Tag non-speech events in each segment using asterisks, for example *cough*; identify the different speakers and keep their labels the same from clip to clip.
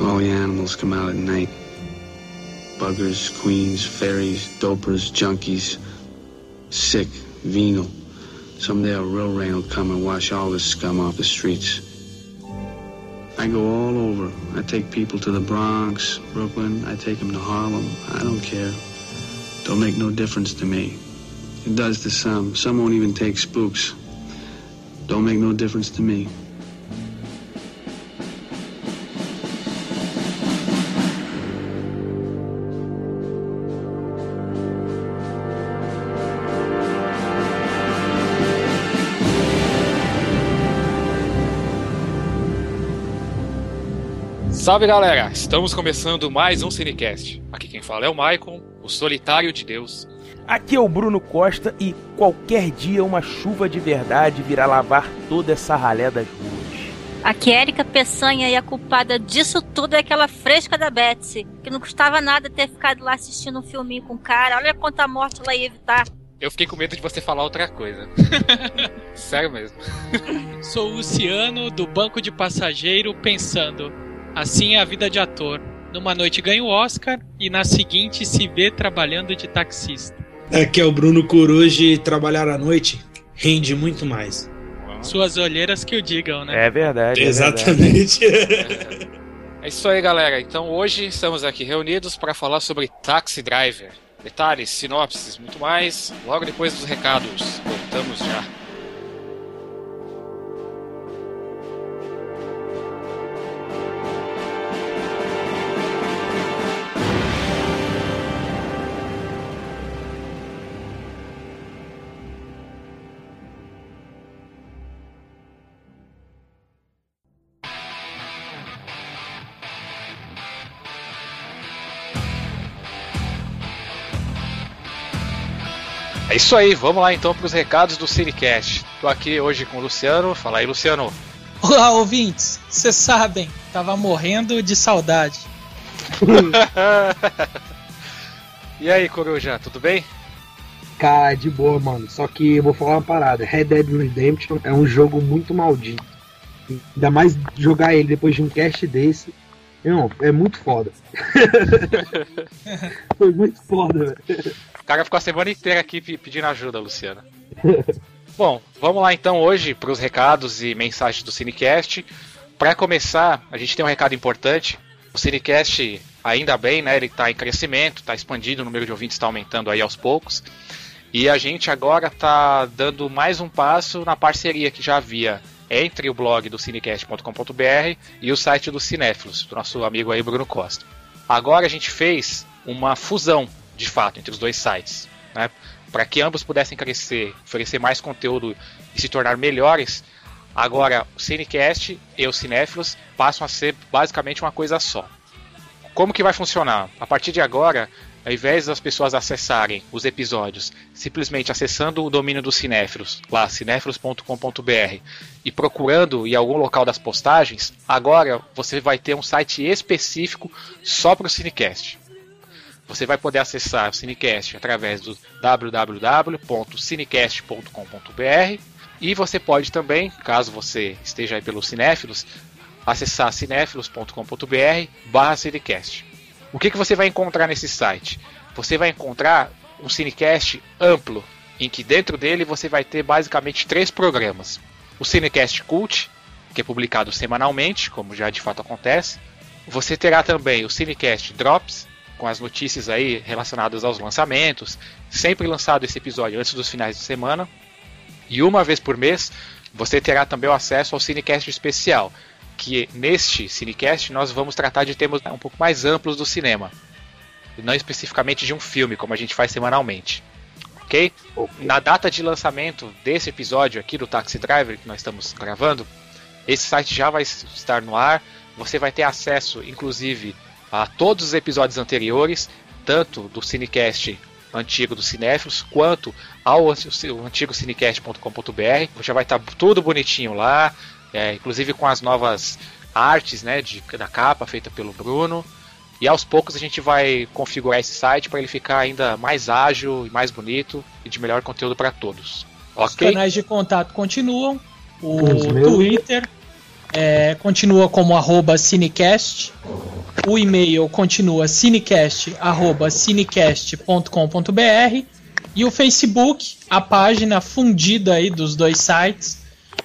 Speaker 1: All the animals come out at night. Buggers, queens, fairies, dopers, junkies, sick, venal. Someday a real rain will come and wash all this scum off the streets. I go all over. I take people to the Bronx, Brooklyn. I take them to Harlem. I don't care. Don't make no difference to me. It does to some. Some won't even take spooks. Don't make no difference to me.
Speaker 2: Salve galera, estamos começando mais um Cinecast. Aqui quem fala é o Maicon, o solitário de Deus.
Speaker 3: Aqui é o Bruno Costa e qualquer dia uma chuva de verdade virá lavar toda essa ralé das ruas.
Speaker 4: Aqui é Erika Peçanha e a culpada disso tudo é aquela fresca da Betsy, que não custava nada ter ficado lá assistindo um filminho com o cara. Olha quanta morte ela ia evitar.
Speaker 2: Eu fiquei com medo de você falar outra coisa. *laughs* Sério mesmo.
Speaker 5: Sou o Luciano, do banco de passageiro, pensando: assim é a vida de ator. Numa noite ganha o Oscar e na seguinte se vê trabalhando de taxista.
Speaker 6: Aqui é o Bruno Coruja e trabalhar à noite rende muito mais.
Speaker 5: Suas olheiras que o digam, né?
Speaker 3: É verdade. é
Speaker 6: Exatamente. *laughs*
Speaker 2: É isso aí, galera. Então hoje estamos aqui reunidos para falar sobre Taxi Driver. Detalhes, sinopses, muito mais, logo depois dos recados. Voltamos já. Isso aí, vamos lá então para os recados do Cinecast. Tô aqui hoje com o Luciano. Fala aí, Luciano.
Speaker 5: Olá, ouvintes. Vocês sabem, tava morrendo de saudade. *laughs*
Speaker 2: e aí, Coruja, tudo bem?
Speaker 7: Cara, de boa, mano. Só que eu vou falar uma parada. Red Dead Redemption é um jogo muito maldito. Ainda mais jogar ele depois de um cast desse. Não, é muito foda. *laughs* Foi muito foda, velho.
Speaker 2: Cara ficou a semana inteira aqui pe- pedindo ajuda, Luciano. *laughs* Bom, vamos lá então hoje para os recados e mensagens do Cinecast. Para começar, a gente tem um recado importante. O Cinecast, ainda bem, né? Ele está em crescimento, está expandindo, o número de ouvintes está aumentando aí aos poucos. E a gente agora está dando mais um passo na parceria que já havia entre o blog do cinecast.com.br e o site do Cinéfilos, do nosso amigo aí Bruno Costa. Agora a gente fez uma fusão, de fato, entre os dois sites, né? Para que ambos pudessem crescer, oferecer mais conteúdo e se tornar melhores. Agora, o Cinecast e o Cinéfilos passam a ser basicamente uma coisa só. Como que vai funcionar? A partir de agora, ao invés das pessoas acessarem os episódios simplesmente acessando o domínio do Cinéfilos, lá cinéfilos.com.br, e procurando em algum local das postagens, agora você vai ter um site específico só para o Cinecast. Você vai poder acessar o Cinecast através do www.cinecast.com.br e você pode também, caso você esteja aí pelos Cinéfilos, acessar cinéfilos.com.br barra Cinecast. O que, que você vai encontrar nesse site? Você vai encontrar um Cinecast amplo, em que dentro dele você vai ter basicamente três programas. O Cinecast Cult, que é publicado semanalmente, como já de fato acontece. Você terá também o Cinecast Drops, com as notícias aí relacionadas aos lançamentos, sempre lançado esse episódio antes dos finais de semana. E uma vez por mês, você terá também o acesso ao Cinecast especial, que neste Cinecast nós vamos tratar de temas um pouco mais amplos do cinema. E não especificamente de um filme, como a gente faz semanalmente. Ok? Na data de lançamento desse episódio aqui do Taxi Driver, que nós estamos gravando, esse site já vai estar no ar. Você vai ter acesso, inclusive, a todos os episódios anteriores, tanto do Cinecast antigo do Cinéfilos, quanto ao antigo cinecast.com.br. Já vai estar tudo bonitinho lá, é, inclusive com as novas artes né, de, da capa feita pelo Bruno. E aos poucos a gente vai configurar esse site para ele ficar ainda mais ágil e mais bonito e de melhor conteúdo para todos.
Speaker 5: Os
Speaker 2: Ok?
Speaker 5: canais de contato continuam. O
Speaker 7: Os.
Speaker 5: Twitter, é, continua como arroba Cinecast. O e-mail continua cinecast.cinecast.com.br e o Facebook, a página fundida aí dos dois sites,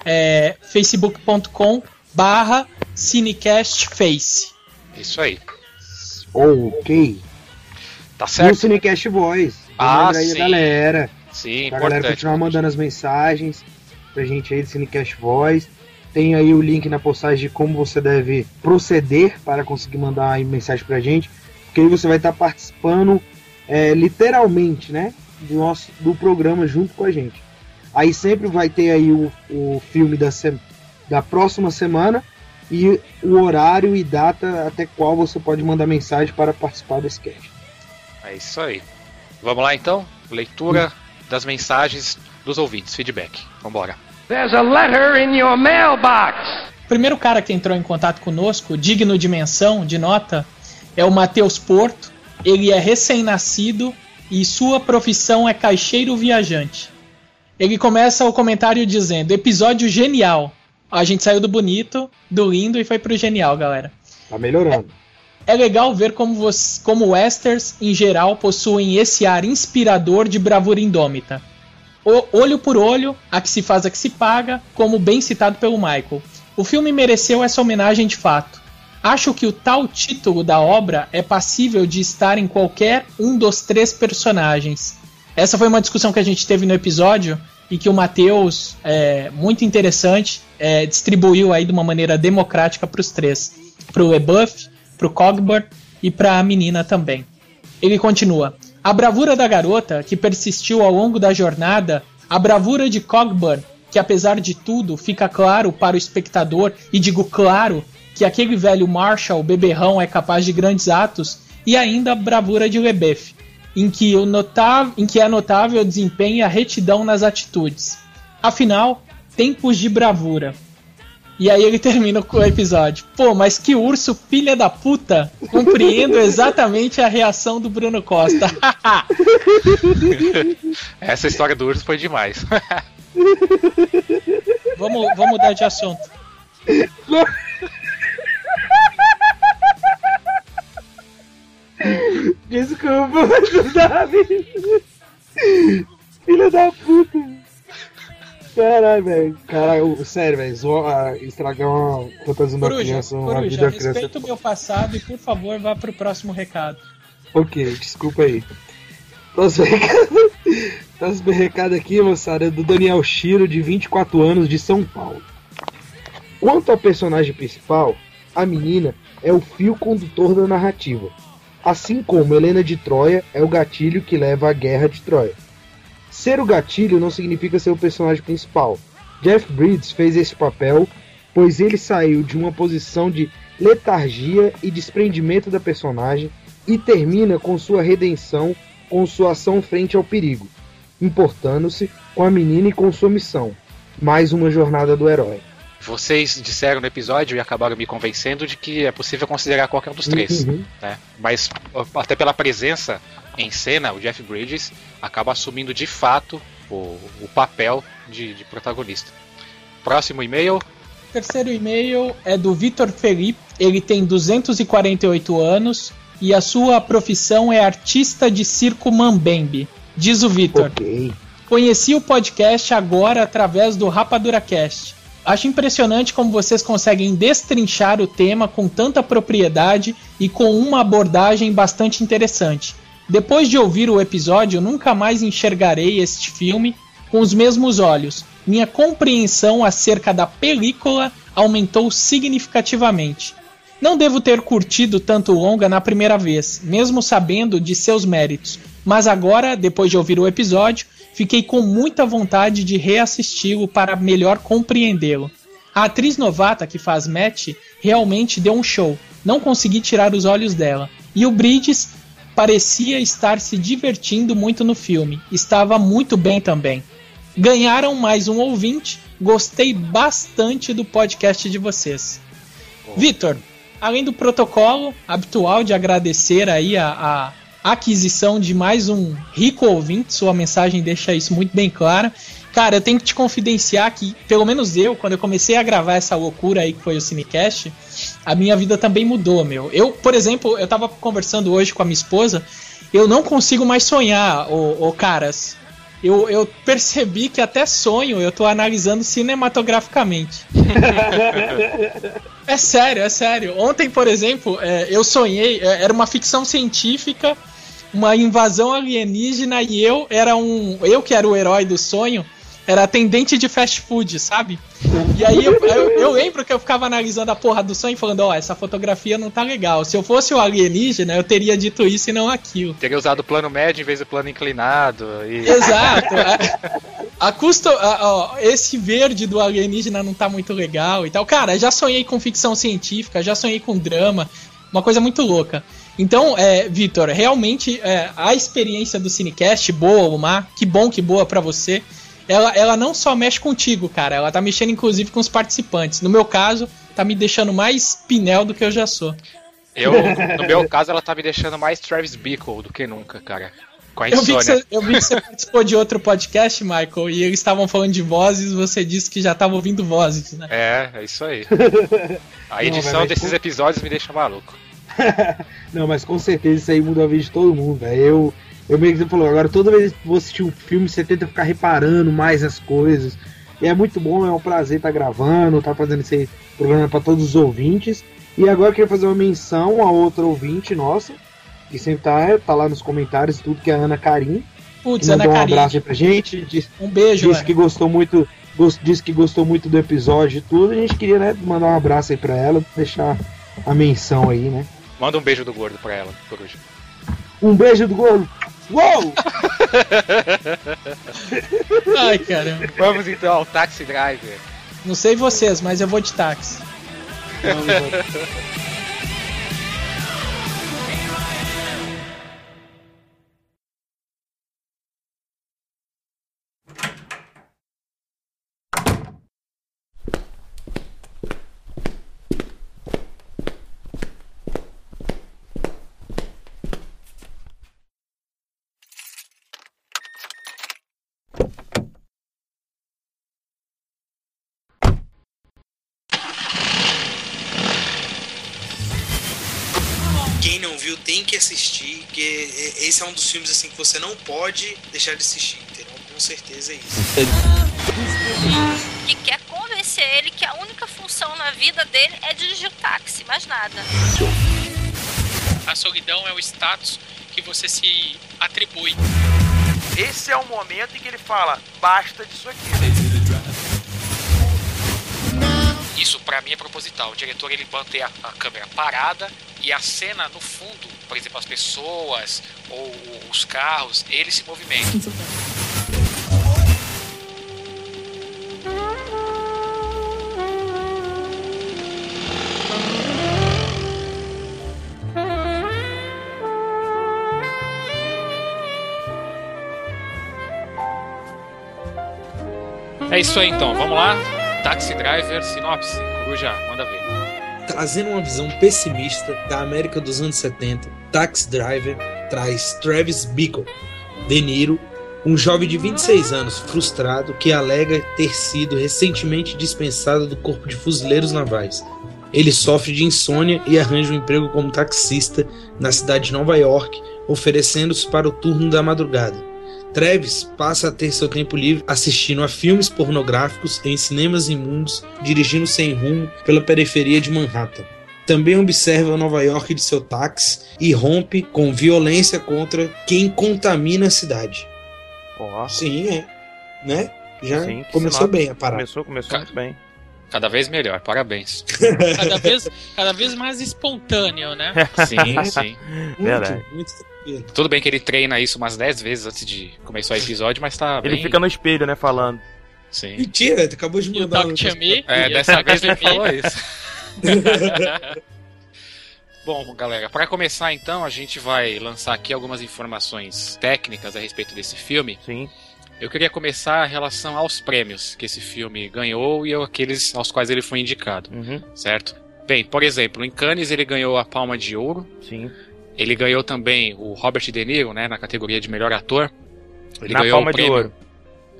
Speaker 5: é facebook.com barra cinecastface.
Speaker 2: Isso aí.
Speaker 7: Ok.
Speaker 2: Tá
Speaker 7: E o
Speaker 2: certo?
Speaker 7: Cinecast Voice.
Speaker 2: Ah,
Speaker 7: aí
Speaker 2: sim.
Speaker 7: a galera.
Speaker 2: Sim,
Speaker 7: Pra galera
Speaker 2: importante.
Speaker 7: continuar mandando as mensagens pra gente aí do Cinecast Voice. Tem aí o link na postagem de como você deve proceder para conseguir mandar aí mensagem pra gente. Porque aí você vai estar participando é, literalmente, né? Do, nosso, do programa junto com a gente. Aí sempre vai ter aí o, o filme da, se- da próxima semana e o horário e data até qual você pode mandar mensagem para participar desse cast.
Speaker 2: É isso aí. Vamos lá então? Leitura das mensagens dos ouvintes, feedback. Vambora.
Speaker 8: There's a letter in your mailbox.
Speaker 5: O primeiro cara que entrou em contato conosco, digno de menção, de nota, é o Matheus Porto. Ele é recém-nascido e sua profissão é caixeiro viajante. Ele começa o comentário dizendo: episódio genial. A gente saiu do bonito, do lindo e foi pro genial, galera.
Speaker 7: Tá melhorando.
Speaker 5: É legal ver como, você, como westerns, em geral, possuem esse ar inspirador de bravura indômita. Olho por olho, a que se faz a que se paga, como bem citado pelo Michael. O filme mereceu essa homenagem de fato. Acho que o tal título da obra é passível de estar em qualquer um dos três personagens. Essa foi uma discussão que a gente teve no episódio e que o Matheus, é, muito interessante, é, distribuiu aí de uma maneira democrática para os três. Para o LeBuff, para o Cogburn e para a menina também. Ele continua. A bravura da garota, que persistiu ao longo da jornada, a bravura de Cogburn, que apesar de tudo fica claro para o espectador, e digo claro, que aquele velho Marshall beberrão é capaz de grandes atos, e ainda a bravura de Lebeuf, em que, o em que é notável o desempenho e a retidão nas atitudes. Afinal, tempos de bravura. E aí ele termina com o episódio. Pô, mas que urso filha da puta! Compreendo exatamente a reação do Bruno Costa. *laughs*
Speaker 2: Essa história do urso foi demais. *laughs*
Speaker 5: vamos, vamos mudar de assunto.
Speaker 7: Desculpa, mas não dá. Filha da puta. Caralho, velho. Caralho, sério, velho. Estragar uma fantasia da criança, uma vida
Speaker 5: Coruja,
Speaker 7: da criança.
Speaker 5: respeita o meu passado e por favor vá pro próximo recado.
Speaker 7: Ok, desculpa aí. Próximo *laughs* recado. Próximo recado aqui, moçada, é do Daniel Shiro, de 24 anos, de São Paulo. Quanto ao personagem principal, a menina é o fio condutor da narrativa. Assim como Helena de Troia é o gatilho que leva à guerra de Troia. Ser o gatilho não significa ser o personagem principal. Jeff Bridges fez esse papel, pois ele saiu de uma posição de letargia e desprendimento da personagem e termina com sua redenção com sua ação frente ao perigo, importando-se com a menina e com sua missão. Mais uma jornada do herói.
Speaker 2: Vocês disseram no episódio e acabaram me convencendo de que é possível considerar qualquer um dos três.
Speaker 7: Uhum.
Speaker 2: né? Mas até pela presença em cena, o Jeff Bridges acaba assumindo de fato o, o papel de, de protagonista. Próximo e-mail.
Speaker 5: O terceiro e-mail é do Vitor Felipe. Ele tem 248 anos e a sua profissão é artista de circo Mambembe. Diz o Vitor.
Speaker 7: Ok.
Speaker 5: Conheci o podcast agora através do RapaduraCast. Acho impressionante como vocês conseguem destrinchar o tema com tanta propriedade e com uma abordagem bastante interessante. Depois de ouvir o episódio, nunca mais enxergarei este filme com os mesmos olhos. Minha compreensão acerca da película aumentou significativamente. Não devo ter curtido tanto longa na primeira vez, mesmo sabendo de seus méritos, mas agora, depois de ouvir o episódio, fiquei com muita vontade de reassisti-lo para melhor compreendê-lo. A atriz novata que faz Matt realmente deu um show, não consegui tirar os olhos dela. E o Bridges parecia estar se divertindo muito no filme, estava muito bem também. Ganharam mais um ouvinte, gostei bastante do podcast de vocês. Vitor, além do protocolo habitual de agradecer aí a, a aquisição de mais um rico ouvinte, sua mensagem deixa isso muito bem claro. Cara, eu tenho que te confidenciar que, pelo menos eu, quando eu comecei a gravar essa loucura aí que foi o Cinecast, a minha vida também mudou, meu. Eu, por exemplo, eu tava conversando hoje com a minha esposa, eu não consigo mais sonhar, ô, ô caras. Eu, eu percebi que até sonho eu tô analisando cinematograficamente. *laughs* é sério, é sério. Ontem, por exemplo, é, eu sonhei, é, era uma ficção científica, uma invasão alienígena e eu era um. Eu que era o herói do sonho, era atendente de fast food, sabe? E aí eu, eu, eu lembro que eu ficava analisando a porra do sonho e falando, ó, oh, essa fotografia não tá legal. Se eu fosse o alienígena, eu teria dito isso e não aquilo.
Speaker 2: Teria usado o plano médio em vez do plano inclinado. E...
Speaker 5: Exato. a, a custo, a, ó, esse verde do alienígena não tá muito legal e tal. Cara, já sonhei com ficção científica, já sonhei com drama. Uma coisa muito louca. Então, é, Vitor, realmente é, a experiência do Cinecast, boa ou má, que bom que boa para você ela, ela não só mexe contigo, cara, ela tá mexendo inclusive com os participantes. No meu caso, tá me deixando mais pinel do que eu já sou.
Speaker 2: Eu, *laughs* no meu caso, ela tá me deixando mais Travis Bickle do que nunca, cara. Com a
Speaker 5: eu vi, você, eu vi que você participou de outro podcast, Michael, e eles estavam falando de vozes, você disse que já tava ouvindo vozes, né?
Speaker 2: É, é isso aí. *laughs* A edição não, desses episódios me deixa maluco. *laughs*
Speaker 9: não, mas com certeza isso aí muda a vida de todo mundo, velho. Eu, eu meio que você falou, agora toda vez que você assistir um filme, você tenta ficar reparando mais as coisas. E é muito bom, é um prazer estar tá gravando, estar tá fazendo esse programa para todos os ouvintes. E agora eu queria fazer uma menção a outra ouvinte nossa, que sempre tá, tá lá nos comentários tudo, que é a Ana Karim.
Speaker 5: Putz, Ana Karim.
Speaker 9: Um abraço aí pra gente. Diz,
Speaker 5: um beijo,
Speaker 9: Disse que gostou muito. Gost, disse que gostou muito do episódio e tudo. A gente queria, né, mandar um abraço aí pra ela, deixar a menção aí, né?
Speaker 2: Manda um beijo do gordo pra ela, por hoje.
Speaker 9: Um beijo do gordo. Uou! *laughs*
Speaker 5: Ai, caramba.
Speaker 2: Vamos então ao Taxi Driver.
Speaker 5: Não sei vocês, mas eu vou de táxi. Vamos, *laughs* vamos.
Speaker 7: Que assistir, que esse é um dos filmes assim que você não pode deixar de assistir, entendeu? Com certeza é isso.
Speaker 4: E quer convencer ele que a única função na vida dele é dirigir o táxi, mais nada.
Speaker 5: A solidão é o status que você se atribui.
Speaker 3: Esse é o momento em que ele fala: basta disso aqui.
Speaker 2: Isso para mim é proposital. O diretor ele mantém a, a, câmera parada e a cena no fundo, por exemplo, as pessoas ou os carros, eles se movimentam. É isso aí então, vamos lá. Taxi Driver, sinopse. Coruja, manda ver.
Speaker 7: Trazendo uma visão pessimista da América dos anos 70, Taxi Driver traz Travis Bickle, De Niro, um jovem de 26 anos frustrado que alega ter sido recentemente dispensado do Corpo de Fuzileiros Navais. Ele sofre de insônia e arranja um emprego como taxista na cidade de Nova York, oferecendo-se para o turno da madrugada. Travis passa a ter seu tempo livre assistindo a filmes pornográficos em cinemas imundos, dirigindo sem rumo pela periferia de Manhattan. Também observa Nova York de seu táxi e rompe com violência contra quem contamina a cidade.
Speaker 3: Oh.
Speaker 7: Sim, é. Né? Já Sim, começou bem a parada.
Speaker 3: Começou, começou muito bem.
Speaker 2: Cada vez melhor, parabéns. *laughs*
Speaker 5: cada, vez, cada vez mais espontâneo, né?
Speaker 2: Sim, sim. *laughs*
Speaker 3: Verdade.
Speaker 7: Muito,
Speaker 2: muito Tudo bem que ele treina isso umas 10 vezes antes de começar o episódio, mas tá.
Speaker 3: Ele bem... fica no espelho, né, falando.
Speaker 2: Sim.
Speaker 7: Mentira, tu acabou de mudar.
Speaker 5: You talk me?
Speaker 2: É, dessa vez ele falou isso. *laughs* Bom, galera, para começar então, a gente vai lançar aqui algumas informações técnicas a respeito desse filme.
Speaker 3: Sim.
Speaker 2: Eu queria começar a relação aos prêmios que esse filme ganhou e aqueles aos quais ele foi indicado,
Speaker 3: uhum.
Speaker 2: certo? Bem, por exemplo, em Cannes ele ganhou a Palma de Ouro.
Speaker 3: Sim.
Speaker 2: Ele ganhou também o Robert De Niro, né, na categoria de melhor ator. Ele
Speaker 3: na
Speaker 2: ganhou
Speaker 3: Palma de Ouro.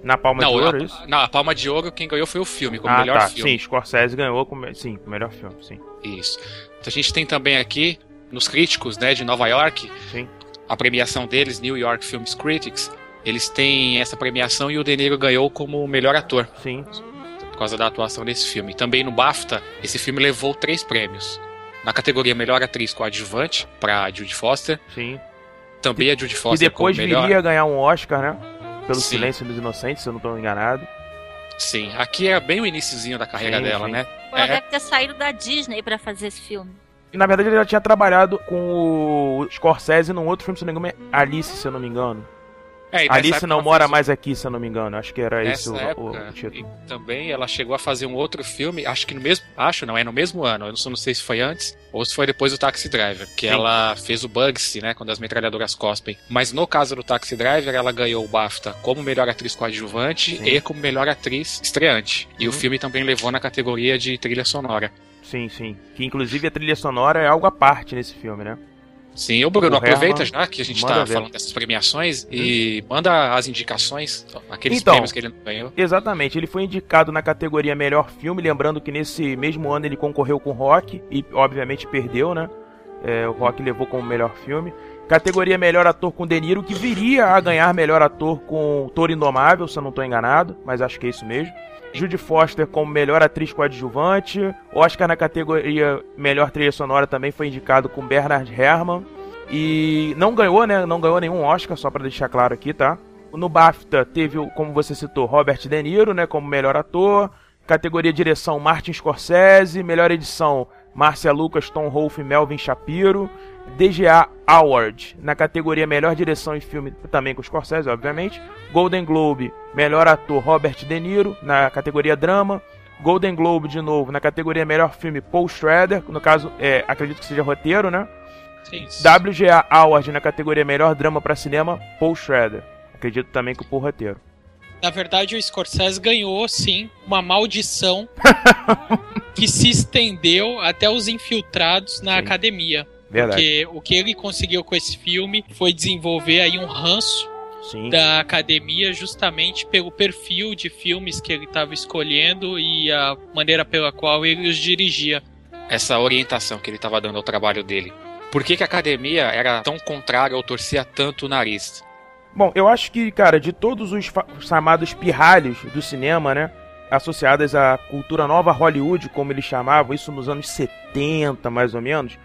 Speaker 3: Na Palma
Speaker 2: não,
Speaker 3: de Ouro,
Speaker 2: a,
Speaker 3: é isso?
Speaker 2: não, a Palma de Ouro quem ganhou foi o filme, como
Speaker 3: ah,
Speaker 2: melhor
Speaker 3: tá.
Speaker 2: filme.
Speaker 3: Sim, Scorsese ganhou como, sim, melhor filme, sim.
Speaker 2: Isso. Então a gente tem também aqui, nos críticos né, de Nova York,
Speaker 3: Sim.
Speaker 2: a premiação deles, New York Films Critics, eles têm essa premiação e o De Niro ganhou como melhor ator,
Speaker 3: Sim.
Speaker 2: por causa da atuação desse filme. Também no BAFTA, esse filme levou três prêmios. Na categoria Melhor Atriz Coadjuvante, para Judy Foster.
Speaker 3: Sim.
Speaker 2: Também a Judy
Speaker 3: E
Speaker 2: Foster
Speaker 3: depois
Speaker 2: como melhor...
Speaker 3: viria a ganhar um Oscar, né? Pelo
Speaker 2: Sim.
Speaker 3: Silêncio dos Inocentes, se eu não estou enganado.
Speaker 2: Sim, aqui é bem o iniciozinho da carreira
Speaker 3: Sim,
Speaker 2: dela,
Speaker 3: sim.
Speaker 2: né?
Speaker 4: Ela
Speaker 2: É.
Speaker 4: deve ter saído da Disney pra fazer esse filme.
Speaker 3: E na verdade ele já tinha trabalhado com o Scorsese num outro filme, se eu não me engano, é Alice, se eu não me engano.
Speaker 2: É,
Speaker 3: Alice não mora
Speaker 2: fez-
Speaker 3: mais aqui, se eu não me engano. Acho que era esse
Speaker 2: Nessa
Speaker 3: o,
Speaker 2: época,
Speaker 3: o título.
Speaker 2: e também ela chegou a fazer um outro filme, acho que no mesmo, acho não, é no mesmo ano, eu não, sei se foi antes ou se foi depois do Taxi Driver, que
Speaker 3: Sim.
Speaker 2: ela fez o Bugsy, né, quando as metralhadoras cospem. Mas no caso do Taxi Driver, ela ganhou o BAFTA como melhor atriz coadjuvante
Speaker 3: Sim.
Speaker 2: e como melhor atriz estreante. E o
Speaker 3: Uhum.
Speaker 2: filme também levou na categoria de trilha sonora.
Speaker 3: Sim, sim. Que inclusive a trilha sonora é algo à parte nesse filme, né?
Speaker 2: Sim, ô Bruno,
Speaker 3: O
Speaker 2: aproveita
Speaker 3: Herman
Speaker 2: já que a gente tá
Speaker 3: ver.
Speaker 2: falando dessas premiações e manda as indicações, aqueles
Speaker 3: Então.
Speaker 2: prêmios que ele ganhou.
Speaker 3: Exatamente, ele foi indicado na categoria Melhor Filme, lembrando que nesse mesmo ano ele concorreu com Rock e obviamente perdeu, né? É, o Rock levou como melhor filme. Categoria Melhor Ator com De Niro, que viria a ganhar Melhor Ator com Toro Indomável, se eu não estou enganado, mas acho que é isso mesmo. Judy Foster como Melhor Atriz Coadjuvante. Oscar na categoria Melhor Trilha Sonora também foi indicado com Bernard Herrmann. E não ganhou, né? Não ganhou nenhum Oscar, só para deixar claro aqui, tá? No BAFTA teve, como você citou, Robert De Niro, né, como melhor ator. Categoria direção, Martin Scorsese. Melhor edição, Márcia Lucas, Tom Wolfe e Melvin Shapiro. DGA Award, na categoria melhor direção em filme, também com Scorsese, obviamente. Golden Globe, melhor ator, Robert De Niro, na categoria drama. Golden Globe, de novo, na categoria melhor filme, Paul Schrader. No caso, é, acredito que seja roteiro, né? WGA Award na categoria Melhor Drama para Cinema, Paul Schrader. Acredito também que o por roteiro.
Speaker 10: Na verdade, o Scorsese ganhou, sim, uma maldição *laughs* que se estendeu até os infiltrados na
Speaker 3: Sim.
Speaker 10: academia.
Speaker 3: Verdade.
Speaker 10: Porque o que ele conseguiu com esse filme foi desenvolver aí um ranço
Speaker 3: Sim.
Speaker 10: da academia justamente pelo perfil de filmes que ele estava escolhendo e a maneira pela qual ele os dirigia.
Speaker 2: essa orientação que ele estava dando ao trabalho dele. Por que, que a academia era tão contrária ou torcia tanto o nariz?
Speaker 3: Bom, eu acho que, cara, de todos os chamados pirralhos do cinema, né? Associadas à cultura nova Hollywood, como eles chamavam, isso nos anos 70, mais ou menos.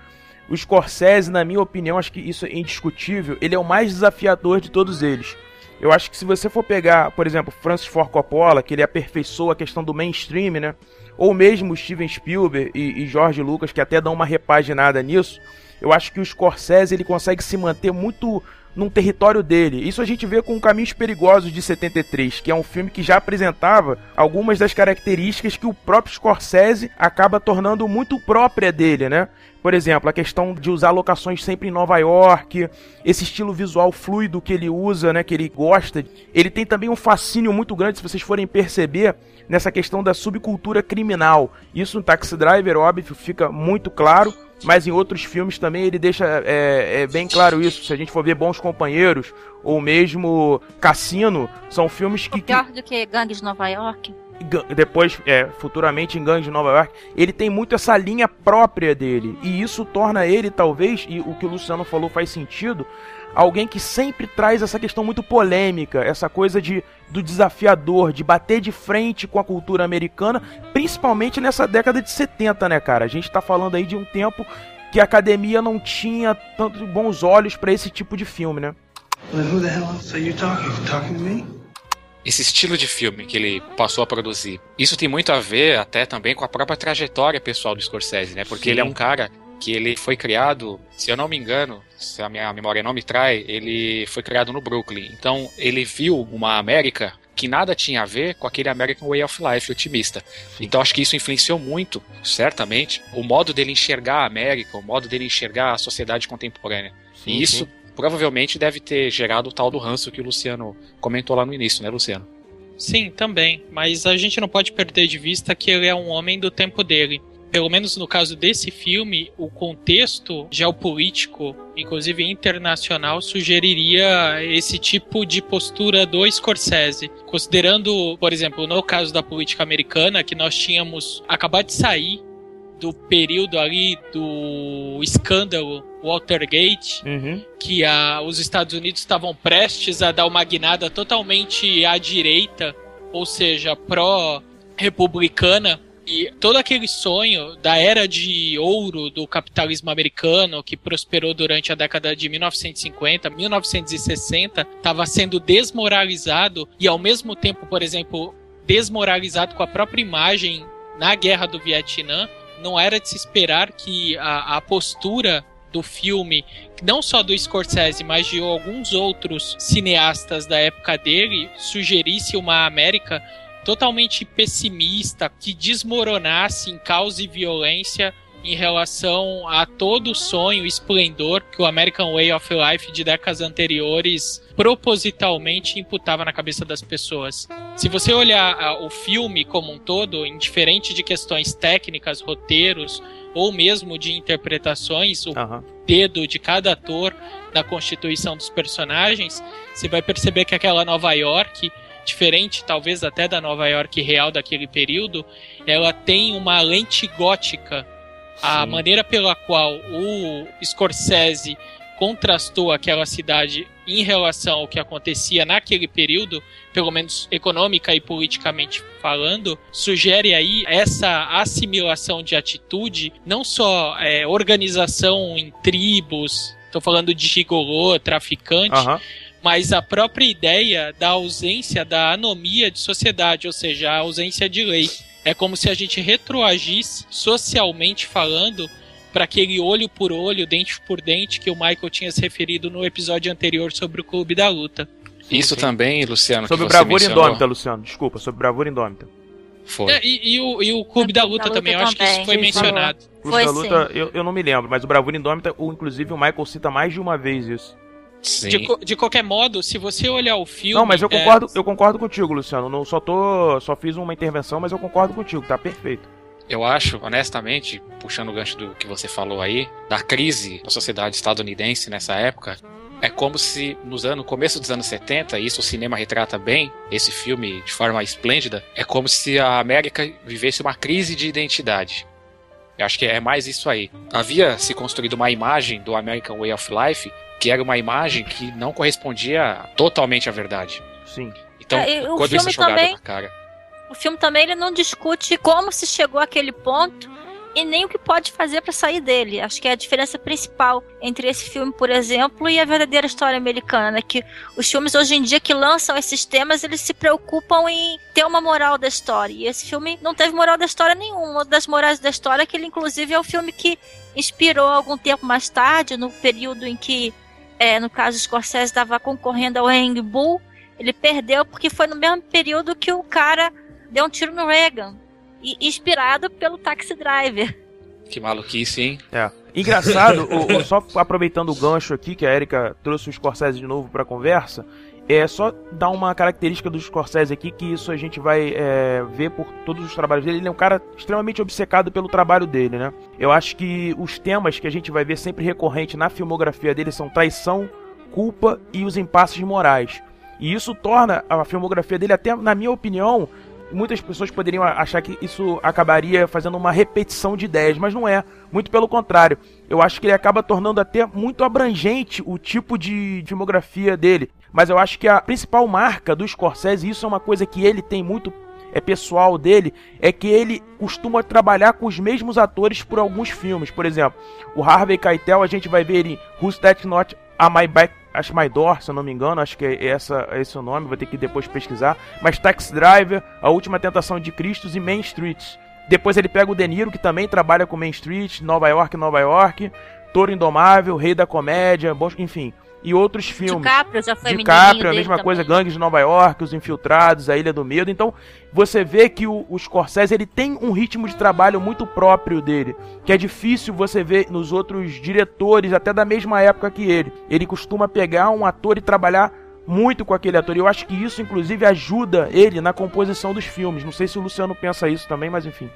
Speaker 3: O Scorsese, na minha opinião, acho que isso é indiscutível, ele é o mais desafiador de todos eles. Eu acho que se você for pegar, por exemplo, Francis Ford Coppola, que ele aperfeiçoa a questão do mainstream, né? Ou mesmo Steven Spielberg e, e George Lucas, que até dão uma repaginada nisso, eu acho que o Scorsese ele consegue se manter muito num território dele. Isso a gente vê com Caminhos Perigosos de 73, que é um filme que já apresentava algumas das características que o próprio Scorsese acaba tornando muito própria dele, né? Por exemplo, a questão de usar locações sempre em Nova York, esse estilo visual fluido que ele usa, né, que ele gosta. Ele tem também um fascínio muito grande, se vocês forem perceber, nessa questão da subcultura criminal. Isso no Taxi Driver, óbvio, fica muito claro, mas em outros filmes também ele deixa é, é bem claro isso. Se a gente for ver Bons Companheiros ou mesmo Cassino, são filmes que, que
Speaker 4: Pior do que Gangue de Nova York.
Speaker 3: Depois, é, futuramente em Gangue de Nova York, ele tem muito essa linha própria dele. E isso torna ele, talvez, e o que o Luciano falou faz sentido, alguém que sempre traz essa questão muito polêmica, essa coisa de do desafiador, de bater de frente com a cultura americana, principalmente nessa década de 70, né, cara? A gente tá falando aí de um tempo que a academia não tinha tanto bons olhos pra esse tipo de filme, né?
Speaker 11: Well, who the hell else are you talking? You talking to me?
Speaker 2: Esse estilo de filme que ele passou a produzir. Isso tem muito a ver até também com a própria trajetória pessoal do Scorsese, né? Porque
Speaker 3: Sim.
Speaker 2: ele é um cara que ele foi criado, se eu não me engano, se a minha memória não me trai, ele foi criado no Brooklyn. Então ele viu uma América que nada tinha a ver com aquele American Way of Life otimista. Então acho que isso influenciou muito, certamente, o modo dele enxergar a América, o modo dele enxergar a sociedade contemporânea.
Speaker 3: Sim,
Speaker 2: e isso
Speaker 3: sim.
Speaker 2: Provavelmente deve ter gerado o tal do ranço que o Luciano comentou lá no início, né, Luciano?
Speaker 10: Sim, também. Mas a gente não pode perder de vista que ele é um homem do tempo dele.
Speaker 5: pelo menos no caso desse filme, o contexto geopolítico, inclusive internacional, sugeriria esse tipo de postura do Scorsese. Considerando, por exemplo, no caso da política americana, que nós tínhamos acabado de sair do período ali do escândalo Watergate,
Speaker 3: Uhum.
Speaker 5: que a, os Estados Unidos estavam prestes a dar uma guinada totalmente à direita, ou seja, pró-republicana. E todo aquele sonho da era de ouro do capitalismo americano, que prosperou durante a década de 1950, 1960, estava sendo desmoralizado e, ao mesmo tempo, por exemplo, desmoralizado com a própria imagem na guerra do Vietnã. Não era de se esperar que a, a postura do filme, não só do Scorsese, mas de alguns outros cineastas da época dele, sugerisse uma América totalmente pessimista, que desmoronasse em caos e violência em relação a todo o sonho esplendor que o American Way of Life de décadas anteriores propositalmente imputava na cabeça das pessoas. Se você olhar ah, o filme como um todo, indiferente de questões técnicas, roteiros ou mesmo de interpretações, o
Speaker 3: Aham.
Speaker 5: dedo de cada ator na constituição dos personagens, você vai perceber que aquela Nova York, diferente talvez até da Nova York real daquele período, ela tem uma lente gótica. A
Speaker 3: Sim.
Speaker 5: maneira pela qual o Scorsese contrastou aquela cidade em relação ao que acontecia naquele período, pelo menos econômica e politicamente falando, sugere aí essa assimilação de atitude, não só é, organização em tribos, estou falando de gigolô, traficante,
Speaker 3: Aham.
Speaker 5: mas a própria ideia da ausência da anomia de sociedade, ou seja, a ausência de lei. É como se a gente retroagisse, socialmente falando, para aquele olho por olho, dente por dente que o Michael tinha se referido no episódio anterior sobre o Clube da Luta.
Speaker 2: Isso também, Luciano,
Speaker 3: Sobre
Speaker 2: que você
Speaker 3: Bravura
Speaker 2: mencionou,
Speaker 3: Indômita, Luciano. Desculpa, sobre Bravura Indômita.
Speaker 2: foi.
Speaker 5: É, e, e o, e o Clube da Luta
Speaker 4: Luta
Speaker 5: também, eu acho que isso foi
Speaker 3: sim,
Speaker 5: mencionado.
Speaker 3: Clube
Speaker 4: Foi
Speaker 3: da
Speaker 4: sim.
Speaker 3: Luta, eu, eu não me lembro, mas o Bravura Indômita, o, inclusive o Michael cita mais de uma vez isso.
Speaker 2: Sim.
Speaker 5: De, de qualquer modo, se você olhar o filme.
Speaker 3: não, mas eu
Speaker 5: é,
Speaker 3: concordo, eu concordo contigo, Luciano. Não só tô, só fiz uma intervenção, mas eu concordo contigo, tá perfeito.
Speaker 2: Eu acho, honestamente, puxando o gancho do que você falou aí, da crise da sociedade estadunidense nessa época, é como se nos anos, começo dos anos 70, e isso o cinema retrata bem, esse filme de forma esplêndida, é como se a América vivesse uma crise de identidade. Eu acho que é mais isso aí. Havia se construído uma imagem do American Way of Life que era uma imagem que não correspondia totalmente à verdade.
Speaker 3: Sim.
Speaker 2: Então,
Speaker 4: É, o
Speaker 2: quando isso
Speaker 4: filme
Speaker 2: é jogado
Speaker 4: também-
Speaker 2: na cara.
Speaker 4: O filme também ele não discute como se chegou àquele ponto e nem o que pode fazer para sair dele. Acho que é a diferença principal entre esse filme, por exemplo, e a verdadeira história americana, né? que os filmes hoje em dia que lançam esses temas, eles se preocupam em ter uma moral da história. E esse filme não teve moral da história nenhuma. Uma das morais da história é que ele inclusive é o filme que inspirou algum tempo mais tarde, no período em que, é, no caso, Scorsese estava concorrendo ao Hang Bull, ele perdeu porque foi no mesmo período que o cara deu um tiro no Reagan. E inspirado pelo Taxi Driver.
Speaker 2: Que maluquice, hein?
Speaker 3: É. Engraçado, o- o- só aproveitando o gancho aqui, que a Erika trouxe o Scorsese de novo pra conversa, é só dar uma característica do Scorsese aqui, que isso a gente vai é, ver por todos os trabalhos dele. Ele é um cara extremamente obcecado pelo trabalho dele, né? Eu acho que os temas que a gente vai ver sempre recorrente na filmografia dele são traição, culpa e os impasses morais. E isso torna a filmografia dele, até na minha opinião, muitas pessoas poderiam achar que isso acabaria fazendo uma repetição de ideias, mas não é. Muito pelo contrário. Eu acho que ele acaba tornando até muito abrangente o tipo de filmografia dele. Mas eu acho que a principal marca do Scorsese, e isso é uma coisa que ele tem muito é pessoal dele, é que ele costuma trabalhar com os mesmos atores por alguns filmes. Por exemplo, o Harvey Keitel, a gente vai ver em Who's That Not a My Back, acho My Door, se eu não me engano, acho que é essa, esse o nome, vou ter que depois pesquisar. Mas Taxi Driver, A Última Tentação de Cristo e Main Street. Depois ele pega o De Niro, que também trabalha com Main Street, Nova York, Nova York, Toro Indomável, Rei da Comédia, enfim, e outros filmes.
Speaker 4: DiCaprio já foi
Speaker 3: DiCaprio, a mesma coisa,
Speaker 4: também.
Speaker 3: Gangues de Nova York, Os Infiltrados, A Ilha do Medo. Então, você vê que o, o Scorsese ele tem um ritmo de trabalho muito próprio dele, que é difícil você ver nos outros diretores, até da mesma época que ele. Ele costuma pegar um ator e trabalhar muito com aquele ator. E eu acho que isso, inclusive, ajuda ele na composição dos filmes. Não sei se o Luciano pensa isso também, mas enfim.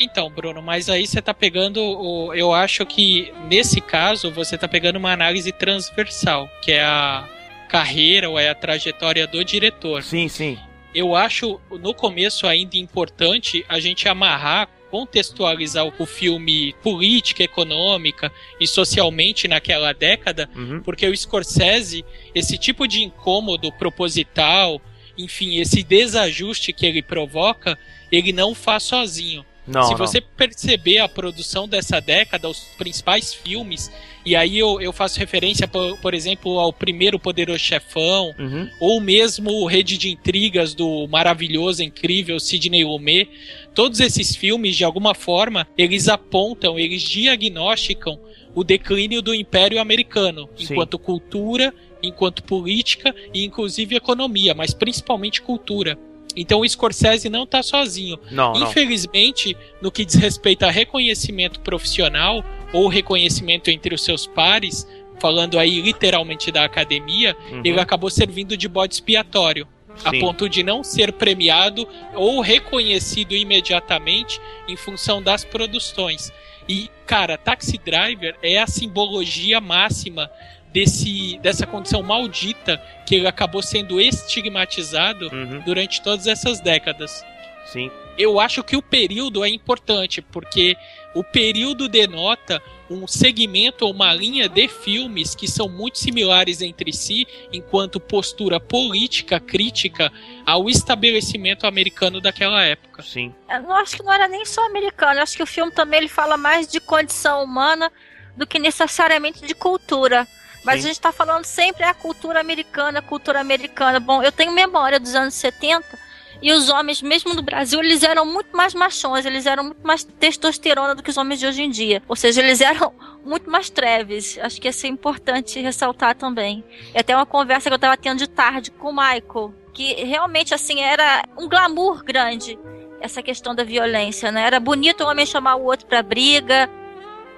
Speaker 5: Então, Bruno, mas aí você tá pegando. O, eu acho que nesse caso você tá pegando uma análise transversal, que é a carreira ou é a trajetória do diretor.
Speaker 3: Sim, sim.
Speaker 5: Eu acho no começo ainda importante a gente amarrar contextualizar o filme política, econômica e socialmente naquela década,
Speaker 3: Uhum.
Speaker 5: porque o Scorsese, esse tipo de incômodo proposital, enfim, esse desajuste que ele provoca, ele não faz sozinho.
Speaker 3: Não,
Speaker 5: Se
Speaker 3: não.
Speaker 5: você perceber a produção dessa década, os principais filmes, e aí eu, eu faço referência, por, por exemplo, ao primeiro Poderoso Chefão,
Speaker 3: Uhum.
Speaker 5: ou mesmo Rede de Intrigas do maravilhoso, incrível Sidney Lumet, todos esses filmes, de alguma forma, eles apontam, eles diagnosticam o declínio do Império Americano,
Speaker 3: Sim.
Speaker 5: enquanto cultura, enquanto política e inclusive economia, mas principalmente cultura. Então o Scorsese não está sozinho.
Speaker 3: Não, não.
Speaker 5: Infelizmente, no que diz respeito a reconhecimento profissional ou reconhecimento entre os seus pares, falando aí literalmente da academia,
Speaker 3: Uhum.
Speaker 5: ele acabou servindo de bode expiatório. A
Speaker 3: Sim.
Speaker 5: ponto de não ser premiado ou reconhecido imediatamente em função das produções. E, cara, Taxi Driver é a simbologia máxima desse, dessa condição maldita que ele acabou sendo estigmatizado
Speaker 3: Uhum.
Speaker 5: durante todas essas décadas.
Speaker 3: Sim.
Speaker 5: Eu acho que o período é importante, porque o período denota um segmento ou uma linha de filmes que são muito similares entre si, enquanto postura política crítica ao estabelecimento americano daquela época.
Speaker 3: Sim.
Speaker 4: Eu não acho que não era nem só americano. Eu acho que o filme também ele fala mais de condição humana do que necessariamente de cultura. Mas
Speaker 3: Sim.
Speaker 4: a gente está falando sempre a cultura americana, a cultura americana. Bom, eu tenho memória dos anos 70 e os homens, mesmo no Brasil, eles eram muito mais machões, eles eram muito mais testosterona do que os homens de hoje em dia. Ou seja, eles eram *laughs* muito mais treves. Acho que isso é importante ressaltar também. E até uma conversa que eu estava tendo de tarde com o Michael, que realmente assim era um glamour grande essa questão da violência, né? Era bonito o homem chamar o outro pra briga.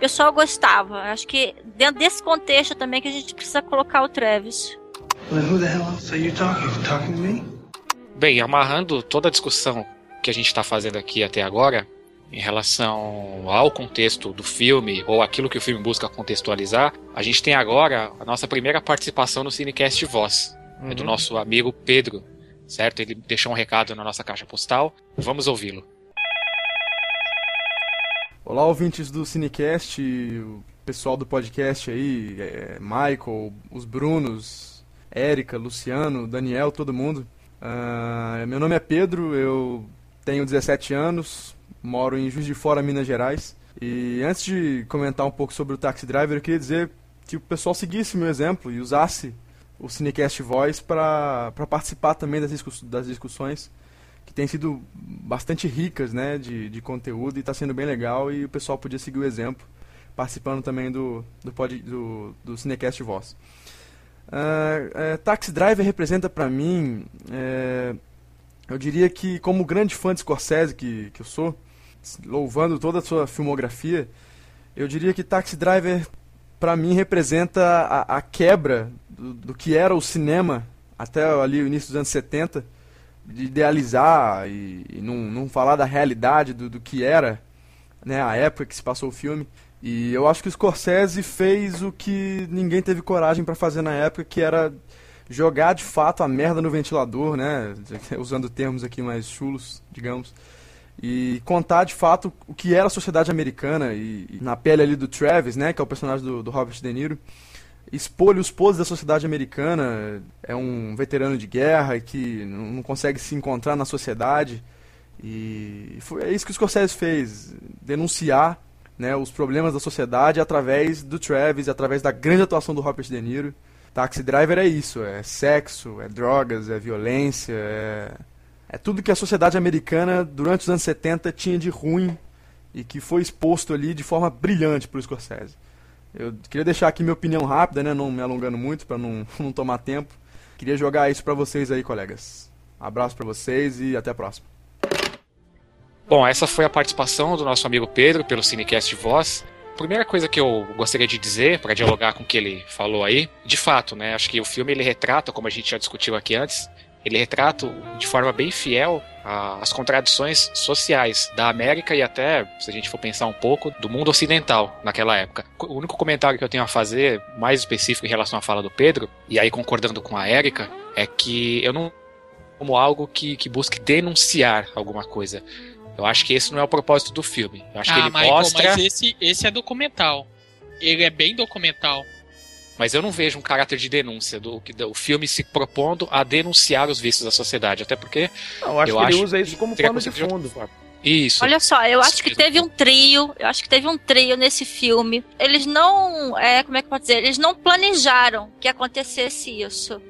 Speaker 4: O pessoal gostava. Acho que dentro desse contexto também que a gente precisa colocar o Travis.
Speaker 11: Well, who the hell else are you talking? You talking to me?
Speaker 2: Bem, amarrando toda a discussão que a gente está fazendo aqui até agora, em relação ao contexto do filme, ou aquilo que o filme busca contextualizar, a gente tem agora a nossa primeira participação no Cinecast Voz, é do
Speaker 3: Uhum.
Speaker 2: nosso amigo Pedro, certo? Ele deixou um recado na nossa caixa postal, vamos ouvi-lo.
Speaker 12: Olá, ouvintes do Cinecast, o pessoal do podcast aí, é, Michael, os Brunos, Érica, Luciano, Daniel, todo mundo. Ah, meu nome é Pedro, eu tenho 17 anos, moro em Juiz de Fora, Minas Gerais. E antes de comentar um pouco sobre o Taxi Driver, eu queria dizer que o pessoal seguisse meu exemplo e usasse o Cinecast Voice para participar também das, discuss- das discussões que têm sido bastante ricas né, de, de conteúdo e está sendo bem legal e o pessoal podia seguir o exemplo, participando também do, do, pod, do, do Cinecast Voz. É, Taxi Driver representa para mim, é, eu diria que como grande fã de Scorsese que, que eu sou, louvando toda a sua filmografia, eu diria que Taxi Driver para mim representa a, a quebra do, do que era o cinema até ali o início dos anos 70, de idealizar e, e não, não falar da realidade do, do que era né, a época que se passou o filme. E eu acho que o Scorsese fez o que ninguém teve coragem para fazer na época, que era jogar de fato a merda no ventilador, né, *laughs* usando termos aqui mais chulos, digamos, e contar de fato o que era a sociedade americana e, e na pele ali do Travis, né, que é o personagem do, do Robert De Niro, expor os poses da sociedade americana. É um veterano de guerra que não consegue se encontrar na sociedade. E foi, é isso que o Scorsese fez: denunciar né, os problemas da sociedade através do Travis, através da grande atuação do Robert De Niro. Taxi Driver é isso: é sexo, é drogas, é violência, é, é tudo que a sociedade americana durante os anos 70 tinha de ruim e que foi exposto ali de forma brilhante por Scorsese. Eu queria deixar aqui minha opinião rápida, né, não me alongando muito para não, *laughs* não tomar tempo. Queria jogar isso para vocês aí, colegas. Abraço para vocês e até a próxima.
Speaker 2: Bom, essa foi a participação do nosso amigo Pedro pelo Cinecast Voz. Primeira coisa que eu gostaria de dizer, para dialogar com o que ele falou aí, de fato, né, acho que o filme ele retrata, como a gente já discutiu aqui antes, ele retrata de forma bem fiel as contradições sociais da América e até, se a gente for pensar um pouco, do mundo ocidental naquela época. O único comentário que eu tenho a fazer, mais específico em relação à fala do Pedro, e aí concordando com a Érica, é que eu não como algo que, que busque denunciar alguma coisa. Eu acho que esse não é o propósito do filme. Eu acho
Speaker 5: ah,
Speaker 2: que ele
Speaker 5: Michael,
Speaker 2: mostra.
Speaker 5: Mas esse, esse é documental. Ele é bem documental.
Speaker 2: Mas eu não vejo um caráter de denúncia do, do filme se propondo a denunciar os vícios da sociedade. Até porque.
Speaker 3: Não, eu acho
Speaker 2: eu
Speaker 3: que
Speaker 2: acho
Speaker 3: ele usa isso como pano de fundo.
Speaker 2: Isso.
Speaker 4: Olha só, eu acho
Speaker 2: Isso
Speaker 4: que
Speaker 2: mesmo.
Speaker 4: teve um trio, eu acho que teve um trio nesse filme. Eles não, é, como é que eu posso dizer? Eles não planejaram que acontecesse isso.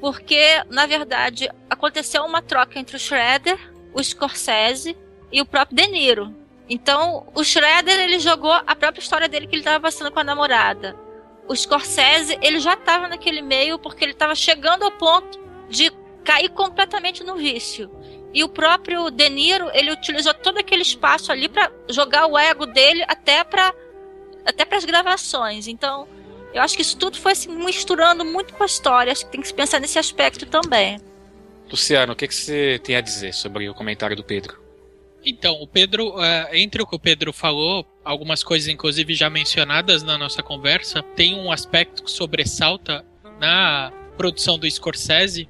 Speaker 4: Porque, na verdade, aconteceu uma troca entre o Shredder, o Scorsese e o próprio De Niro. Então, o Shredder, ele jogou a própria história dele que ele estava passando com a namorada. O Scorsese, ele já estava naquele meio porque ele estava chegando ao ponto de cair completamente no vício. E o próprio De Niro, ele utilizou todo aquele espaço ali para jogar o ego dele até para até para as gravações. Então, eu acho que isso tudo foi se misturando muito com a história. Acho que tem que se pensar nesse aspecto também.
Speaker 2: Luciano, o que, que você tem a dizer sobre o comentário do Pedro?
Speaker 5: Então, o Pedro, uh, entre o que o Pedro falou, algumas coisas inclusive já mencionadas na nossa conversa, tem um aspecto que sobressalta na produção do Scorsese,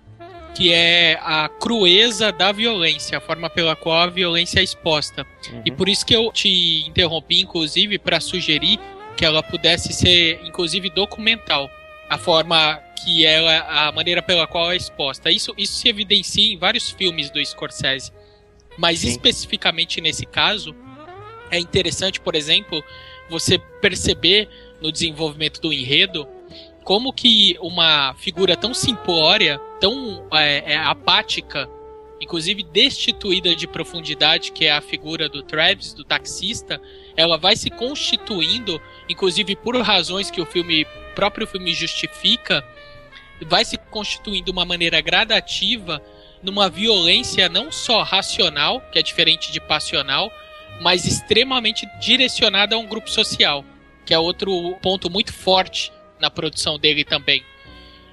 Speaker 5: que é a crueza da violência, a forma pela qual a violência é exposta. Uhum. E por isso que eu te interrompi, inclusive, para sugerir que ela pudesse ser, inclusive, documental. A forma que ela, a maneira pela qual ela é exposta. Isso, isso se evidencia em vários filmes do Scorsese. Mas Sim. especificamente nesse caso, é interessante, por exemplo, você perceber no desenvolvimento do enredo como que uma figura tão simplória, tão é, é, apática, inclusive destituída de profundidade, que é a figura do Travis, do taxista, ela vai se constituindo, inclusive por razões que o filme próprio filme justifica, vai se constituindo de uma maneira gradativa numa violência não só racional, que é diferente de passional, mas extremamente direcionada a um grupo social, que é outro ponto muito forte na produção dele também.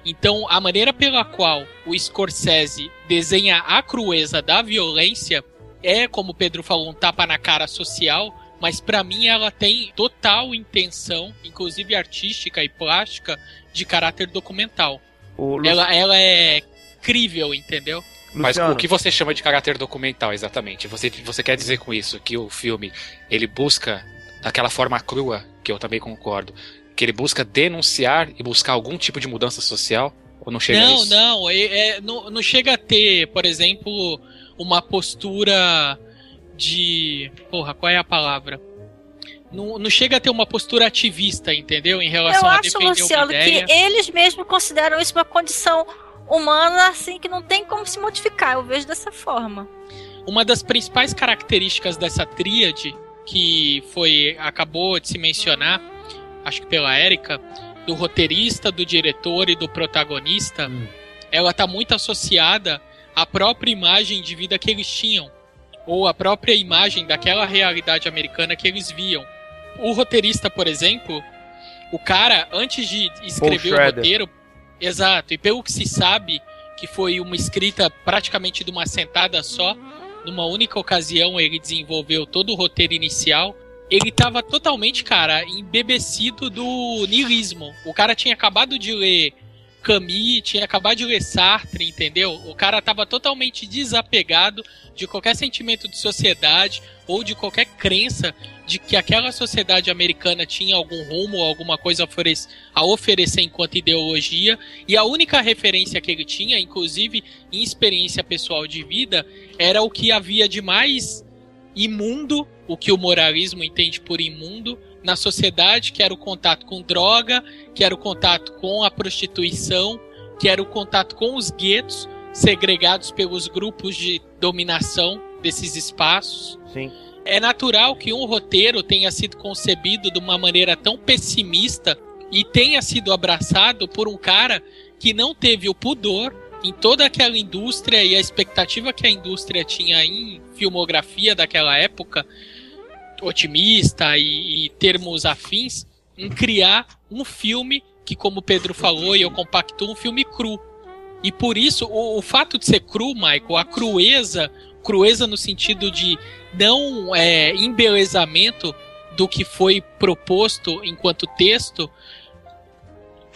Speaker 5: Então, a maneira pela qual o Scorsese desenha a crueza da violência é, como o Pedro falou, um tapa na cara social, mas para mim ela tem total intenção, inclusive artística e plástica, de caráter documental.
Speaker 3: Lu...
Speaker 5: Ela, ela é crível, entendeu?
Speaker 2: Mas Luciano. o que você chama de caráter documental, exatamente? Você, você quer dizer com isso que o filme ele busca daquela forma crua, que eu também concordo, que ele busca denunciar e buscar algum tipo de mudança social? Ou não chega
Speaker 5: não,
Speaker 2: a isso?
Speaker 5: Não, é, é, não, não chega a ter, por exemplo, uma postura de. Porra, qual é a palavra? Não, não chega a ter uma postura ativista, entendeu? Em relação
Speaker 4: eu
Speaker 5: a
Speaker 4: acho,
Speaker 5: defender
Speaker 4: Luciano,
Speaker 5: uma ideia.
Speaker 4: que eles mesmos consideram isso uma condição humana assim que não tem como se modificar. Eu vejo dessa forma.
Speaker 5: Uma das principais características dessa tríade que foi acabou de se mencionar, acho que pela Érica, do roteirista, do diretor e do protagonista, hum. ela está muito associada à própria imagem de vida que eles tinham ou à própria imagem daquela realidade americana que eles viam. O roteirista, por exemplo, o cara antes de escrever o roteiro, Exato, e pelo que se sabe, que foi uma escrita praticamente de uma sentada só, numa única ocasião ele desenvolveu todo o roteiro inicial. Ele estava totalmente, cara, embebecido do niilismo. O cara tinha acabado de ler Camus, tinha acabado de ler Sartre, entendeu? O cara estava totalmente desapegado de qualquer sentimento de sociedade ou de qualquer crença de que aquela sociedade americana tinha algum rumo, alguma coisa a oferecer enquanto ideologia, e a única referência que ele tinha, inclusive em experiência pessoal de vida, era o que havia de mais imundo, o que o moralismo entende por imundo, na sociedade, que era o contato com droga, que era o contato com a prostituição, que era o contato com os guetos, segregados pelos grupos de dominação desses espaços.
Speaker 3: Sim.
Speaker 5: É natural que um roteiro tenha sido concebido de uma maneira tão pessimista e tenha sido abraçado por um cara que não teve o pudor em toda aquela indústria e a expectativa que a indústria tinha em filmografia daquela época, otimista e, e termos afins, em criar um filme que, como o Pedro falou, e eu compacto, um filme cru. E por isso, o, o fato de ser cru, Michael, a crueza, crueza no sentido de não é, embelezamento do que foi proposto enquanto texto,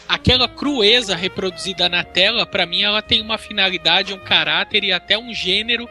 Speaker 5: aquela crueza reproduzida na tela, para mim, ela tem uma finalidade, um caráter e até um gênero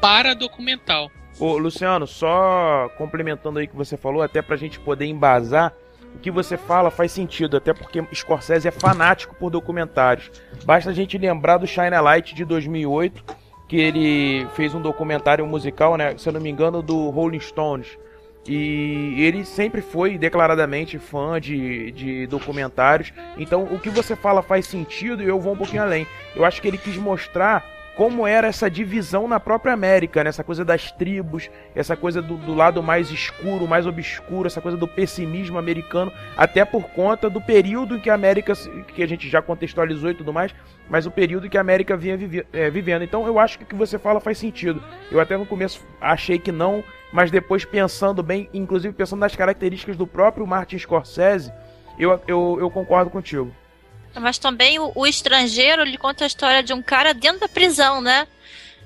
Speaker 5: para documental.
Speaker 3: Ô, Luciano, só complementando aí o que você falou, até pra gente poder embasar, o que você fala faz sentido, até porque Scorsese é fanático por documentários. Basta a gente lembrar do Shine a Light de 2008, que ele fez um documentário musical, né, se eu não me engano, do Rolling Stones. E ele sempre foi declaradamente fã de, de documentários. Então o que você fala faz sentido e eu vou um pouquinho além. Eu acho que ele quis mostrar como era essa divisão na própria América, né? essa coisa das tribos, essa coisa do, do, lado mais escuro, mais obscuro, essa coisa do pessimismo americano, até por conta do período em que a América, que a gente já contextualizou e tudo mais, mas o período em que a América vinha é, vivendo. Então eu acho que o que você fala faz sentido. Eu até no começo achei que não, mas depois pensando bem, inclusive pensando nas características do próprio Martin Scorsese, eu, eu, eu concordo contigo.
Speaker 4: Mas também o, o, estrangeiro ele conta a história de um cara dentro da prisão, né?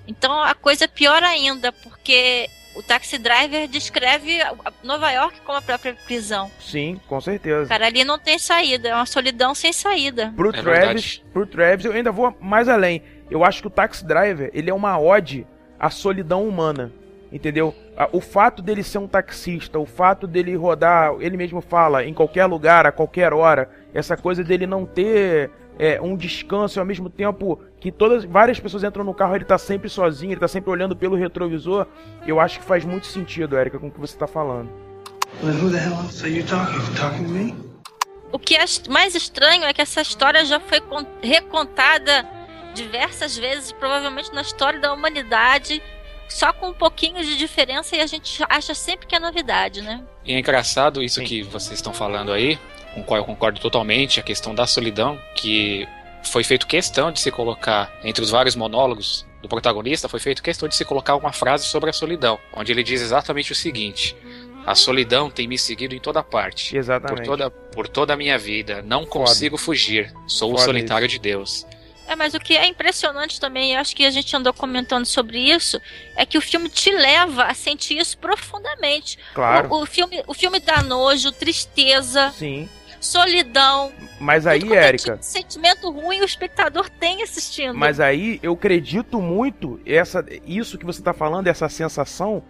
Speaker 4: Então a coisa é pior ainda, porque o Taxi Driver descreve Nova York como a própria prisão.
Speaker 3: Sim, com certeza.
Speaker 4: Cara, ali não tem saída, é uma solidão sem saída.
Speaker 3: Pro, é Travis, pro Travis, eu ainda vou mais além. Eu acho que o Taxi Driver, ele é uma ode à solidão humana. Entendeu? O fato dele ser um taxista, o fato dele rodar, ele mesmo fala, em qualquer lugar, a qualquer hora, essa coisa dele não ter é, um descanso e ao mesmo tempo que todas várias pessoas entram no carro ele tá sempre sozinho, ele tá sempre olhando pelo retrovisor, eu acho que faz muito sentido, Erika, com o que você tá falando.
Speaker 4: O que é mais estranho é que essa história já foi recontada diversas vezes, provavelmente na história da humanidade, só com um pouquinho de diferença e a gente acha sempre que é novidade, né?
Speaker 2: E é engraçado isso Sim. que vocês estão falando aí, com o qual eu concordo totalmente, a questão da solidão, que foi feito questão de se colocar entre os vários monólogos do protagonista, foi feito questão de se colocar uma frase sobre a solidão, onde ele diz exatamente o seguinte: a solidão tem me seguido em toda parte.
Speaker 3: Exatamente.
Speaker 2: Por toda, por toda a minha vida. Não consigo Foda. fugir. Sou Foda o solitário isso. de Deus.
Speaker 4: É, mas o que é impressionante também, acho que a gente andou comentando sobre isso, é que o filme te leva a sentir isso profundamente.
Speaker 3: Claro.
Speaker 4: O, o filme, o filme dá nojo, tristeza.
Speaker 3: Sim
Speaker 4: solidão.
Speaker 3: Mas aí, Érica.
Speaker 4: Tipo sentimento ruim o espectador tem assistindo.
Speaker 3: Mas aí eu acredito muito essa, isso que você está falando, essa sensação,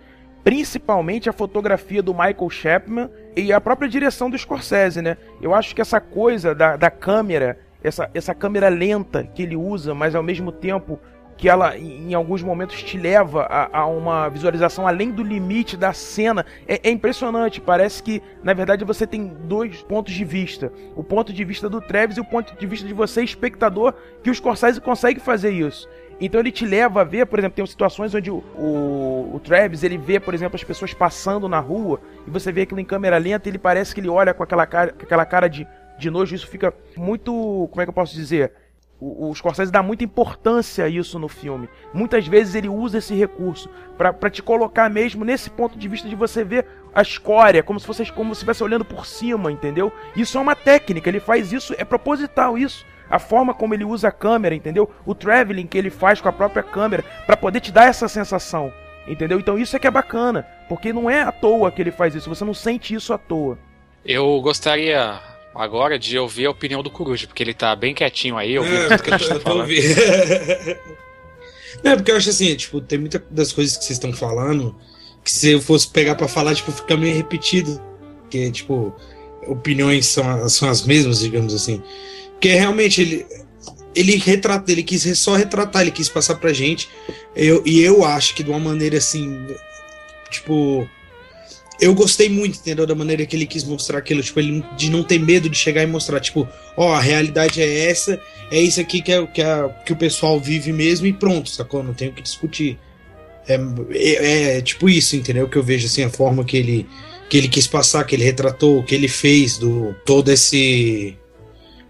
Speaker 3: principalmente a fotografia do Michael Chapman e a própria direção do Scorsese, né? Eu acho que essa coisa da, da câmera essa, essa câmera lenta que ele usa, mas ao mesmo tempo que ela em alguns momentos te leva a, a uma visualização além do limite da cena é, é, impressionante. Parece que na verdade você tem dois pontos de vista: o ponto de vista do Travis e o ponto de vista de você, espectador, que o Scorsese consegue fazer isso. Então ele te leva a ver, por exemplo, tem situações onde o, o, o, Travis ele vê, por exemplo, as pessoas passando na rua e você vê aquilo em câmera lenta, ele parece que ele olha com aquela cara, com aquela cara de de nojo, isso fica muito. Como é que eu posso dizer? O, o Scorsese dá muita importância a isso no filme. Muitas vezes ele usa esse recurso para te colocar mesmo nesse ponto de vista de você ver a escória, como se você como se estivesse olhando por cima, entendeu? Isso é uma técnica, ele faz isso, é proposital isso. A forma como ele usa a câmera, entendeu? O traveling que ele faz com a própria câmera para poder te dar essa sensação, entendeu? Então isso é que é bacana, porque não é à toa que ele faz isso, você não sente isso à toa.
Speaker 2: Eu gostaria agora de ouvir a opinião do Coruja, porque ele tá bem quietinho aí, ouvindo é, tudo que a gente tá falando. *laughs*
Speaker 7: é, porque eu acho assim, tipo, tem muitas das coisas que vocês estão falando que se eu fosse pegar para falar, tipo, fica meio repetido. Porque, tipo, opiniões são, são as mesmas, digamos assim. Porque realmente ele. Ele retrata, ele quis só retratar, ele quis passar pra gente. Eu, e eu acho que de uma maneira assim. Tipo eu gostei muito, entendeu? Da maneira que ele quis mostrar aquilo, tipo, ele de não ter medo de chegar e mostrar, tipo, ó, a realidade é essa, é isso aqui que, é, que, é, que o pessoal vive mesmo e pronto, sacou? Não tem o que discutir. É, é, é, tipo isso, entendeu? Que eu vejo assim, a forma que ele, que ele quis passar, que ele retratou, que ele fez, do todo esse.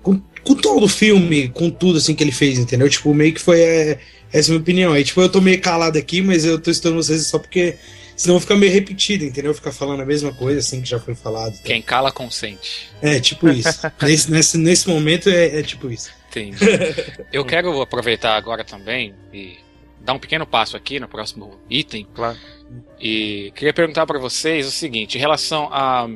Speaker 7: Com, com todo o filme, com tudo assim que ele fez, entendeu? Tipo, meio que foi. É, essa é minha opinião. Aí, tipo, eu tô meio calado aqui, mas eu tô estudando vocês só porque Senão fica meio repetido, entendeu? Ficar falando a mesma coisa assim que já foi falado.
Speaker 2: Quem cala consente.
Speaker 7: É, tipo isso. *laughs* nesse, nesse, nesse momento é, é tipo isso.
Speaker 2: Entendi. Eu quero aproveitar agora também e dar um pequeno passo aqui no próximo item.
Speaker 3: Claro.
Speaker 2: E queria perguntar para vocês o seguinte, em relação a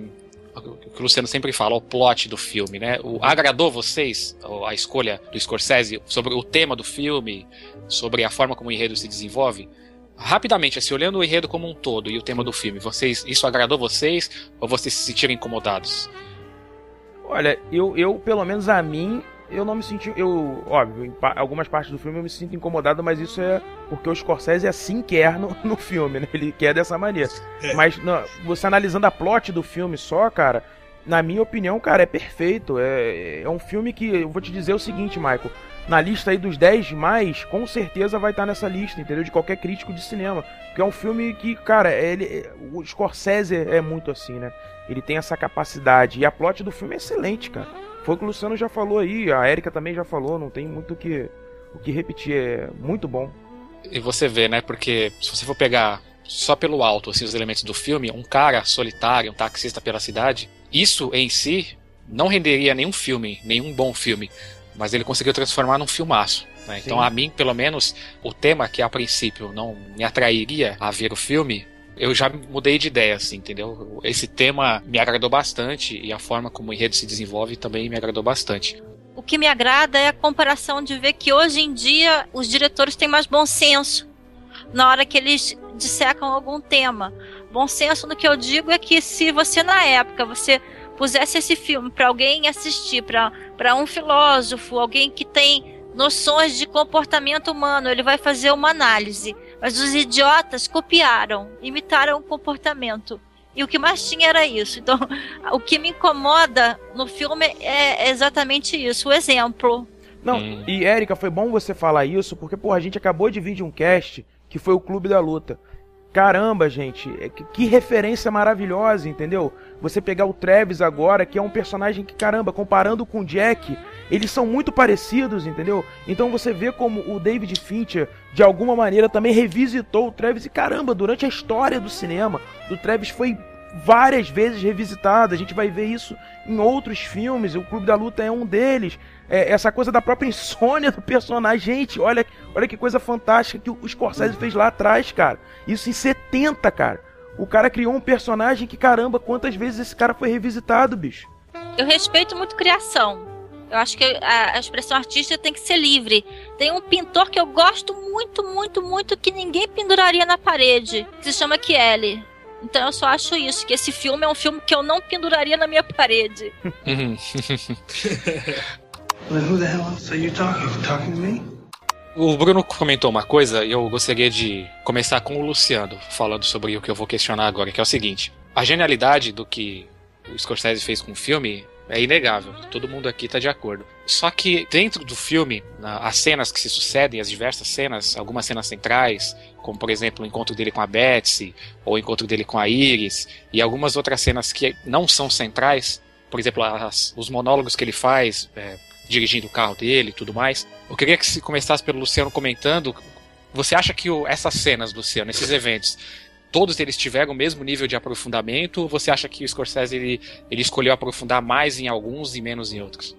Speaker 2: o que o Luciano sempre fala, o plot do filme, né? O, agradou vocês a escolha do Scorsese sobre o tema do filme, sobre a forma como o enredo se desenvolve? Rapidamente, assim, olhando o enredo como um todo e o tema do filme, vocês, isso agradou vocês ou vocês se sentiram incomodados?
Speaker 3: Olha, eu, eu pelo menos a mim, eu não me senti. Eu, óbvio, em pa algumas partes do filme eu me sinto incomodado, mas isso é porque o Scorsese assim quer no, *laughs* no filme, né? Ele quer dessa maneira. É. Mas não, você analisando a plot do filme só, cara, na minha opinião, cara, é perfeito. É, é um filme que. Eu vou te dizer o seguinte, Michael. Na lista aí dos 10 mais, com certeza vai estar nessa lista, entendeu? De qualquer crítico de cinema. Porque é um filme que, cara, ele, o Scorsese é muito assim, né? Ele tem essa capacidade. E a plot do filme é excelente, cara. Foi o que o Luciano já falou aí, a Erika também já falou, não tem muito o que, o que repetir, é muito bom.
Speaker 2: E você vê, né, porque se você for pegar só pelo alto assim, os elementos do filme, um cara solitário, um taxista pela cidade, isso em si não renderia nenhum filme, nenhum bom filme, mas ele conseguiu transformar num filmaço. Né? Então, a mim, pelo menos, o tema que a princípio não me atrairia a ver o filme, eu já mudei de ideia, assim, entendeu? Esse tema me agradou bastante e a forma como o enredo se desenvolve também me agradou bastante.
Speaker 4: O que me agrada é a comparação de ver que hoje em dia os diretores têm mais bom senso na hora que eles dissecam algum tema. Bom senso no que eu digo é que se você na época você pusesse esse filme para alguém assistir, para um filósofo, alguém que tem noções de comportamento humano, ele vai fazer uma análise. Mas os idiotas copiaram, imitaram o comportamento. E o que mais tinha era isso. Então, *laughs* o que me incomoda no filme é exatamente isso, o exemplo.
Speaker 3: Não, hum. e Érica, foi bom você falar isso, porque, pô, a gente acabou de vir de um cast que foi o Clube da Luta. Caramba, gente, é que referência maravilhosa, entendeu? Você pegar o Travis agora, que é um personagem que, caramba, comparando com o Jack, eles são muito parecidos, entendeu? Então você vê como o David Fincher, de alguma maneira, também revisitou o Travis. E caramba, durante a história do cinema, o Travis foi várias vezes revisitado. A gente vai ver isso em outros filmes. O Clube da Luta é um deles. É, essa coisa da própria insônia do personagem. Gente, olha, olha que coisa fantástica que o Scorsese fez lá atrás, cara. Isso em 70, cara. O cara criou um personagem que, caramba, quantas vezes esse cara foi revisitado, bicho.
Speaker 4: Eu respeito muito criação. Eu acho que a, expressão artística tem que ser livre. Tem um pintor que eu gosto muito, muito, muito, que ninguém penduraria na parede, que se chama Kelly. Então eu só acho isso, que esse filme é um filme que eu não penduraria na minha parede. *laughs*
Speaker 2: O Bruno comentou uma coisa e eu gostaria de começar com o Luciano, falando sobre o que eu vou questionar agora, que é o seguinte: a genialidade do que o Scorsese fez com o filme é inegável, todo mundo aqui está de acordo. Só que dentro do filme, as cenas que se sucedem, as diversas cenas, algumas cenas centrais, como por exemplo o encontro dele com a Betsy, ou o encontro dele com a Iris, e algumas outras cenas que não são centrais, por exemplo, as, os monólogos que ele faz, é, dirigindo o carro dele e tudo mais. Eu queria que se começasse pelo Luciano comentando. Você acha que o, essas cenas, Luciano, esses eventos, todos eles tiveram o mesmo nível de aprofundamento? Ou você acha que o Scorsese ele, ele escolheu aprofundar mais em alguns e menos em outros?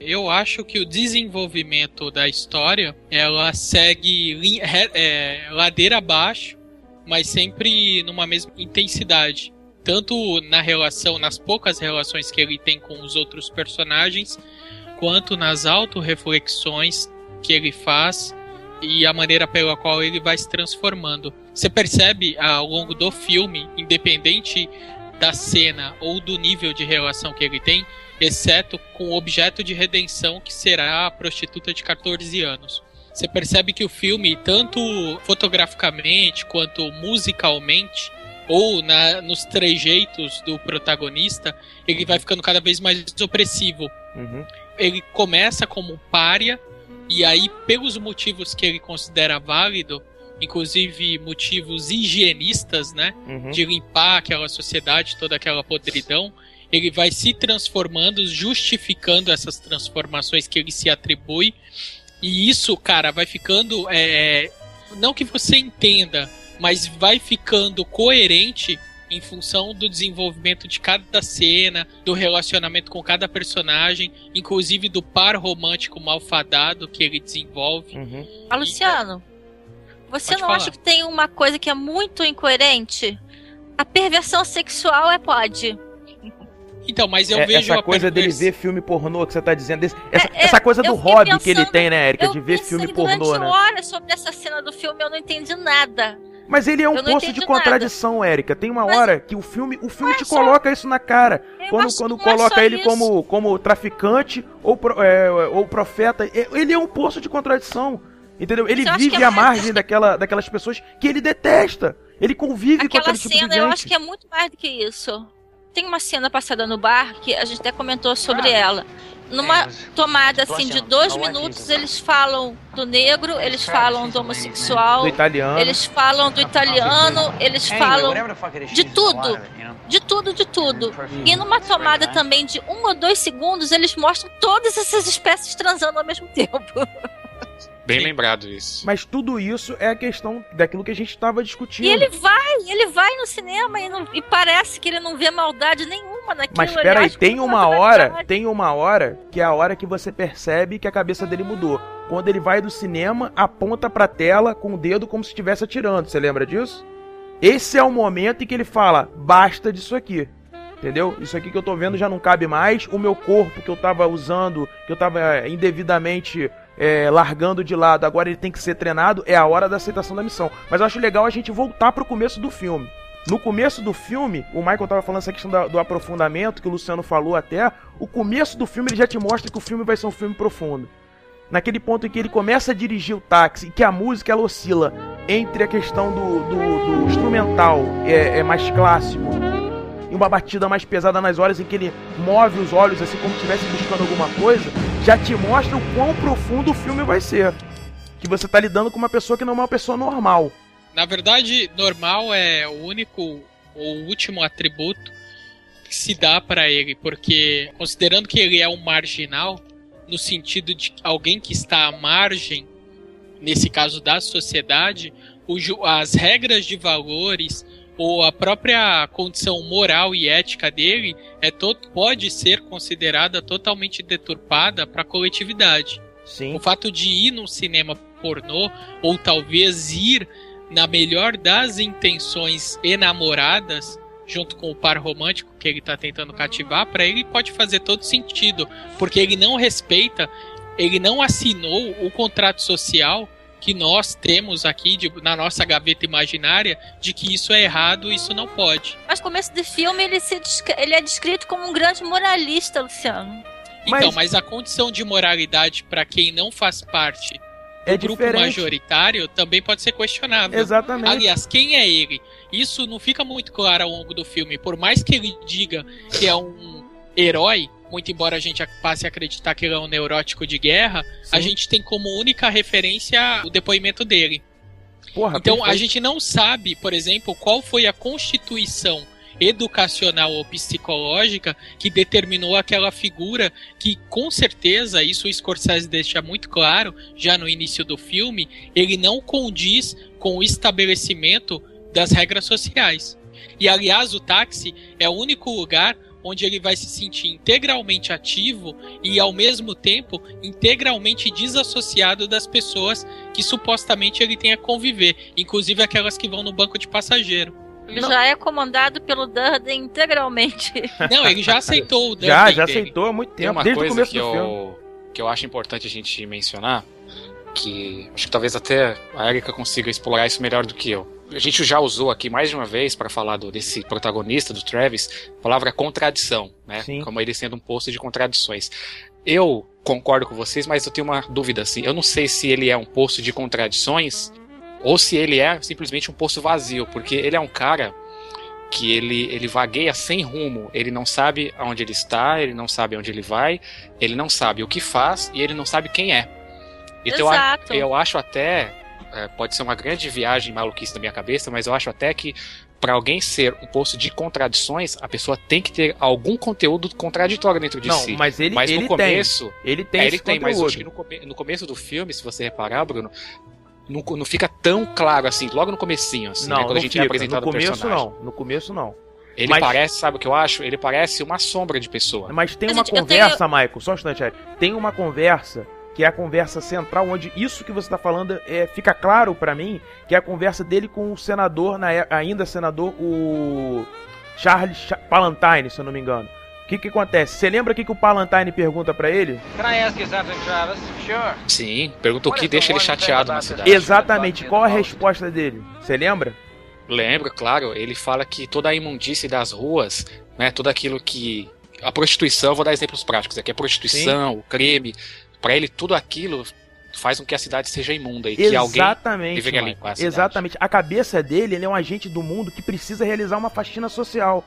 Speaker 5: Eu acho que o desenvolvimento da história ela segue é, ladeira abaixo, mas sempre numa mesma intensidade tanto na relação, nas poucas relações que ele tem com os outros personagens, quanto nas autorreflexões que ele faz e a maneira pela qual ele vai se transformando. Você percebe ao longo do filme, independente da cena ou do nível de relação que ele tem, exceto com o objeto de redenção que será a prostituta de 14 anos. Você percebe que o filme, tanto fotograficamente quanto musicalmente, ou na, nos trejeitos do protagonista, ele vai ficando cada vez mais opressivo. Uhum ele começa como párea e aí pelos motivos que ele considera válido, inclusive motivos higienistas, né, uhum. de limpar aquela sociedade, toda aquela podridão, ele vai se transformando, justificando essas transformações que ele se atribui. E isso, cara, vai ficando. É, não que você entenda, mas vai ficando coerente em função do desenvolvimento de cada cena, do relacionamento com cada personagem, inclusive do par romântico malfadado que ele desenvolve.
Speaker 3: Uhum.
Speaker 4: Ah, Luciano, você
Speaker 5: Pode
Speaker 4: não
Speaker 5: falar.
Speaker 4: acha que tem uma coisa que é muito incoerente? A perversão sexual é pode.
Speaker 5: Então, mas eu
Speaker 3: É,
Speaker 5: vejo
Speaker 3: essa
Speaker 5: a
Speaker 3: coisa dele
Speaker 5: pervers-
Speaker 3: ver filme pornô que você tá dizendo. desse- essa,
Speaker 4: É,
Speaker 3: essa coisa do hobby que ele
Speaker 4: pensando-
Speaker 3: tem, né, Erika? De ver filme pornô, né?
Speaker 4: horas sobre essa cena do filme, eu não entendi nada.
Speaker 3: Mas ele é um
Speaker 4: Eu
Speaker 3: poço de contradição, Érica. Tem uma
Speaker 4: Mas-
Speaker 3: hora que o filme, o filme te
Speaker 4: só-
Speaker 3: coloca isso na cara.
Speaker 4: Eu
Speaker 3: Quando,
Speaker 4: acho
Speaker 3: quando
Speaker 4: é
Speaker 3: coloca ele
Speaker 4: isso.
Speaker 3: como, como traficante ou, pro- é, ou profeta. É, Ele é um poço de contradição. Entendeu? Ele
Speaker 4: eu
Speaker 3: vive
Speaker 4: é
Speaker 3: à
Speaker 4: mais-
Speaker 3: margem daquela, daquelas pessoas que ele detesta. Ele convive com
Speaker 4: Aquela
Speaker 3: aquele tipo
Speaker 4: cena,
Speaker 3: de
Speaker 4: eu
Speaker 3: gente.
Speaker 4: acho que é muito mais do que isso. Tem uma cena passada no bar que a gente até comentou sobre ela. Numa tomada assim de dois minutos, eles falam do negro, eles falam do homossexual,
Speaker 3: Do italiano.
Speaker 4: eles falam do italiano, eles falam de tudo. De tudo, de tudo. E numa tomada também de um ou dois segundos, eles mostram todas essas espécies transando ao mesmo *laughs* tempo.
Speaker 2: Bem lembrado isso.
Speaker 3: Mas tudo isso é a questão daquilo que a gente estava discutindo.
Speaker 4: E ele vai, ele vai no cinema e, não- e parece que ele não vê maldade nenhuma naquilo.
Speaker 3: Mas
Speaker 4: ele
Speaker 3: espera aí,
Speaker 4: acha que
Speaker 3: tem uma
Speaker 4: é
Speaker 3: hora,
Speaker 4: verdade.
Speaker 3: tem uma hora que é a hora que você percebe que a cabeça dele mudou. Quando ele vai do cinema, aponta pra tela com o dedo como se estivesse atirando. Você lembra disso? Esse é o momento em que ele fala: basta disso aqui. Entendeu? Isso aqui que eu tô vendo já não cabe mais. O meu corpo que eu tava usando, que eu tava indevidamente é, largando de lado, agora ele tem que ser treinado. É a hora da aceitação da missão. Mas eu acho legal a gente voltar pro começo do filme. No começo do filme, o Michael tava falando essa questão da- do aprofundamento, que o Luciano falou até. O começo do filme ele já te mostra que o filme vai ser um filme profundo. Naquele ponto em que ele começa a dirigir o táxi e que a música ela oscila entre a questão do, do- do instrumental é, é mais clássico e uma batida mais pesada nas horas em que ele move os olhos assim como se estivesse buscando alguma coisa, já te mostra o quão profundo o filme vai ser. Que você tá lidando com uma pessoa que não é uma pessoa normal.
Speaker 5: Na verdade, normal é o único ou último atributo que se dá pra ele, porque considerando que ele é um marginal, no sentido de alguém que está à margem, nesse caso da sociedade, as regras de valores ou a própria condição moral e ética dele é to pode ser considerada totalmente deturpada para a coletividade.
Speaker 3: Sim.
Speaker 5: O fato de ir num cinema pornô, ou talvez ir na melhor das intenções enamoradas, junto com o par romântico que ele tá tentando cativar, para ele pode fazer todo sentido, porque ele não respeita, ele não assinou o contrato social que nós temos aqui de- na nossa gaveta imaginária de que isso é errado, isso não pode.
Speaker 4: Mas no começo do filme ele, se ele é descrito como um grande moralista, Luciano.
Speaker 5: Então, mas a condição de moralidade para quem não faz parte
Speaker 3: É
Speaker 5: do grupo
Speaker 3: diferente.
Speaker 5: majoritário também pode ser questionável.
Speaker 3: Exatamente.
Speaker 5: Aliás, quem é ele? Isso não fica muito claro ao longo do filme. Por mais que ele diga que é um herói, muito embora a gente passe a acreditar que ele é um neurótico de guerra, a gente tem como única referência o depoimento dele.
Speaker 3: Porra,
Speaker 5: então a
Speaker 3: perfeito.
Speaker 5: gente não sabe, por exemplo, qual foi a constituição educacional ou psicológica que determinou aquela figura que com certeza isso o Scorsese deixa muito claro já no início do filme, ele não condiz com o estabelecimento das regras sociais. E aliás, o táxi é o único lugar onde ele vai se sentir integralmente ativo e ao mesmo tempo integralmente desassociado das pessoas que supostamente ele tem a conviver, inclusive aquelas que vão no banco de passageiro.
Speaker 4: Ele já é comandado pelo Durden integralmente. *laughs* *laughs*
Speaker 5: Não, ele já aceitou o
Speaker 3: Já,
Speaker 5: Durden
Speaker 3: já
Speaker 5: dele.
Speaker 3: aceitou há muito
Speaker 2: Tem
Speaker 3: tempo,
Speaker 2: uma
Speaker 3: desde o
Speaker 2: coisa
Speaker 3: começo
Speaker 2: que
Speaker 3: do filme.
Speaker 2: eu, que eu acho importante a gente mencionar, que acho que talvez até a Erika consiga explorar isso melhor do que eu. A gente já usou aqui mais de uma vez para falar do, desse protagonista do Travis, a palavra contradição, né?
Speaker 3: Sim.
Speaker 2: Como ele sendo um poço de contradições. Eu concordo com vocês, mas eu tenho uma dúvida assim. Eu não sei se ele é um poço de contradições ou se ele é simplesmente um poço vazio, porque ele é um cara que ele, ele vagueia sem rumo, ele não sabe aonde ele está, ele não sabe aonde ele vai, ele não sabe o que faz e ele não sabe quem é. Então
Speaker 4: Exato.
Speaker 2: eu, eu acho até, é, pode ser uma grande viagem maluquice da minha cabeça, mas eu acho até que para alguém ser um poço de contradições, a pessoa tem que ter algum conteúdo contraditório dentro de
Speaker 3: Não,
Speaker 2: si.
Speaker 3: mas ele,
Speaker 2: mas
Speaker 3: ele
Speaker 2: no começo,
Speaker 3: tem. Ele tem
Speaker 2: é,
Speaker 3: esse
Speaker 2: ele tem, mas
Speaker 3: conteúdo.
Speaker 2: acho que no, come- no começo do filme, se você reparar, Bruno, não, não fica tão claro assim, logo no comecinho, assim, né,
Speaker 3: Não,
Speaker 2: quando
Speaker 3: não
Speaker 2: a gente é
Speaker 3: fica.
Speaker 2: apresentado
Speaker 3: no começo
Speaker 2: personagem.
Speaker 3: não. No começo não.
Speaker 2: Ele
Speaker 3: Mas-
Speaker 2: parece, sabe o que eu acho? Ele parece uma sombra de pessoa.
Speaker 3: Mas tem
Speaker 4: Mas,
Speaker 3: uma
Speaker 4: gente,
Speaker 3: conversa, Michael, só um instante, Eric. Tem uma conversa que é a conversa central, onde isso que você tá falando é, fica claro pra mim, que é a conversa dele com o senador, na é- ainda senador, o Charles Cha- Palantine, se eu não me engano. O que que acontece? Você lembra o que, que o Palantine pergunta pra ele?
Speaker 13: Can I ask you something, Travis? Sure.
Speaker 2: Sim, pergunta o que deixa ele chateado na cidade.
Speaker 3: Exatamente, qual a resposta dele? Você lembra?
Speaker 2: Lembro, claro, ele fala que toda a imundície das ruas, né, tudo aquilo que a prostituição, vou dar exemplos práticos aqui, a prostituição, o crime, pra ele tudo aquilo faz com que a cidade seja imunda e que alguém
Speaker 3: Exatamente.
Speaker 2: deveria limpar a cidade.
Speaker 3: Exatamente. A cabeça dele, ele é um agente do mundo que precisa realizar uma faxina social.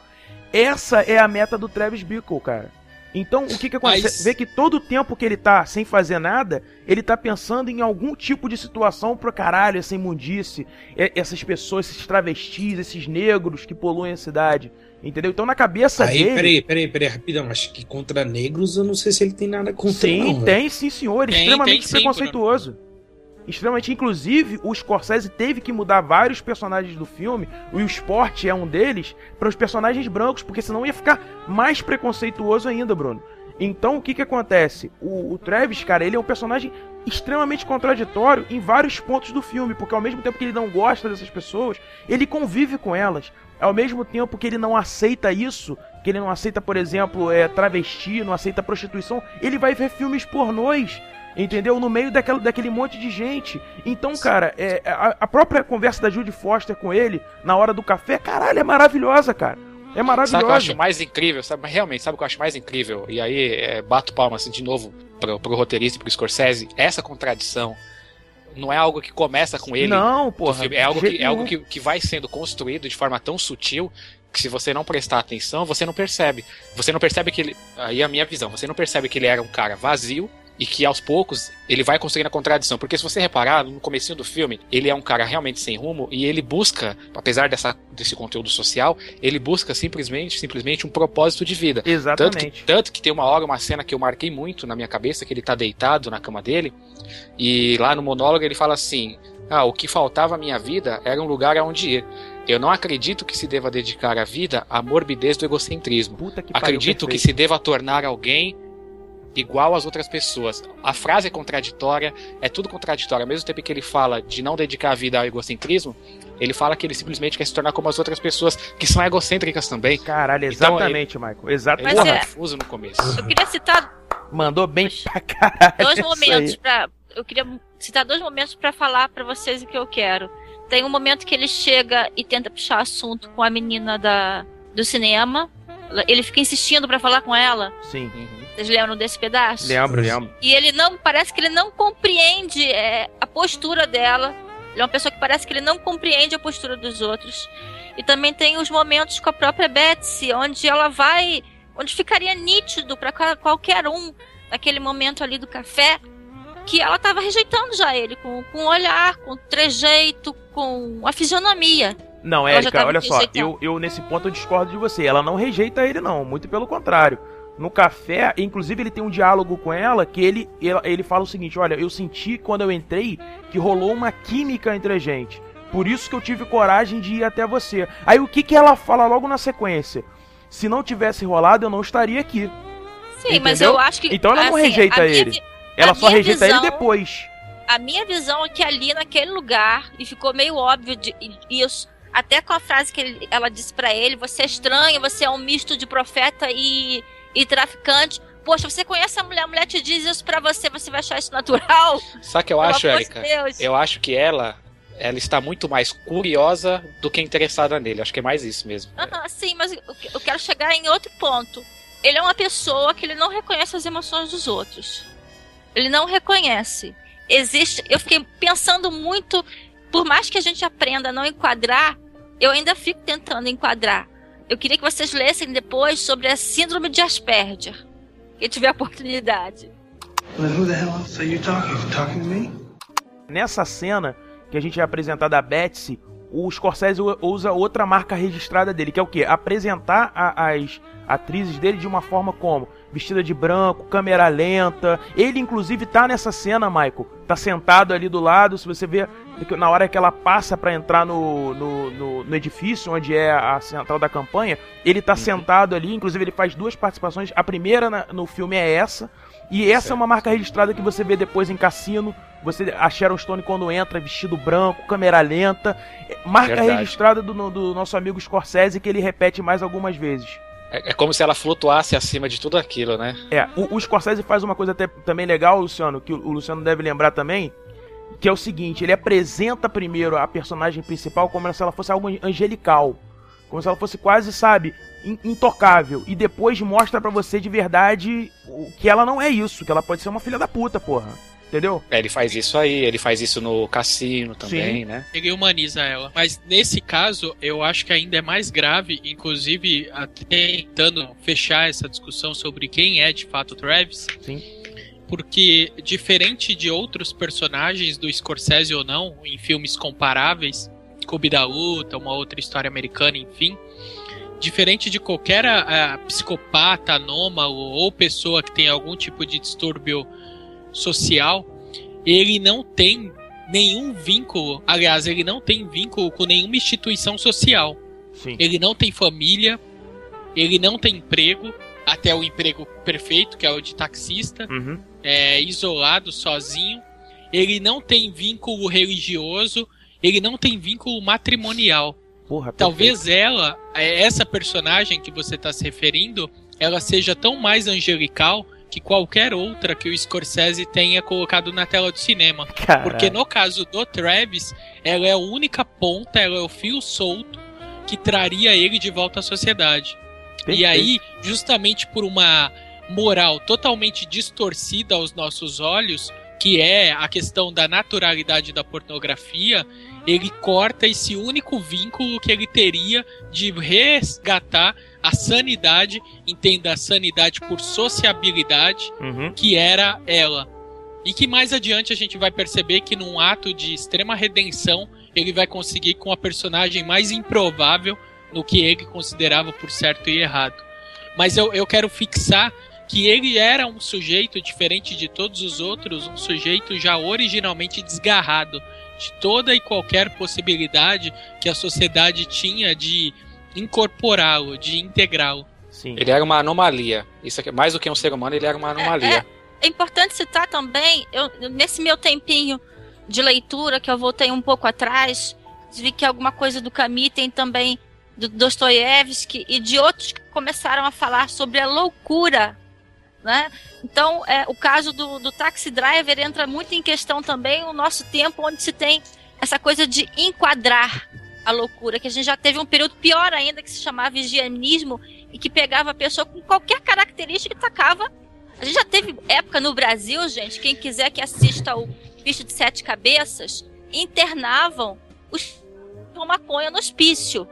Speaker 3: Essa é a meta do Travis Bickle, cara. Então, o que que acontece?
Speaker 10: Mas-
Speaker 3: Vê que todo o tempo que ele tá sem fazer nada, ele tá pensando em algum tipo de situação pro caralho, essa imundice, essas pessoas, esses travestis, esses negros que poluem a cidade. Entendeu? Então, na cabeça
Speaker 7: Aí,
Speaker 3: dele.
Speaker 7: peraí, peraí, peraí, rapidão. Acho que contra negros eu não sei se ele tem nada contra
Speaker 3: Sim,
Speaker 7: não,
Speaker 3: tem, sim, senhor.
Speaker 5: Tem,
Speaker 3: extremamente
Speaker 5: tem sim,
Speaker 3: preconceituoso. Extremamente. Inclusive, o Scorsese teve que mudar vários personagens do filme, e o Sport é um deles, para os personagens brancos, porque senão ia ficar mais preconceituoso ainda, Bruno. Então, o que que acontece? O, o Travis, cara, ele é um personagem extremamente contraditório em vários pontos do filme, porque ao mesmo tempo que ele não gosta dessas pessoas, ele convive com elas. Ao mesmo tempo que ele não aceita isso, que ele não aceita, por exemplo, é, travesti, não aceita prostituição, ele vai ver filmes pornôs, entendeu? No meio daquela, daquele monte de gente. Então, cara, é, a, a própria conversa da Judy Foster com ele, na hora do café, caralho, é maravilhosa, cara. É
Speaker 2: Sabe o que eu
Speaker 3: maravilhosa.
Speaker 2: acho mais incrível? Sabe, realmente, sabe o que eu acho mais incrível? E aí, é, bato palma assim de novo pro, pro roteirista e pro Scorsese. Essa contradição não é algo que começa com ele.
Speaker 3: Não, porra.
Speaker 2: é algo, que, é algo que, que vai sendo construído de forma tão sutil que se você não prestar atenção, você não percebe. Você não percebe que ele. Aí é a minha visão. Você não percebe que ele era um cara vazio e que aos poucos ele vai construindo a contradição. Porque se você reparar, no comecinho do filme, ele é um cara realmente sem rumo e ele busca, apesar dessa, desse conteúdo social, ele busca simplesmente, simplesmente um propósito de vida. Tanto que,
Speaker 3: Exatamente.
Speaker 2: tanto que tem uma hora, uma cena que eu marquei muito na minha cabeça, que ele tá deitado na cama dele, e lá no monólogo ele fala assim: Ah, o que faltava à minha vida era um lugar aonde ir. Eu não acredito que se deva dedicar a vida à morbidez do egocentrismo.
Speaker 3: Puta que pariu,
Speaker 2: Acredito que se deva tornar alguém igual às outras pessoas. A frase é contraditória, é tudo contraditório. Ao mesmo tempo que ele fala de não dedicar a vida ao egocentrismo, ele fala que ele simplesmente quer se tornar como as outras pessoas, que são egocêntricas também.
Speaker 3: Caralho,
Speaker 2: Então,
Speaker 3: exatamente, Michael.
Speaker 2: Ele
Speaker 3: Exatamente.
Speaker 4: Mas
Speaker 2: tá
Speaker 4: é-
Speaker 2: confuso no começo.
Speaker 4: Eu queria citar
Speaker 3: Mandou bem pra caralho.
Speaker 4: dois momentos
Speaker 3: aí.
Speaker 4: para eu queria citar dois momentos pra falar pra vocês o que eu quero. Tem um momento que ele chega e tenta puxar assunto com a menina da do cinema. Ele fica insistindo pra falar com ela.
Speaker 3: Sim,
Speaker 4: Vocês lembram desse pedaço?
Speaker 3: lembro, lembro.
Speaker 4: E ele não parece que ele não compreende é, a postura dela. Ele é uma pessoa que parece que ele não compreende a postura dos outros. E também tem os momentos com a própria Betsy, onde ela vai, onde ficaria nítido para qualquer um naquele momento ali do café que ela estava rejeitando já ele com, com o olhar, com o trejeito, com a fisionomia.
Speaker 3: Não, Érica, olha só, eu, eu nesse ponto eu discordo de você. Ela não rejeita ele, não, muito pelo contrário. No café, inclusive ele tem um diálogo com ela que ele, ele, ele fala o seguinte: Olha, eu senti quando eu entrei que rolou uma química entre a gente. Por isso que eu tive coragem de ir até você. Aí o que, que ela fala logo na sequência? Se não tivesse rolado, eu não estaria aqui.
Speaker 4: Sim, mas
Speaker 3: Entendeu?
Speaker 4: eu acho que.
Speaker 3: Então ela não
Speaker 4: assim,
Speaker 3: rejeita ele.
Speaker 4: vi-
Speaker 3: Ela só rejeita ele
Speaker 4: visão-
Speaker 3: depois.
Speaker 4: A minha visão é que ali naquele lugar, e ficou meio óbvio de, isso, até com a frase que ele- ela disse pra ele: você é estranho, você é um misto de profeta e, e traficante. Poxa, você conhece a mulher, a mulher te diz isso pra você, você vai achar isso natural?
Speaker 2: Sabe o que eu
Speaker 4: Pelo
Speaker 2: acho,
Speaker 4: de
Speaker 2: Erika? Eu acho que ela, ela está muito mais curiosa do que interessada nele. Acho que é mais isso mesmo.
Speaker 4: Aham, sim, mas eu quero chegar em outro ponto. Ele é uma pessoa que ele não reconhece as emoções dos outros. Ele não reconhece. Existe. Eu fiquei pensando muito. Por mais que a gente aprenda a não enquadrar, eu ainda fico tentando enquadrar. Eu queria que vocês lessem depois sobre a síndrome de Asperger. Quem tiver a oportunidade.
Speaker 11: Well, who the hell else are you talking? You talking to me?
Speaker 3: Nessa cena que a gente é apresentado a Betsy, o Scorsese usa outra marca registrada dele, que é o quê? Apresentar a- as, atrizes dele de uma forma como? Vestida de branco, câmera lenta. Ele, inclusive, tá nessa cena, Michael. Tá sentado ali do lado. Se você vê, na hora que ela passa para entrar no, no, no, no, edifício, onde é a central da campanha, ele tá uhum. sentado ali. Inclusive, ele faz duas participações. A primeira na, no filme é essa. E essa certo. é uma marca registrada que você vê depois em Cassino. Você, a Sharon Stone quando entra, vestido branco, câmera lenta. Marca Verdade. registrada do, do nosso amigo Scorsese que ele repete mais algumas vezes.
Speaker 2: É, é, como se ela flutuasse acima de tudo aquilo, né?
Speaker 3: É, o, o Scorsese faz uma coisa até, também legal, Luciano, que o, o, Luciano deve lembrar também, que é o seguinte, ele apresenta primeiro a personagem principal como se ela fosse algo angelical. Como se ela fosse quase, sabe, intocável. E depois mostra para você de verdade que ela não é isso, que ela pode ser uma filha da puta, porra. Entendeu?
Speaker 2: É, ele faz isso aí, ele faz isso no cassino também, Sim. né?
Speaker 5: Ele humaniza ela. Mas nesse caso, eu acho que ainda é mais grave, inclusive tentando fechar essa discussão sobre quem é de fato Travis.
Speaker 3: Sim.
Speaker 5: Porque, diferente de outros personagens do Scorsese ou não, em filmes comparáveis, Clube da Luta, uma outra história americana, enfim, diferente de qualquer uh, psicopata, anômalo ou pessoa que tem algum tipo de distúrbio social, ele não tem nenhum vínculo, aliás, ele não tem vínculo com nenhuma instituição social.
Speaker 3: Sim.
Speaker 5: Ele não tem família, ele não tem emprego, até o emprego perfeito, que é o de taxista,
Speaker 3: uhum.
Speaker 5: é, isolado, sozinho. Ele não tem vínculo religioso, ele não tem vínculo matrimonial.
Speaker 3: Porra,
Speaker 5: Talvez ela, é, essa personagem que você está se referindo, ela seja tão mais angelical que qualquer outra que o Scorsese tenha colocado na tela do cinema. Porque no caso do Travis, ela é a única ponta, ela é o fio solto que traria ele de volta à sociedade. Perfeito. E aí, justamente por uma moral totalmente distorcida aos nossos olhos, que é a questão da naturalidade da pornografia, ele corta esse único vínculo que ele teria de resgatar a sanidade, entenda a sanidade por sociabilidade,
Speaker 3: uhum.
Speaker 5: que era ela. E que mais adiante a gente vai perceber que num ato de extrema redenção, ele vai conseguir com a personagem mais improvável no que ele considerava por certo e errado. Mas eu, eu quero fixar que ele era um sujeito diferente de todos os outros, um sujeito já originalmente desgarrado de toda e qualquer possibilidade que a sociedade tinha de incorporá-lo, de integrá-lo.
Speaker 2: Sim. Ele era uma anomalia. Isso aqui, mais do que um ser humano, ele era uma anomalia. É,
Speaker 4: é, é importante citar também, eu, nesse meu tempinho de leitura, que eu voltei um pouco atrás, vi que alguma coisa do Camus tem também do Dostoiévski e de outros que começaram a falar sobre a loucura. Né? Então, é, o caso do, do taxi driver entra muito em questão também o nosso tempo, onde se tem essa coisa de enquadrar a loucura, que a gente já teve um período pior ainda, que se chamava higienismo, e que pegava a pessoa com qualquer característica e tacava. A gente já teve época no Brasil, gente, quem quiser que assista o Bicho de Sete Cabeças, internavam os com maconha no hospício.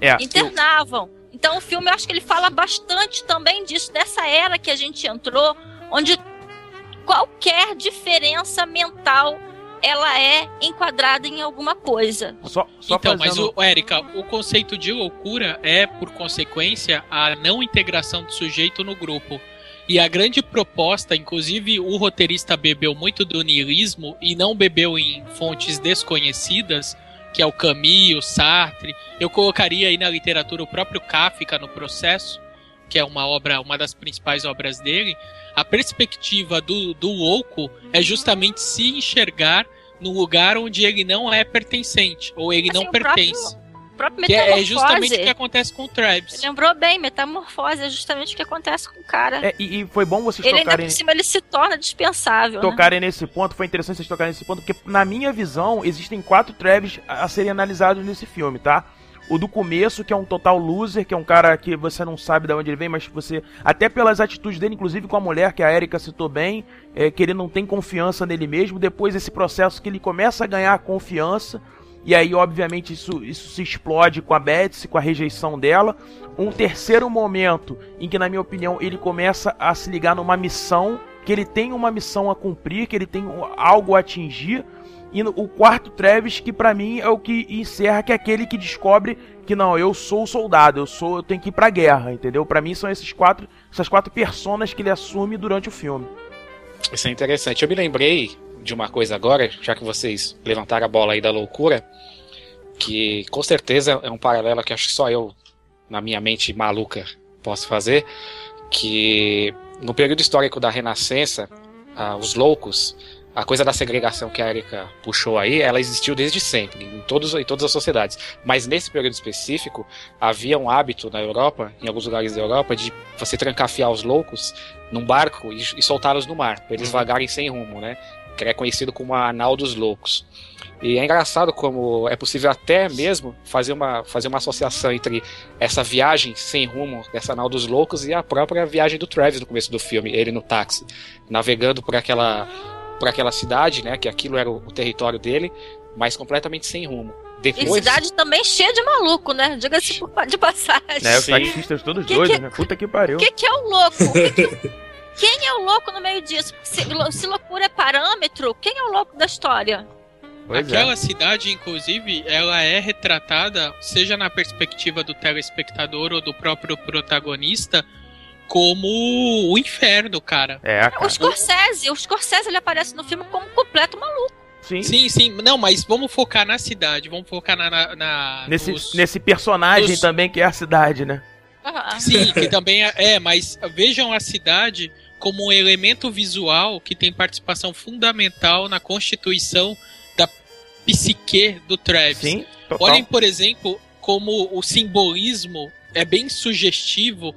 Speaker 3: É,
Speaker 4: internavam. Eu... Então o filme eu acho que ele fala bastante também disso, dessa era que a gente entrou, onde qualquer diferença mental ela é enquadrada em alguma coisa.
Speaker 5: Só, só então, fazendo... mas o Érica, o conceito de loucura é, por consequência, a não integração do sujeito no grupo. E a grande proposta, inclusive o roteirista bebeu muito do niilismo e não bebeu em fontes desconhecidas, que é o Camus, o Sartre. Eu colocaria aí na literatura o próprio Kafka no processo, que é uma obra, uma das principais obras dele, a perspectiva do, do louco é justamente se enxergar no lugar onde ele não é pertencente, ou ele assim, não pertence.
Speaker 4: O próprio
Speaker 5: que é justamente o que acontece com o Travis.
Speaker 4: Lembrou bem, metamorfose é justamente o que acontece com o cara.
Speaker 3: É, e, e, foi bom vocês
Speaker 4: ele
Speaker 3: tocarem...
Speaker 4: Ainda por cima ele se torna dispensável,
Speaker 3: né? Tocarem né? nesse ponto, foi interessante vocês tocarem nesse ponto, porque na minha visão, existem quatro Travis a serem analisados nesse filme, tá? O do começo, que é um total loser, que é um cara que você não sabe de onde ele vem, mas você. Até pelas atitudes dele, inclusive com a mulher, que a Erika citou bem, é, que ele não tem confiança nele mesmo. Depois, esse processo que ele começa a ganhar confiança. E aí, obviamente, isso, isso se explode com a Betsy, com a rejeição dela. Um terceiro momento em que, na minha opinião, ele começa a se ligar numa missão, que ele tem uma missão a cumprir, que ele tem algo a atingir e o quarto Travis, que para mim é o que encerra, que é aquele que descobre que não, eu sou o soldado, eu sou, eu tenho que ir pra guerra, entendeu? Pra mim são esses quatro, essas quatro personas que ele assume durante o filme.
Speaker 2: Isso é interessante. Eu me lembrei de uma coisa agora, já que vocês levantaram a bola aí da loucura, que com certeza é um paralelo que acho que só eu, na minha mente maluca, posso fazer, que no período histórico da Renascença, ah, os loucos, a coisa da segregação que a Erika puxou aí, ela existiu desde sempre, em, todos, em todas as sociedades. Mas nesse período específico, havia um hábito na Europa, em alguns lugares da Europa, de você trancafiar os loucos num barco e, e soltá-los no mar, para eles vagarem sem rumo, né? Que é conhecido como a anal dos loucos. E é engraçado como é possível até mesmo fazer uma, fazer uma associação entre essa viagem sem rumo, essa anal dos loucos, e a própria viagem do Travis no começo do filme, ele no táxi, navegando por aquela, por aquela cidade, né? Que aquilo era o, o território dele, mas completamente sem rumo.
Speaker 4: E
Speaker 2: Depois,
Speaker 4: cidade também cheia de maluco, né? Diga-se por- de passagem.
Speaker 3: Né, os taxistas todos
Speaker 4: Que-
Speaker 3: doidos,
Speaker 4: que-
Speaker 3: né? Puta que pariu.
Speaker 4: O que, que é o louco? Que que- *laughs* Quem é o louco no meio disso? Se, se loucura é parâmetro, quem é o louco da história?
Speaker 3: Pois é.
Speaker 5: Aquela cidade, inclusive, ela é retratada, seja na perspectiva do telespectador ou do próprio protagonista, como o inferno, cara.
Speaker 3: É,
Speaker 4: O
Speaker 3: cara.
Speaker 4: Scorsese, o Scorsese ele aparece no filme como completo maluco.
Speaker 3: Sim.
Speaker 5: Sim, sim. Não, mas vamos focar na cidade, vamos focar na. na, na-
Speaker 3: Nesse,
Speaker 5: nos-
Speaker 3: nesse personagem
Speaker 5: nos-
Speaker 3: também que é a cidade, né?
Speaker 5: Sim, que também é, é, mas vejam a cidade como um elemento visual que tem participação fundamental na constituição da psique do Travis.
Speaker 3: Sim, total.
Speaker 5: Olhem, por exemplo, como o simbolismo é bem sugestivo,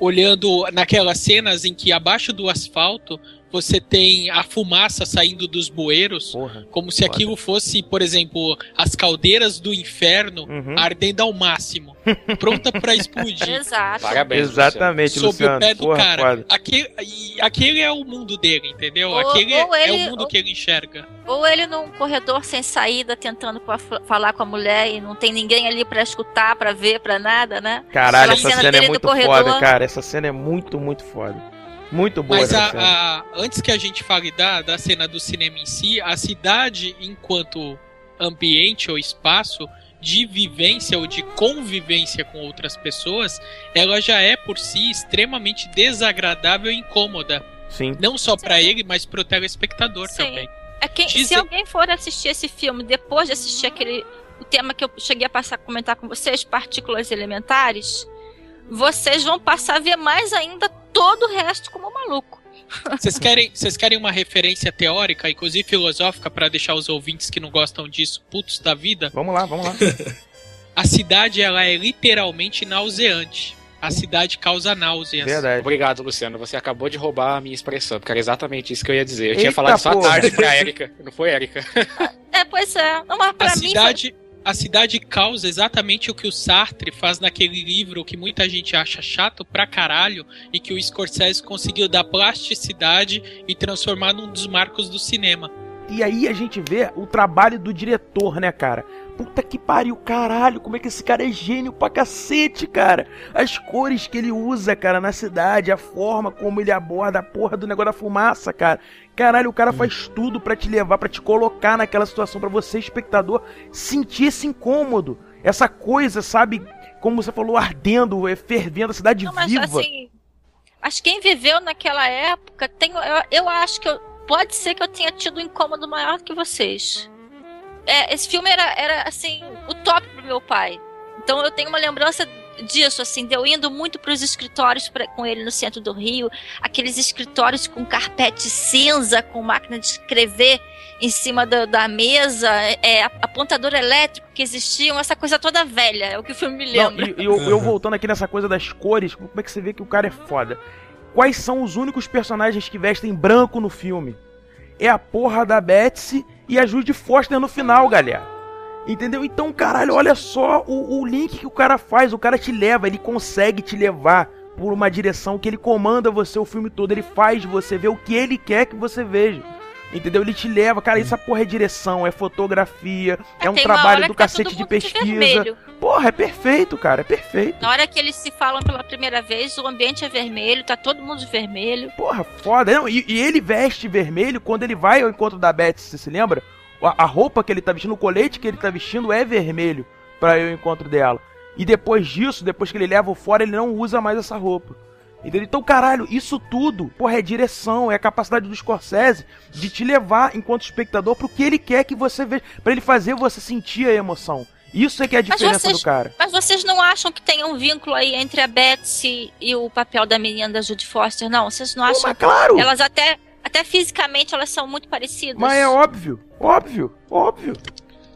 Speaker 5: olhando naquelas cenas em que abaixo do asfalto você tem a fumaça saindo dos bueiros,
Speaker 3: Porra.
Speaker 5: como se
Speaker 3: Foda.
Speaker 5: aquilo fosse, por exemplo, as caldeiras do inferno
Speaker 3: Uhum.
Speaker 5: ardendo ao máximo, pronta para explodir. *laughs*
Speaker 4: Exato.
Speaker 2: parabéns.
Speaker 3: Exatamente,
Speaker 5: Sob
Speaker 3: Luciano.
Speaker 5: o pé do
Speaker 3: Porra,
Speaker 5: cara.
Speaker 3: foda.
Speaker 5: Aquele, e aquele é o mundo dele, entendeu?
Speaker 4: Ou-
Speaker 5: aquele
Speaker 4: ou
Speaker 5: é
Speaker 4: ele-
Speaker 5: o mundo
Speaker 4: ou-
Speaker 5: que ele enxerga.
Speaker 4: Ou ele num corredor sem saída, tentando falar com a mulher e não tem ninguém ali pra escutar, pra ver, pra nada, né?
Speaker 3: Caralho, essa
Speaker 4: cena
Speaker 3: cena é
Speaker 4: dele do
Speaker 3: muito
Speaker 4: corredor.
Speaker 3: foda, cara. Essa cena é muito, muito foda. Muito boa
Speaker 5: Mas a- a- antes que a gente fale da, da cena do cinema em si, a cidade, enquanto ambiente ou espaço de vivência ou de convivência com outras pessoas, ela já é por si extremamente desagradável e incômoda.
Speaker 3: Sim.
Speaker 5: Não só para ele, mas para o telespectador
Speaker 4: Sim.
Speaker 5: também.
Speaker 4: É quem, se alguém for assistir esse filme depois de assistir aquele o tema que eu cheguei a passar a comentar com vocês, partículas elementares, vocês vão passar a ver mais ainda todo o resto como maluco.
Speaker 5: Vocês querem, vocês querem uma referência teórica, inclusive filosófica, para deixar os ouvintes que não gostam disso putos da vida?
Speaker 3: Vamos lá, vamos lá. *laughs*
Speaker 5: A cidade ela é literalmente nauseante. A cidade causa náuseas.
Speaker 3: Verdade.
Speaker 2: Obrigado, Luciano. Você acabou de roubar a minha expressão, porque era exatamente isso que eu ia dizer. Eu
Speaker 3: Eita,
Speaker 2: tinha falado só à tarde pra Erika. Não foi Erika.
Speaker 4: É, pois é. Não, mas pra
Speaker 5: a
Speaker 4: mim.
Speaker 5: cidade, a cidade causa exatamente o que o Sartre faz naquele livro que muita gente acha chato pra caralho e que o Scorsese conseguiu dar plasticidade e transformar num dos marcos do cinema.
Speaker 3: E aí a gente vê o trabalho do diretor, né, cara? Puta que pariu, caralho, como é que esse cara é gênio pra cacete, cara? As cores que ele usa, cara, na cidade, a forma como ele aborda a porra do negócio da fumaça, cara. Caralho, o cara faz tudo pra te levar, pra te colocar naquela situação, pra você, espectador, sentir esse incômodo. Essa coisa, sabe? Como você falou, ardendo, é, fervendo, a cidade
Speaker 4: Não, mas
Speaker 3: viva.
Speaker 4: assim. Mas quem viveu naquela época, tem, eu, eu acho que eu- pode ser que eu tenha tido um incômodo maior que vocês. É, esse filme era, era assim, o top pro meu pai. Então eu tenho uma lembrança disso, assim, de eu indo muito pros escritórios pra- com ele no centro do Rio, aqueles escritórios com carpete cinza, com máquina de escrever em cima da, da mesa, é, apontador elétrico que existiam, essa coisa toda velha, é o que o filme me
Speaker 3: Não,
Speaker 4: lembra.
Speaker 3: e, e eu, eu voltando aqui nessa coisa das cores, como é que você vê que o cara é foda? Quais são os únicos personagens que vestem branco no filme? É a porra da Betsy e a Foster no final, galera. Entendeu? Então, caralho, olha só o, o link que o cara faz. O cara te leva, ele consegue te levar por uma direção que ele comanda você o filme todo. Ele faz você ver o que ele quer que você veja. Entendeu? Ele te leva, cara, isso porra é direção, é fotografia, é, um
Speaker 4: tem uma
Speaker 3: trabalho do
Speaker 4: tá
Speaker 3: cacete de pesquisa.
Speaker 4: vermelho.
Speaker 3: Porra, é perfeito, cara, é perfeito.
Speaker 4: Na hora que eles se falam pela primeira vez, o ambiente é vermelho, tá todo mundo de vermelho.
Speaker 3: Porra, foda. Não, e, e ele veste vermelho quando ele vai ao encontro da Beth, você se lembra? A, a roupa que ele tá vestindo, o colete que ele tá vestindo é vermelho pra ir ao encontro dela. E depois disso, depois que ele leva o fora, ele não usa mais essa roupa. Entendeu? Então, caralho, isso tudo, porra, é direção, é a capacidade do Scorsese de te levar, enquanto espectador, pro que ele quer que você veja. para ele fazer você sentir a emoção. Isso é que é a diferença
Speaker 4: vocês,
Speaker 3: do cara.
Speaker 4: Mas vocês não acham que tem um vínculo aí entre a Betsy e o papel da menina da Judy Foster? Não, vocês não acham?
Speaker 3: Pô, mas claro!
Speaker 4: Elas até, até fisicamente elas são muito parecidas.
Speaker 3: Mas é óbvio, óbvio, óbvio.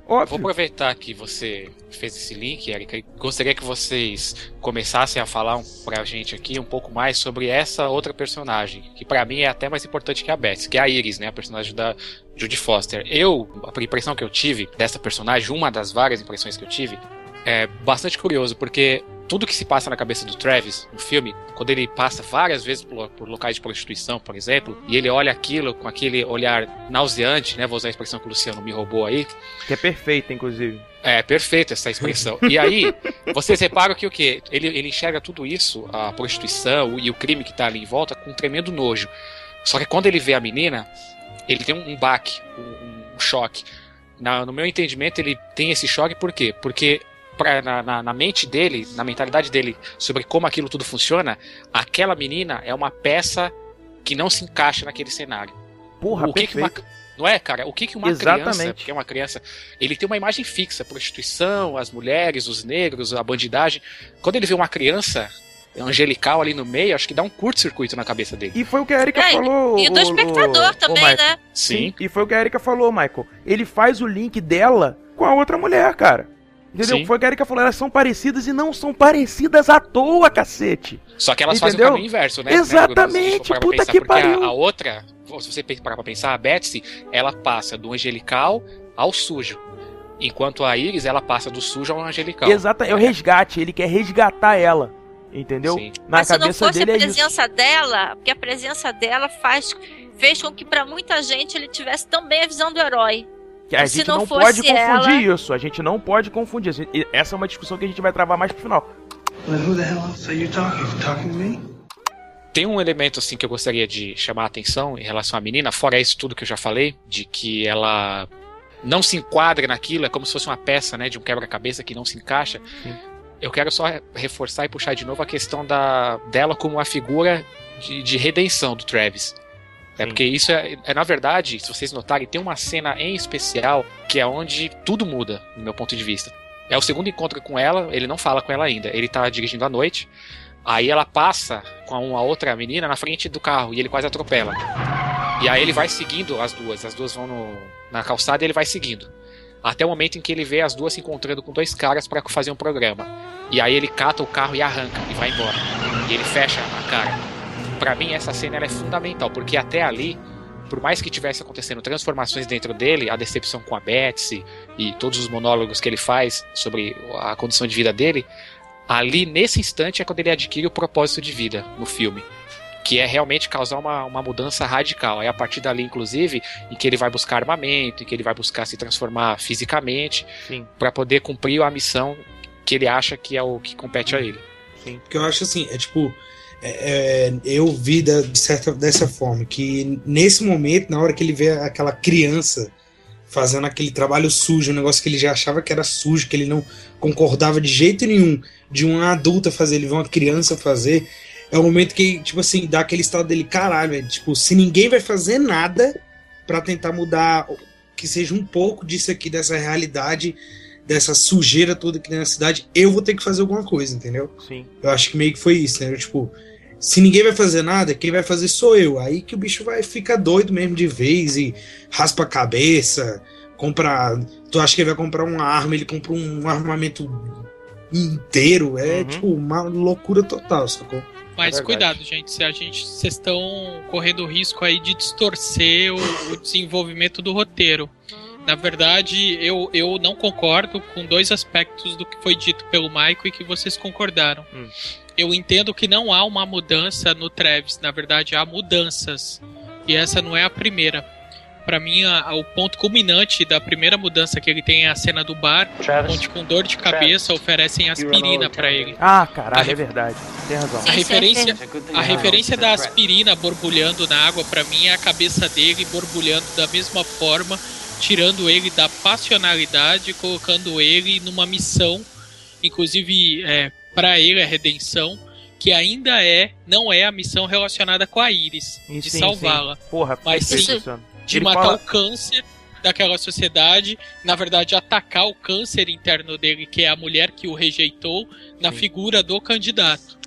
Speaker 3: Óbvio.
Speaker 2: Vou aproveitar que você fez esse link, Erika, gostaria que vocês começassem a falar um, pra gente aqui um pouco mais sobre essa outra personagem, que para mim é até mais importante que a Betsy, que é a Iris, né, a personagem da Judy Foster. Eu, a impressão que eu tive dessa personagem, uma das várias impressões que eu tive, é bastante curioso, porque tudo que se passa na cabeça do Travis no filme, quando ele passa várias vezes por, por, locais de prostituição, por exemplo, e ele olha aquilo com aquele olhar nauseante, né? Vou usar a expressão que o Luciano me roubou aí.
Speaker 3: Que é perfeita, inclusive.
Speaker 2: É, perfeita essa expressão. E aí, vocês reparam que o quê? Ele, ele enxerga tudo isso, a prostituição e o crime que tá ali em volta, com um tremendo nojo. Só que quando ele vê a menina, ele tem um, um baque, um, um choque. Na, no meu entendimento, ele tem esse choque por quê? Porque pra, na, na, na, mente dele, na mentalidade dele, sobre como aquilo tudo funciona, aquela menina é uma peça que não se encaixa naquele cenário.
Speaker 3: Porra,
Speaker 2: o que, que uma, não é, cara? O que, que uma
Speaker 3: Exatamente.
Speaker 2: criança, que é uma criança, ele tem uma imagem fixa, prostituição, as mulheres, os negros, a bandidagem. Quando ele vê uma criança angelical ali no meio, acho que dá um curto-circuito na cabeça dele.
Speaker 3: E foi o que a Erika é, falou.
Speaker 4: E do espectador o, também,
Speaker 3: o
Speaker 4: né?
Speaker 2: Sim.
Speaker 3: Sim. E foi o que a Erika falou, Michael. Ele faz o link dela com a outra mulher, cara. Entendeu?
Speaker 2: Sim.
Speaker 3: Foi o que a Erika falou, elas são parecidas e não são parecidas à toa, cacete.
Speaker 2: Só que elas
Speaker 3: Entendeu?
Speaker 2: fazem o caminho inverso, né?
Speaker 3: Exatamente,
Speaker 2: né,
Speaker 3: puta
Speaker 2: pensar,
Speaker 3: que
Speaker 2: porque
Speaker 3: pariu.
Speaker 2: A, a outra, se você parar pra pensar, a Betsy, ela passa do angelical ao sujo. Enquanto a Iris, ela passa do sujo ao angelical.
Speaker 3: Exato, é o resgate, ele quer resgatar ela. Entendeu?
Speaker 2: Sim.
Speaker 3: Na
Speaker 4: Mas se não
Speaker 3: cabeça
Speaker 4: fosse
Speaker 3: dele
Speaker 4: a
Speaker 3: é
Speaker 4: presença dela, porque a presença dela faz fez com que pra muita gente ele tivesse também a visão do herói.
Speaker 3: Que a
Speaker 4: se
Speaker 3: gente
Speaker 4: não
Speaker 3: não,
Speaker 4: fosse
Speaker 3: pode confundir
Speaker 4: ela-
Speaker 3: isso. A gente não pode confundir. isso. Essa é uma discussão que a gente vai travar mais pro final.
Speaker 11: But who the hell else are you talking? Talking to me?
Speaker 2: Tem um elemento assim que eu gostaria de chamar a atenção em relação à menina, fora isso tudo que eu já falei, de que ela não se enquadra naquilo, é como se fosse uma peça, né, de um quebra-cabeça que não se encaixa.
Speaker 3: Sim.
Speaker 2: Eu quero só re- reforçar e puxar de novo a questão da dela como uma figura de, de redenção do Travis. É porque isso é, é, na verdade, se vocês notarem, tem uma cena em especial que é onde tudo muda, no meu ponto de vista. É o segundo encontro com ela, ele não fala com ela ainda. Ele tá dirigindo à noite, aí ela passa com uma outra menina na frente do carro e ele quase atropela. E aí ele vai seguindo as duas, as duas vão no- na calçada e ele vai seguindo. Até o momento em que ele vê as duas se encontrando com dois caras para fazer um programa. E aí ele cata o carro e arranca e vai embora. E ele fecha a cara. Pra mim essa cena ela é fundamental, porque até ali, por mais que tivesse acontecendo transformações dentro dele, a decepção com a Betsy e todos os monólogos que ele faz sobre a condição de vida dele, ali nesse instante é quando ele adquire o propósito de vida no filme. Que é realmente causar uma, uma mudança radical. É a partir dali, inclusive, em que ele vai buscar armamento, em que ele vai buscar se transformar fisicamente para poder cumprir a missão que ele acha que é o que compete a ele.
Speaker 3: sim.
Speaker 7: Porque eu acho assim, é tipo. É, é, eu vi da- de certa, dessa forma, que nesse momento, na hora que ele vê aquela criança fazendo aquele trabalho sujo, um negócio que ele já achava que era sujo, que ele não concordava de jeito nenhum de uma adulta fazer, ele vê uma criança fazer, é o momento que, tipo assim, dá aquele estado dele, caralho, tipo, se ninguém vai fazer nada pra tentar mudar que seja um pouco disso aqui, dessa realidade, dessa sujeira toda que tem na cidade, eu vou ter que fazer alguma coisa, entendeu?
Speaker 3: Sim.
Speaker 7: Eu acho que meio que foi isso, né? Tipo, se ninguém vai fazer nada, quem vai fazer sou eu. Aí que o bicho vai ficar doido mesmo de vez e raspa a cabeça, compra. Tu acha que ele vai comprar uma arma, ele compra um armamento inteiro. É
Speaker 3: Uhum.
Speaker 7: tipo uma loucura total, sacou?
Speaker 5: Mas
Speaker 3: É
Speaker 5: cuidado, gente, se a gente vocês estão correndo o risco aí de distorcer o, o desenvolvimento do roteiro. Na verdade, eu, eu não concordo com dois aspectos do que foi dito pelo Michael e que vocês concordaram.
Speaker 3: Hum.
Speaker 5: Eu entendo que não há uma mudança no Travis, na verdade há mudanças. E essa não é a primeira. Pra mim, a- a- o ponto culminante da primeira mudança que ele tem é a cena do bar, onde com dor de cabeça oferecem aspirina pra ele.
Speaker 3: Ah, caralho, é verdade. Tem razão.
Speaker 5: A
Speaker 4: Sim,
Speaker 5: referência, a referência da aspirina borbulhando na água, pra mim, é a cabeça dele borbulhando da mesma forma, tirando ele da passionalidade, colocando ele numa missão inclusive é, para ele é redenção, que ainda é, não é a missão relacionada com a Iris,
Speaker 3: E
Speaker 5: de salvá-la.
Speaker 3: Porra,
Speaker 5: Mas sim. De
Speaker 3: Ele
Speaker 5: matar
Speaker 3: fala-
Speaker 5: o câncer daquela sociedade, na verdade atacar o câncer interno dele, que é a mulher que o rejeitou, na
Speaker 3: Sim.
Speaker 5: figura do candidato.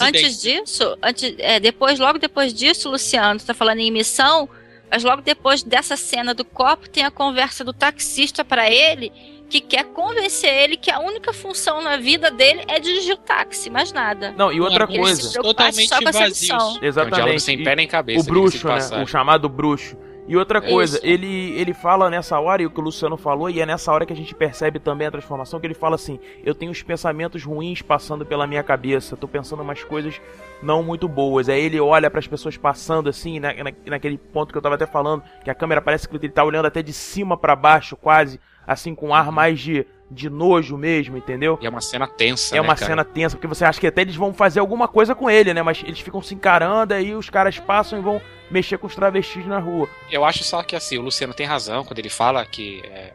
Speaker 4: Antes disso, antes, é, depois, logo depois disso, Luciano, tu tá falando em missão, mas logo depois dessa cena do copo tem a conversa do taxista pra ele, que quer convencer ele que a única função na vida dele é dirigir o táxi, mais nada.
Speaker 3: Não, e outra
Speaker 5: Ele
Speaker 3: coisa.
Speaker 5: Totalmente
Speaker 4: só
Speaker 5: vazios.
Speaker 4: missão.
Speaker 2: É um
Speaker 3: Exatamente.
Speaker 2: sem pé nem cabeça.
Speaker 3: o bruxo, né? O chamado bruxo. E outra
Speaker 5: É
Speaker 3: coisa,
Speaker 5: isso.
Speaker 3: ele, ele fala nessa hora, e o que o Luciano falou, e é nessa hora que a gente percebe também a transformação, que ele fala assim, eu tenho os pensamentos ruins passando pela minha cabeça, tô pensando umas coisas não muito boas. Aí ele olha para as pessoas passando assim, na, na- naquele ponto que eu tava até falando, que a câmera parece que ele tá olhando até de cima para baixo, quase, assim, com um ar mais de, de nojo mesmo, entendeu?
Speaker 2: E é uma cena tensa,
Speaker 3: É
Speaker 2: né,
Speaker 3: uma
Speaker 2: cara?
Speaker 3: cena tensa, porque você acha que até eles vão fazer alguma coisa com ele, né? Mas eles ficam se encarando, aí os caras passam e vão mexer com os travestis na rua.
Speaker 2: Eu acho só que assim, o Luciano tem razão quando ele fala que é,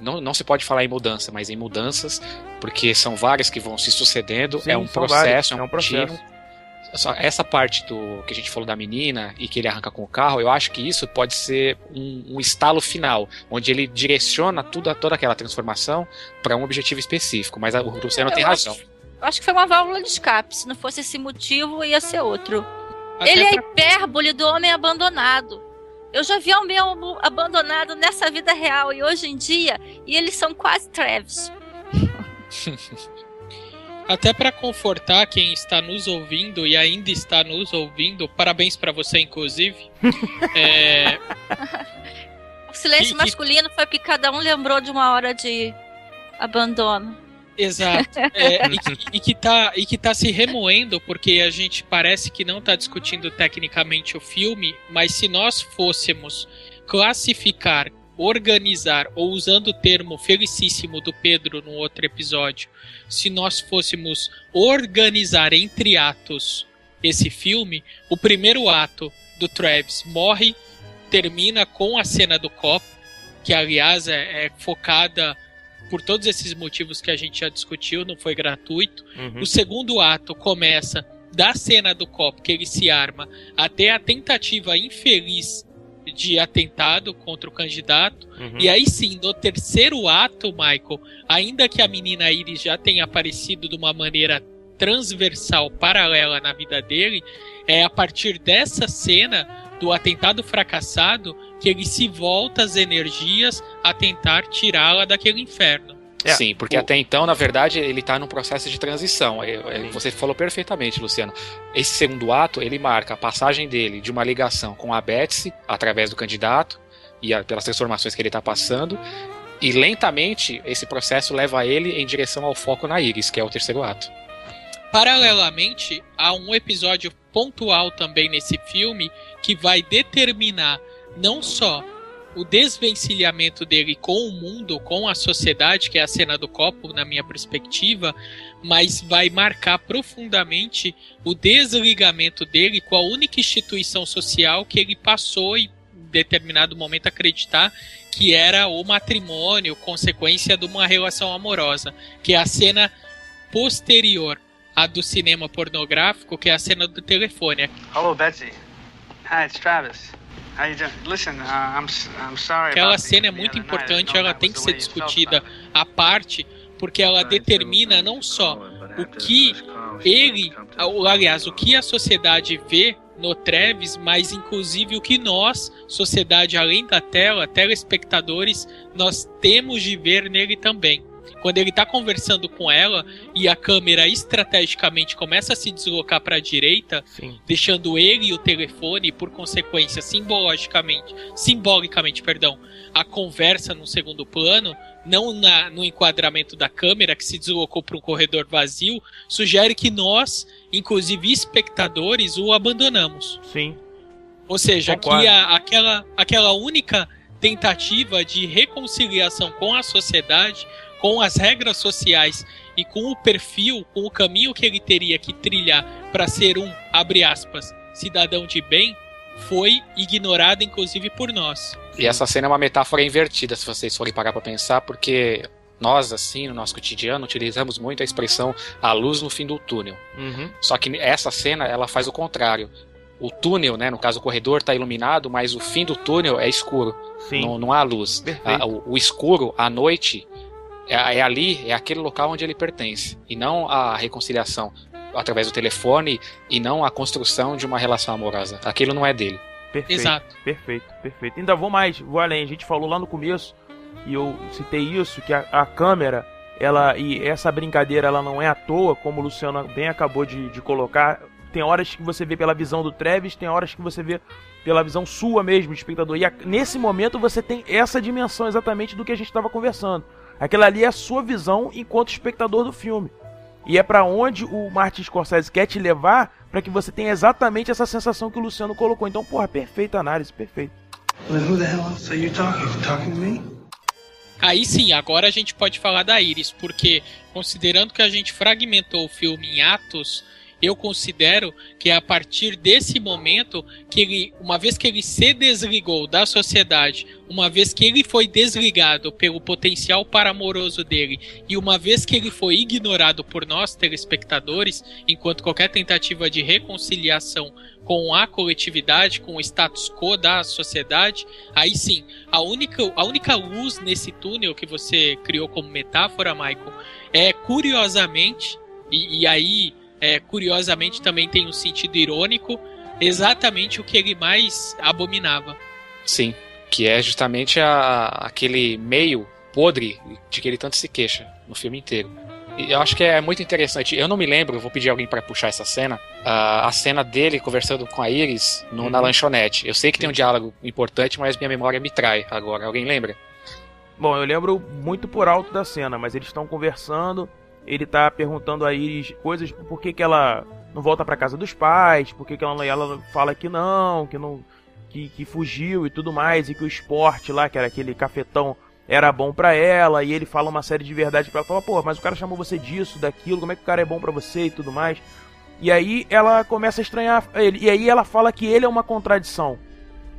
Speaker 2: não, não se pode falar em mudança, mas em mudanças, porque são várias que vão se sucedendo,
Speaker 3: Sim,
Speaker 2: é um processo,
Speaker 3: várias,
Speaker 2: é um,
Speaker 3: é um.
Speaker 2: Essa parte do que a gente falou da menina e que ele arranca com o carro, eu acho que isso pode ser um, um estalo final, onde ele direciona tudo, toda aquela transformação para um objetivo específico. Mas a- o Luciano tem
Speaker 4: acho-
Speaker 2: razão.
Speaker 4: Eu acho que foi uma válvula de escape. Se não fosse esse motivo, ia ser outro.
Speaker 5: Até
Speaker 4: Ele é
Speaker 5: pra-
Speaker 4: hipérbole do homem abandonado. Eu já vi homem ab- abandonado nessa vida real e hoje em dia, e eles são quase Travis. *laughs*
Speaker 5: Até para confortar quem está nos ouvindo e ainda está nos ouvindo, parabéns para você, inclusive. *laughs* É,
Speaker 4: O silêncio
Speaker 5: Que- que-
Speaker 4: masculino foi porque cada um lembrou de uma hora de abandono.
Speaker 5: exato. *laughs* É, e, que, e, que tá, e que tá se remoendo, porque a gente parece que não está discutindo tecnicamente o filme, mas se nós fôssemos classificar, organizar, ou usando o termo felicíssimo do Pedro no outro episódio, se nós fôssemos organizar entre atos esse filme, o primeiro ato do Travis morre, termina com a cena do copo, que aliás é, é focada por todos esses motivos que a gente já discutiu, não foi gratuito.
Speaker 3: Uhum.
Speaker 5: O segundo ato começa da cena do copo que ele se arma até a tentativa infeliz de atentado contra o candidato.
Speaker 3: Uhum.
Speaker 5: E aí sim, no terceiro ato, Michael, ainda que a menina Iris já tenha aparecido de uma maneira transversal, paralela na vida dele, é a partir dessa cena do atentado fracassado que ele se volta as energias a tentar tirá-la daquele inferno.
Speaker 3: É,
Speaker 2: Sim, porque
Speaker 3: o-
Speaker 2: até então, na verdade, ele está num processo de transição. É, é, Você falou perfeitamente, Luciano. Esse segundo ato, ele marca a passagem dele de uma ligação com a Betsy, através do candidato, e a- pelas transformações que ele está passando, e lentamente esse processo leva ele em direção ao foco na Iris, que é o terceiro ato.
Speaker 5: Paralelamente, há um episódio pontual também nesse filme que vai determinar não só o desvencilhamento dele com o mundo, com a sociedade, que é a cena do copo, na minha perspectiva, mas vai marcar profundamente o desligamento dele com a única instituição social que ele passou em determinado momento, acreditar que era o matrimônio, consequência de uma relação amorosa, que é a cena posterior à do cinema pornográfico, que é a cena do telefone.
Speaker 13: Hello, Betsy. Hi, it's Travis. Uh.
Speaker 5: Aquela cena é muito importante, ela tem que ser discutida à parte, porque ela determina não só o que ele, aliás, o que a sociedade vê no Treves, mas inclusive o que nós, sociedade além da tela, telespectadores, nós temos de ver nele também. Quando ele está conversando com ela e a câmera estrategicamente começa a se deslocar para a direita,
Speaker 3: Sim.
Speaker 5: deixando ele e o telefone, e por consequência, simbologicamente, simbolicamente, perdão, a conversa no segundo plano, não na- no enquadramento da câmera que se deslocou para um corredor vazio, sugere que nós, inclusive espectadores, o abandonamos.
Speaker 3: Sim.
Speaker 5: Ou seja,
Speaker 3: Concordo.
Speaker 5: que a- aquela, aquela única tentativa de reconciliação com a sociedade, com as regras sociais e com o perfil, com o caminho que ele teria que trilhar para ser um, abre aspas, cidadão de bem, foi ignorada inclusive por nós.
Speaker 2: E essa cena é uma metáfora invertida, se vocês forem parar pra pensar, porque nós, assim, no nosso cotidiano, utilizamos muito a expressão a luz no fim do túnel.
Speaker 3: Uhum.
Speaker 2: Só que essa cena, ela faz o contrário. O túnel, né, no caso o corredor está iluminado, mas o fim do túnel é escuro.
Speaker 3: Sim.
Speaker 2: Não, não há luz. A- o, o escuro, a noite, é, é ali, é aquele local onde ele pertence. E não a reconciliação através do telefone e não a construção de uma relação amorosa. Aquilo não é dele.
Speaker 3: Perfeito.
Speaker 5: Exato.
Speaker 3: Perfeito, perfeito. Ainda vou mais, vou além. A gente falou lá no começo, e eu citei isso, que a, a câmera, ela e essa brincadeira, ela não é à toa, como o Luciano bem acabou de, de colocar. Tem horas que você vê pela visão do Travis, tem horas que você vê pela visão sua mesmo, espectador. E a- nesse momento você tem essa dimensão exatamente do que a gente estava conversando. Aquela ali é a sua visão enquanto espectador do filme. E é pra onde o Martin Scorsese quer te levar pra que você tenha exatamente essa sensação que o Luciano colocou. Então, porra, perfeita análise, perfeito.
Speaker 11: Well, who the hell else are you talking? You talking to me?
Speaker 5: Aí sim, agora a gente pode falar da Iris, porque considerando que a gente fragmentou o filme em atos, eu considero que é a partir desse momento que ele, uma vez que ele se desligou da sociedade, uma vez que ele foi desligado pelo potencial paramoroso dele e uma vez que ele foi ignorado por nós telespectadores, enquanto qualquer tentativa de reconciliação com a coletividade, com o status quo da sociedade, aí sim, a única, a única luz nesse túnel que você criou como metáfora, Michael, é curiosamente, e, e aí, é, curiosamente também tem um sentido irônico, exatamente o que ele mais abominava.
Speaker 2: Sim. Que é justamente a, aquele meio podre de que ele tanto se queixa no filme inteiro. E eu acho que é muito interessante. Eu não me lembro, vou pedir alguém pra puxar essa cena. a cena dele conversando com a Iris no- na
Speaker 3: Uhum.
Speaker 2: lanchonete. Eu sei que tem um diálogo importante, mas minha memória me trai agora. Alguém lembra?
Speaker 3: Bom, eu lembro muito por alto da cena, mas eles estão conversando, ele tá perguntando a Iris coisas, por que, que ela não volta pra casa dos pais, por que, que ela, ela fala que não, que não que, que fugiu e tudo mais, e que o esporte lá, que era aquele cafetão, era bom pra ela, e ele fala uma série de verdades pra ela, fala, pô, mas o cara chamou você disso, daquilo, como é que o cara é bom pra você e tudo mais. E aí ela começa a estranhar ele, e aí ela fala que ele é uma contradição.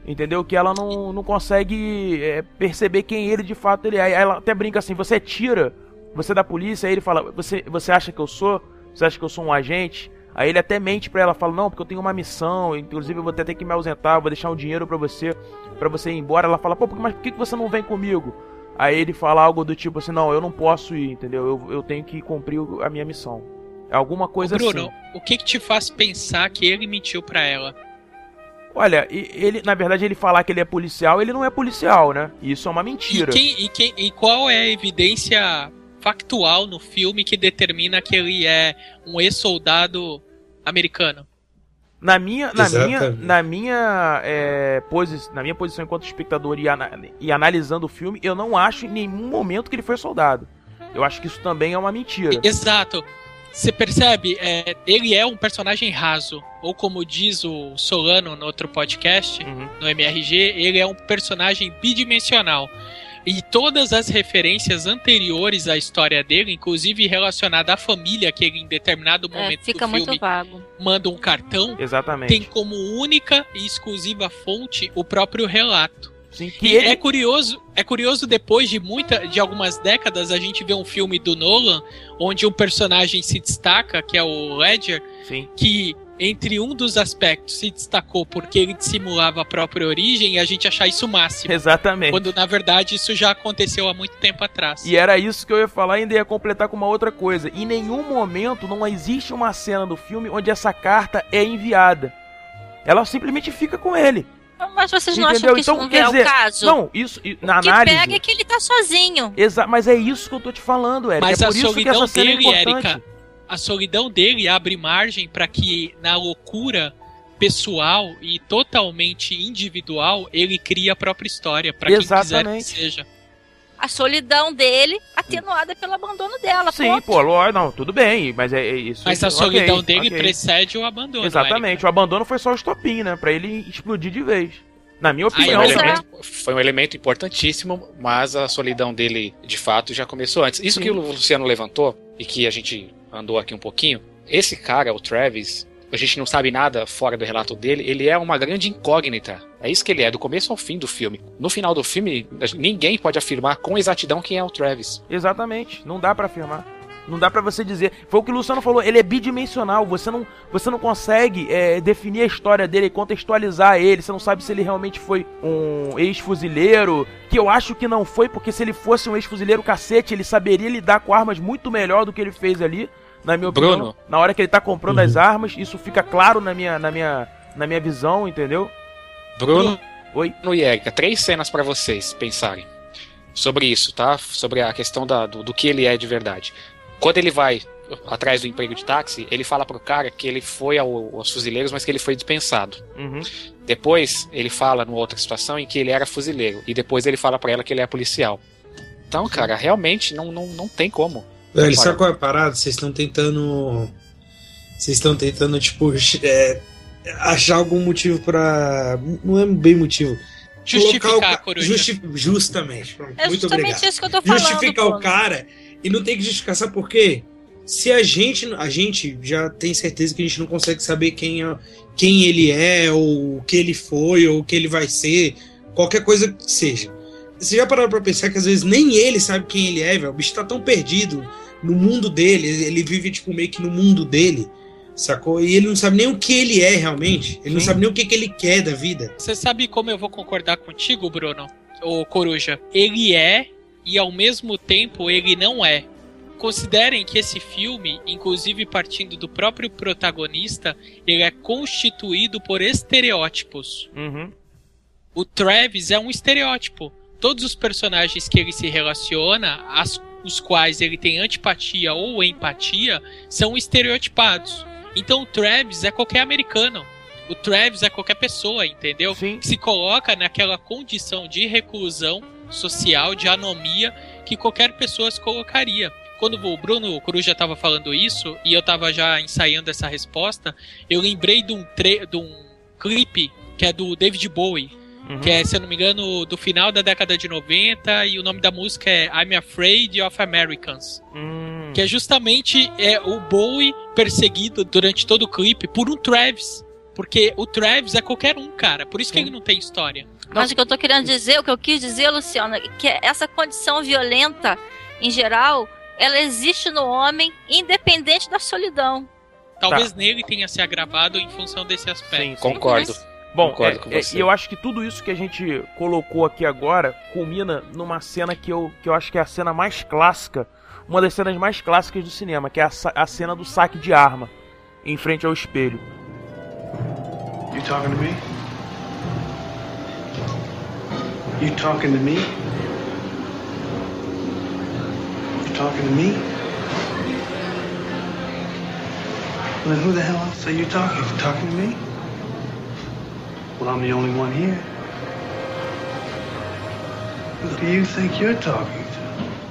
Speaker 3: Entendeu? Que ela não, não consegue é, perceber quem ele de fato ele é. Aí ela até brinca assim: você é tira, você é da polícia. Aí ele fala: você, você acha que eu sou? Você acha que eu sou um agente? Aí ele até mente pra ela: fala, não, porque eu tenho uma missão. Inclusive eu vou até ter que me ausentar. Vou deixar um dinheiro pra você, para você ir embora. Ela fala: pô, mas por que você não vem comigo? Aí ele fala algo do tipo assim: não, eu não posso ir, entendeu? Eu, eu tenho que cumprir a minha missão. Alguma coisa
Speaker 5: Bruno,
Speaker 3: assim.
Speaker 5: o que, que te faz pensar que ele mentiu pra ela?
Speaker 3: Olha, ele, na verdade, ele falar que ele é policial, ele não é policial, né? Isso é uma mentira.
Speaker 5: E, quem, e, quem, e qual é a evidência factual no filme que determina que ele é um ex-soldado americano?
Speaker 3: Na minha, na minha, na minha, é, posi na minha posição enquanto espectador e, ana- e analisando o filme, eu não acho em nenhum momento que ele foi soldado. Eu acho que isso também é uma mentira.
Speaker 5: Exato. Você percebe? É, ele é um personagem raso. Ou como diz o Solano no outro podcast,
Speaker 3: Uhum.
Speaker 5: no MRG, ele é um personagem bidimensional. E todas as referências anteriores à história dele, inclusive relacionada à família, que ele em determinado
Speaker 4: É,
Speaker 5: momento
Speaker 4: fica
Speaker 5: do
Speaker 4: muito
Speaker 5: filme
Speaker 4: vago.
Speaker 5: manda um cartão,
Speaker 3: Exatamente.
Speaker 5: tem como única e exclusiva fonte o próprio relato.
Speaker 3: Sim,
Speaker 5: E
Speaker 3: ele,
Speaker 5: é curioso, é curioso depois de muita, de algumas décadas a gente vê um filme do Nolan onde um personagem se destaca, que é o Ledger,
Speaker 3: sim,
Speaker 5: que entre um dos aspectos se destacou porque ele dissimulava a própria origem e a gente achar isso o máximo.
Speaker 3: exatamente.
Speaker 5: Quando na verdade isso já aconteceu há muito tempo atrás.
Speaker 3: E era isso que eu ia falar e ainda ia completar com uma outra coisa. Em nenhum momento não existe uma cena do filme onde essa carta é enviada. Ela simplesmente fica com ele.
Speaker 4: Mas vocês não
Speaker 3: Entendeu?
Speaker 4: acham que isso
Speaker 3: Então,
Speaker 4: não
Speaker 3: quer
Speaker 4: é o caso?
Speaker 3: Não, isso na
Speaker 4: o que
Speaker 3: análise.
Speaker 4: pega é que ele tá sozinho.
Speaker 3: Exa mas é isso que eu tô te falando, Eric.
Speaker 5: Mas
Speaker 3: é
Speaker 5: a
Speaker 3: por isso que
Speaker 5: solidão
Speaker 3: essa cena
Speaker 5: dele,
Speaker 3: é importante.
Speaker 5: Érica, a solidão dele abre margem para que na loucura pessoal e totalmente individual ele crie a própria história para quem quiser que seja.
Speaker 4: A solidão dele atenuada pelo abandono dela.
Speaker 3: Sim,
Speaker 4: ponto.
Speaker 3: pô, não, tudo bem, mas é, é isso.
Speaker 5: Mas a solidão dele
Speaker 3: ok.
Speaker 5: precede o abandono.
Speaker 3: Exatamente, o abandono foi só o estopim, né? Pra ele explodir de vez. Na minha
Speaker 2: Foi
Speaker 3: opinião.
Speaker 2: um,
Speaker 5: mas
Speaker 4: é-
Speaker 2: elemento, foi um elemento importantíssimo, mas a solidão dele, de fato, já começou antes. Isso
Speaker 3: Sim.
Speaker 2: que o Luciano levantou, e que a gente andou aqui um pouquinho, esse cara, o Travis, a gente não sabe nada fora do relato dele, ele é uma grande incógnita. É isso que ele é, do começo ao fim do filme. No final do filme, ninguém pode afirmar com exatidão quem é o Travis.
Speaker 3: Exatamente, não dá pra afirmar. Não dá pra você dizer. Foi o que o Luciano falou, ele é bidimensional. Você não, você não consegue é, definir a história dele, contextualizar ele. Você não sabe se ele realmente foi um ex-fuzileiro. Que eu acho que não foi, porque se ele fosse um ex-fuzileiro cacete, ele saberia lidar com armas muito melhor do que ele fez ali. Na minha opinião,
Speaker 2: Bruno.
Speaker 3: na hora que ele tá comprando as armas, isso fica claro na minha, na minha, na minha visão, entendeu?
Speaker 2: Bruno,
Speaker 3: Oi.
Speaker 2: E Erika, três cenas pra vocês pensarem sobre isso, tá? Sobre a questão da, do, do que ele é de verdade. Quando ele vai atrás do emprego de táxi, ele fala pro cara que ele foi ao- aos fuzileiros, mas que ele foi dispensado.
Speaker 3: Uhum.
Speaker 2: Depois, ele fala numa outra situação em que ele era fuzileiro. E depois ele fala pra ela que ele é policial. Então, cara, realmente não, não, não tem como.
Speaker 7: Velho,
Speaker 2: Para.
Speaker 7: sabe qual é a parada? Vocês estão tentando. Vocês estão tentando, tipo, *laughs* é, achar algum motivo pra. Não é bem motivo.
Speaker 5: Justificar
Speaker 7: Colocar o
Speaker 5: a coruja.
Speaker 7: justi- Justamente. Pronto,
Speaker 4: É
Speaker 7: Muito
Speaker 4: justamente
Speaker 7: obrigado.
Speaker 4: isso que eu tô falando.
Speaker 7: Justificar o cara e não tem que justificar, sabe por quê? Se a gente, a gente já tem certeza que a gente não consegue saber quem, é, quem ele é, ou o que ele foi, ou o que ele vai ser, qualquer coisa que seja. Você já parou pra pensar que às vezes nem ele sabe quem ele é, velho? O bicho tá tão perdido no mundo dele, ele vive tipo meio que no mundo dele, sacou? E ele não sabe nem o que ele é realmente, ele não
Speaker 3: Sim.
Speaker 7: sabe nem o que, que ele quer da vida.
Speaker 5: Você sabe como eu vou concordar contigo, Bruno? Ô Coruja. Ele é e ao mesmo tempo ele não é. Considerem que esse filme, inclusive partindo do próprio protagonista, ele é constituído por estereótipos.
Speaker 3: Uhum.
Speaker 5: O Travis é um estereótipo. Todos os personagens que ele se relaciona, as- os quais ele tem antipatia ou empatia, são estereotipados. Então o Travis é qualquer americano. O Travis é qualquer pessoa, entendeu?
Speaker 3: Sim.
Speaker 5: Que se coloca naquela condição de reclusão social, de anomia, que qualquer pessoa se colocaria. Quando o Bruno Coruja estava falando isso, e eu estava já ensaiando essa resposta, eu lembrei de um, tre- de um clipe que é do David Bowie,
Speaker 3: Uhum.
Speaker 5: que é, se eu não me engano, do final da década de 90, e o nome da música é I'm Afraid of Americans.
Speaker 3: Hum.
Speaker 5: Que é justamente é, o Bowie perseguido durante todo o clipe por um Travis. Porque o Travis é qualquer um, cara. Por isso que
Speaker 3: Sim.
Speaker 5: ele não tem história.
Speaker 4: Mas o que eu tô querendo dizer, o que eu quis dizer, Luciana, que essa condição violenta, em geral, ela existe no homem, independente da solidão.
Speaker 5: Talvez nele tenha se agravado em função desse aspecto.
Speaker 3: Sim, sim.
Speaker 2: Concordo.
Speaker 3: Bom, é-
Speaker 2: com
Speaker 3: é-
Speaker 2: você.
Speaker 3: e eu acho que tudo isso que a gente colocou aqui agora culmina numa cena que eu, que eu acho que é a cena mais clássica, uma das cenas mais clássicas do cinema, que é a, a cena do saque de arma em frente ao espelho.
Speaker 11: You talking to me? You talking to me? You talking to me? Well, then who the hell else are you talking to? Talking to me? Well, I'm the only one here. Who do you think you're talking to?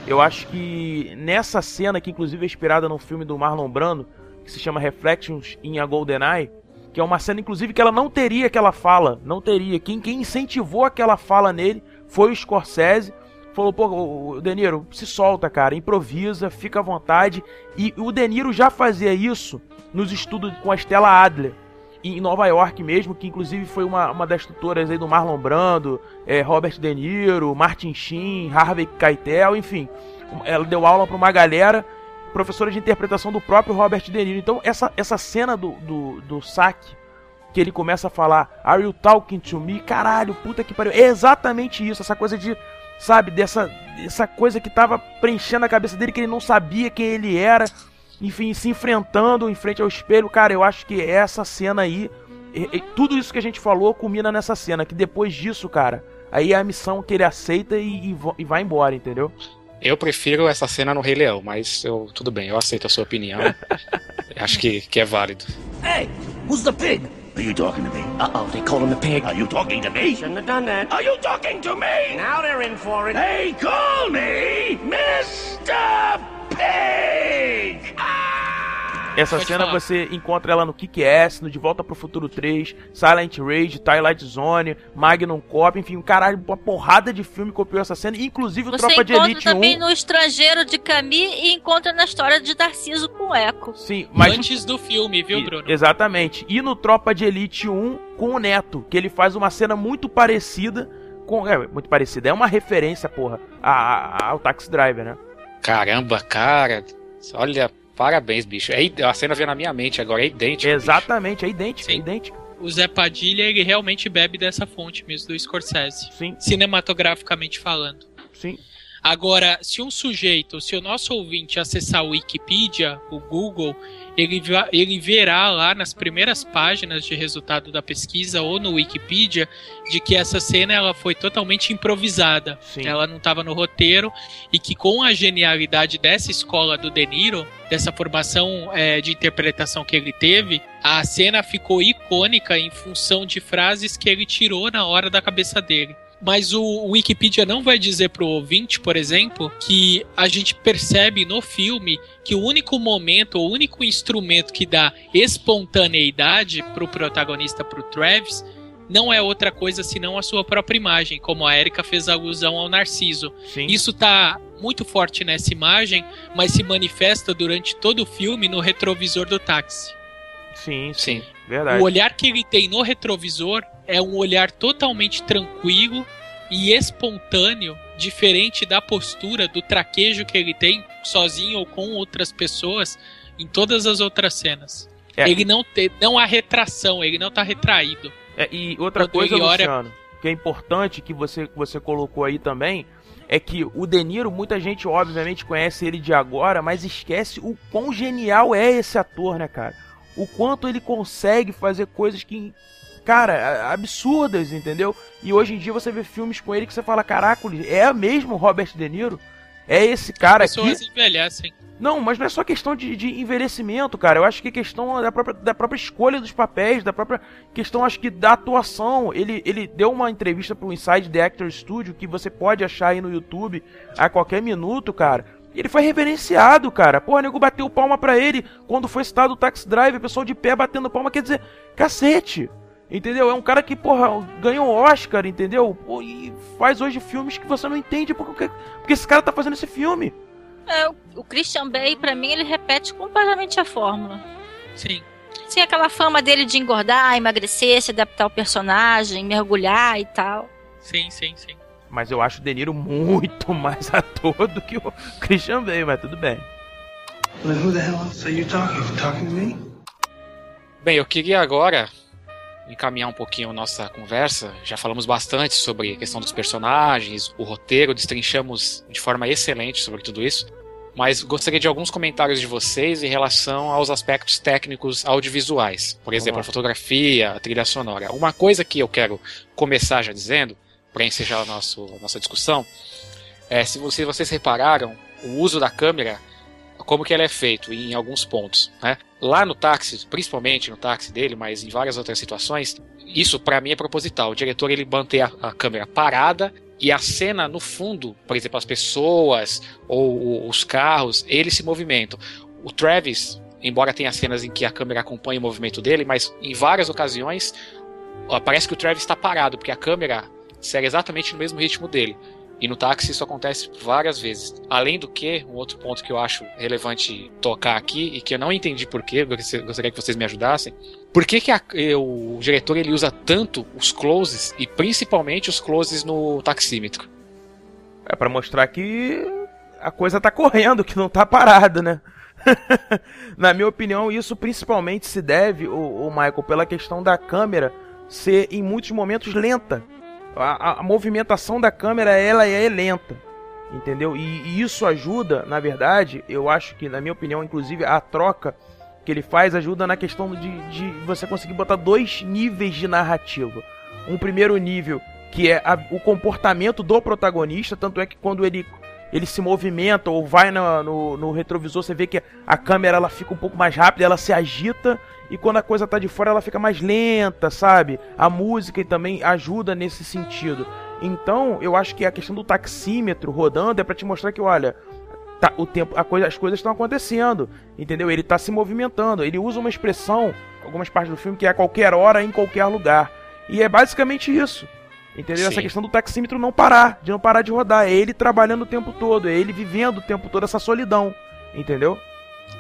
Speaker 3: Eu acho que nessa cena, que inclusive é inspirada no filme do Marlon Brando, que se chama Reflections in a GoldenEye, que é uma cena, inclusive, que ela não teria aquela fala, não teria. Quem, quem incentivou aquela fala nele foi o Scorsese. Falou, pô, o se solta, cara, improvisa, fica à vontade. E o De Niro já fazia isso nos estudos com a Stella Adler, em Nova York mesmo, que inclusive foi uma, uma das tutoras aí do Marlon Brando, é, Robert De Niro, Martin Sheen, Harvey Keitel, enfim. Ela deu aula pra uma galera, professora de interpretação do próprio Robert De Niro. Então, essa, essa cena do, do, do saque, que ele começa a falar, Are you talking to me? Caralho, puta que pariu. É exatamente isso, essa coisa de, sabe, dessa, dessa coisa que tava preenchendo a cabeça dele, que ele não sabia quem ele era. Enfim, se enfrentando em frente ao espelho. Cara, eu acho que essa cena aí, e- e tudo isso que a gente falou culmina nessa cena. Que depois disso, cara, aí é a missão que ele aceita e, e e vai embora, entendeu?
Speaker 2: Eu prefiro essa cena no Rei Leão, mas eu, tudo bem, eu aceito a sua opinião. *laughs* Acho que, que é válido.
Speaker 8: Hey, who's the pig? Are you talking to me? Uh-oh, they called him the pig. Are you talking to me? Shouldn't have done that. Are you talking to me? Now they're in for it. They call me Mr. Pig! Ah!
Speaker 3: Essa
Speaker 5: Pode
Speaker 3: cena
Speaker 5: falar.
Speaker 3: você encontra ela no Kick-Ass, no De Volta pro Futuro 3, Silent Rage, Twilight Zone, Magnum Cop, enfim, um caralho, uma porrada de filme copiou essa cena, inclusive o
Speaker 4: Você
Speaker 3: Tropa de
Speaker 4: encontra
Speaker 3: Elite 1.
Speaker 4: também no Estrangeiro de Camille e encontra na história de Narciso com Eco.
Speaker 3: Sim, mas
Speaker 5: Antes do filme, viu,
Speaker 3: E-
Speaker 5: Bruno?
Speaker 3: Exatamente. E no Tropa de Elite 1 com o Neto, que ele faz uma cena muito parecida com. É, muito parecida. É uma referência, porra, a- a- ao Taxi Driver, né?
Speaker 2: Caramba, cara. Olha, parabéns, bicho. É, a cena veio na minha mente agora, é idêntico. bicho.
Speaker 3: Exatamente, é idêntico, é
Speaker 5: Sim.
Speaker 3: idêntico.
Speaker 5: O Zé Padilha, ele realmente bebe dessa fonte mesmo, do Scorsese.
Speaker 3: Sim,
Speaker 5: Cinematograficamente falando.
Speaker 3: sim.
Speaker 5: Agora, se um sujeito, se o nosso ouvinte acessar o Wikipedia, o Google, ele, ele verá lá nas primeiras páginas de resultado da pesquisa ou no Wikipedia de que essa cena ela foi totalmente improvisada.
Speaker 3: Sim.
Speaker 5: Ela não estava no roteiro e que com a genialidade dessa escola do De Niro, dessa formação eh, de interpretação que ele teve, a cena ficou icônica em função de frases que ele tirou na hora da cabeça dele. Mas o o Wikipedia não vai dizer pro ouvinte, por exemplo, que a gente percebe no filme que o único momento, o único instrumento que dá espontaneidade pro protagonista, pro Travis, não é outra coisa senão a sua própria imagem, como a Erika fez alusão ao Narciso.
Speaker 3: sim.
Speaker 5: Isso tá muito forte nessa imagem, mas se manifesta durante todo o filme no retrovisor do táxi.
Speaker 3: Sim, sim.
Speaker 2: Sim.
Speaker 3: Verdade.
Speaker 5: O olhar que ele tem no retrovisor é um olhar totalmente tranquilo e espontâneo, diferente da postura, do traquejo que ele tem sozinho ou com outras pessoas em todas as outras cenas.
Speaker 3: É.
Speaker 5: Ele não tem, não há retração, ele não tá retraído.
Speaker 3: É, e outra coisa,
Speaker 5: ele olha-
Speaker 3: Luciano, que é importante que você, que você colocou aí também, é que o De Niro, muita gente obviamente conhece ele de agora, mas esquece o quão genial é esse ator, né, cara? O quanto ele consegue fazer coisas que, cara, absurdas, entendeu? E hoje em dia você vê filmes com ele que você fala, caraca, é mesmo Robert De Niro? É esse cara aqui?
Speaker 5: Pessoas envelhecem.
Speaker 3: Não, mas não é só questão de, de envelhecimento, cara. Eu acho que é questão da própria, da própria escolha dos papéis, da própria questão, acho que, da atuação. Ele, ele deu uma entrevista pro Inside the Actor Studio, que você pode achar aí no YouTube a qualquer minuto, cara. E ele foi reverenciado, cara. O nego bateu palma pra ele quando foi citado o Taxi Drive, o pessoal de pé batendo palma. Quer dizer, cacete. Entendeu? É um cara que, porra, ganhou um Oscar, entendeu? E faz hoje filmes que você não entende porque, porque esse cara tá fazendo esse filme.
Speaker 4: É, o- Christian Bale, pra mim, ele repete completamente a fórmula.
Speaker 5: Sim.
Speaker 4: Sim, aquela fama dele de engordar, emagrecer, se adaptar ao personagem, mergulhar e tal.
Speaker 5: Sim, sim, sim.
Speaker 3: Mas eu acho o De Niro muito *laughs* mais ator do que o Christian Bale, mas tudo bem.
Speaker 2: Bem, eu queria agora encaminhar um pouquinho a nossa conversa. Já falamos bastante sobre a questão dos personagens, o roteiro, destrinchamos de forma excelente sobre tudo isso. Mas gostaria de alguns comentários de vocês em relação aos aspectos técnicos audiovisuais. Por exemplo, a fotografia, a trilha sonora. Uma coisa que eu quero começar já dizendo, para encerrar a nosso, a nossa discussão, é se vocês, vocês repararam o uso da câmera, como que ela é feito em alguns pontos. Né? Lá no táxi, principalmente no táxi dele, mas em várias outras situações, isso para mim é proposital. O diretor ele mantém a, a câmera parada e a cena no fundo, por exemplo, as pessoas ou o- os carros, eles se movimentam. O Travis, embora tenha cenas em que a câmera acompanha o movimento dele, mas em várias ocasiões ó, parece que o Travis está parado, porque a câmera segue exatamente no mesmo ritmo dele. E no táxi isso acontece várias vezes. Além do que, um outro ponto que eu acho relevante tocar aqui, e que eu não entendi porquê, gostaria que vocês me ajudassem. Por que, que a- o diretor ele usa tanto os closes, e principalmente os closes no taxímetro?
Speaker 3: É pra mostrar que a coisa tá correndo, que não tá parada, né? *laughs* Na minha opinião, isso principalmente se deve, o, Michael, pela questão da câmera ser em muitos momentos lenta. A, a- movimentação da câmera ela é lenta, entendeu? E, e isso ajuda, na verdade, eu acho que, na minha opinião, inclusive a troca que ele faz ajuda na questão de, de você conseguir botar dois níveis de narrativa. Um primeiro nível que é a- o comportamento do protagonista, tanto é que quando ele ele se movimenta ou vai na- no, no retrovisor, você vê que a câmera ela fica um pouco mais rápida, ela se agita e quando a coisa tá de fora ela fica mais lenta, sabe? A música também ajuda nesse sentido. Então, eu acho que a questão do taxímetro rodando é pra te mostrar que, olha, tá, o tempo, a coisa, as coisas estão acontecendo, entendeu? Ele tá se movimentando. Ele usa uma expressão, algumas partes do filme, que é a qualquer hora, em qualquer lugar. E é basicamente isso. Entendeu? Essa
Speaker 2: Sim.
Speaker 3: questão do taxímetro não parar, de não parar de rodar. É ele trabalhando o tempo todo, é ele vivendo o tempo todo essa solidão. Entendeu?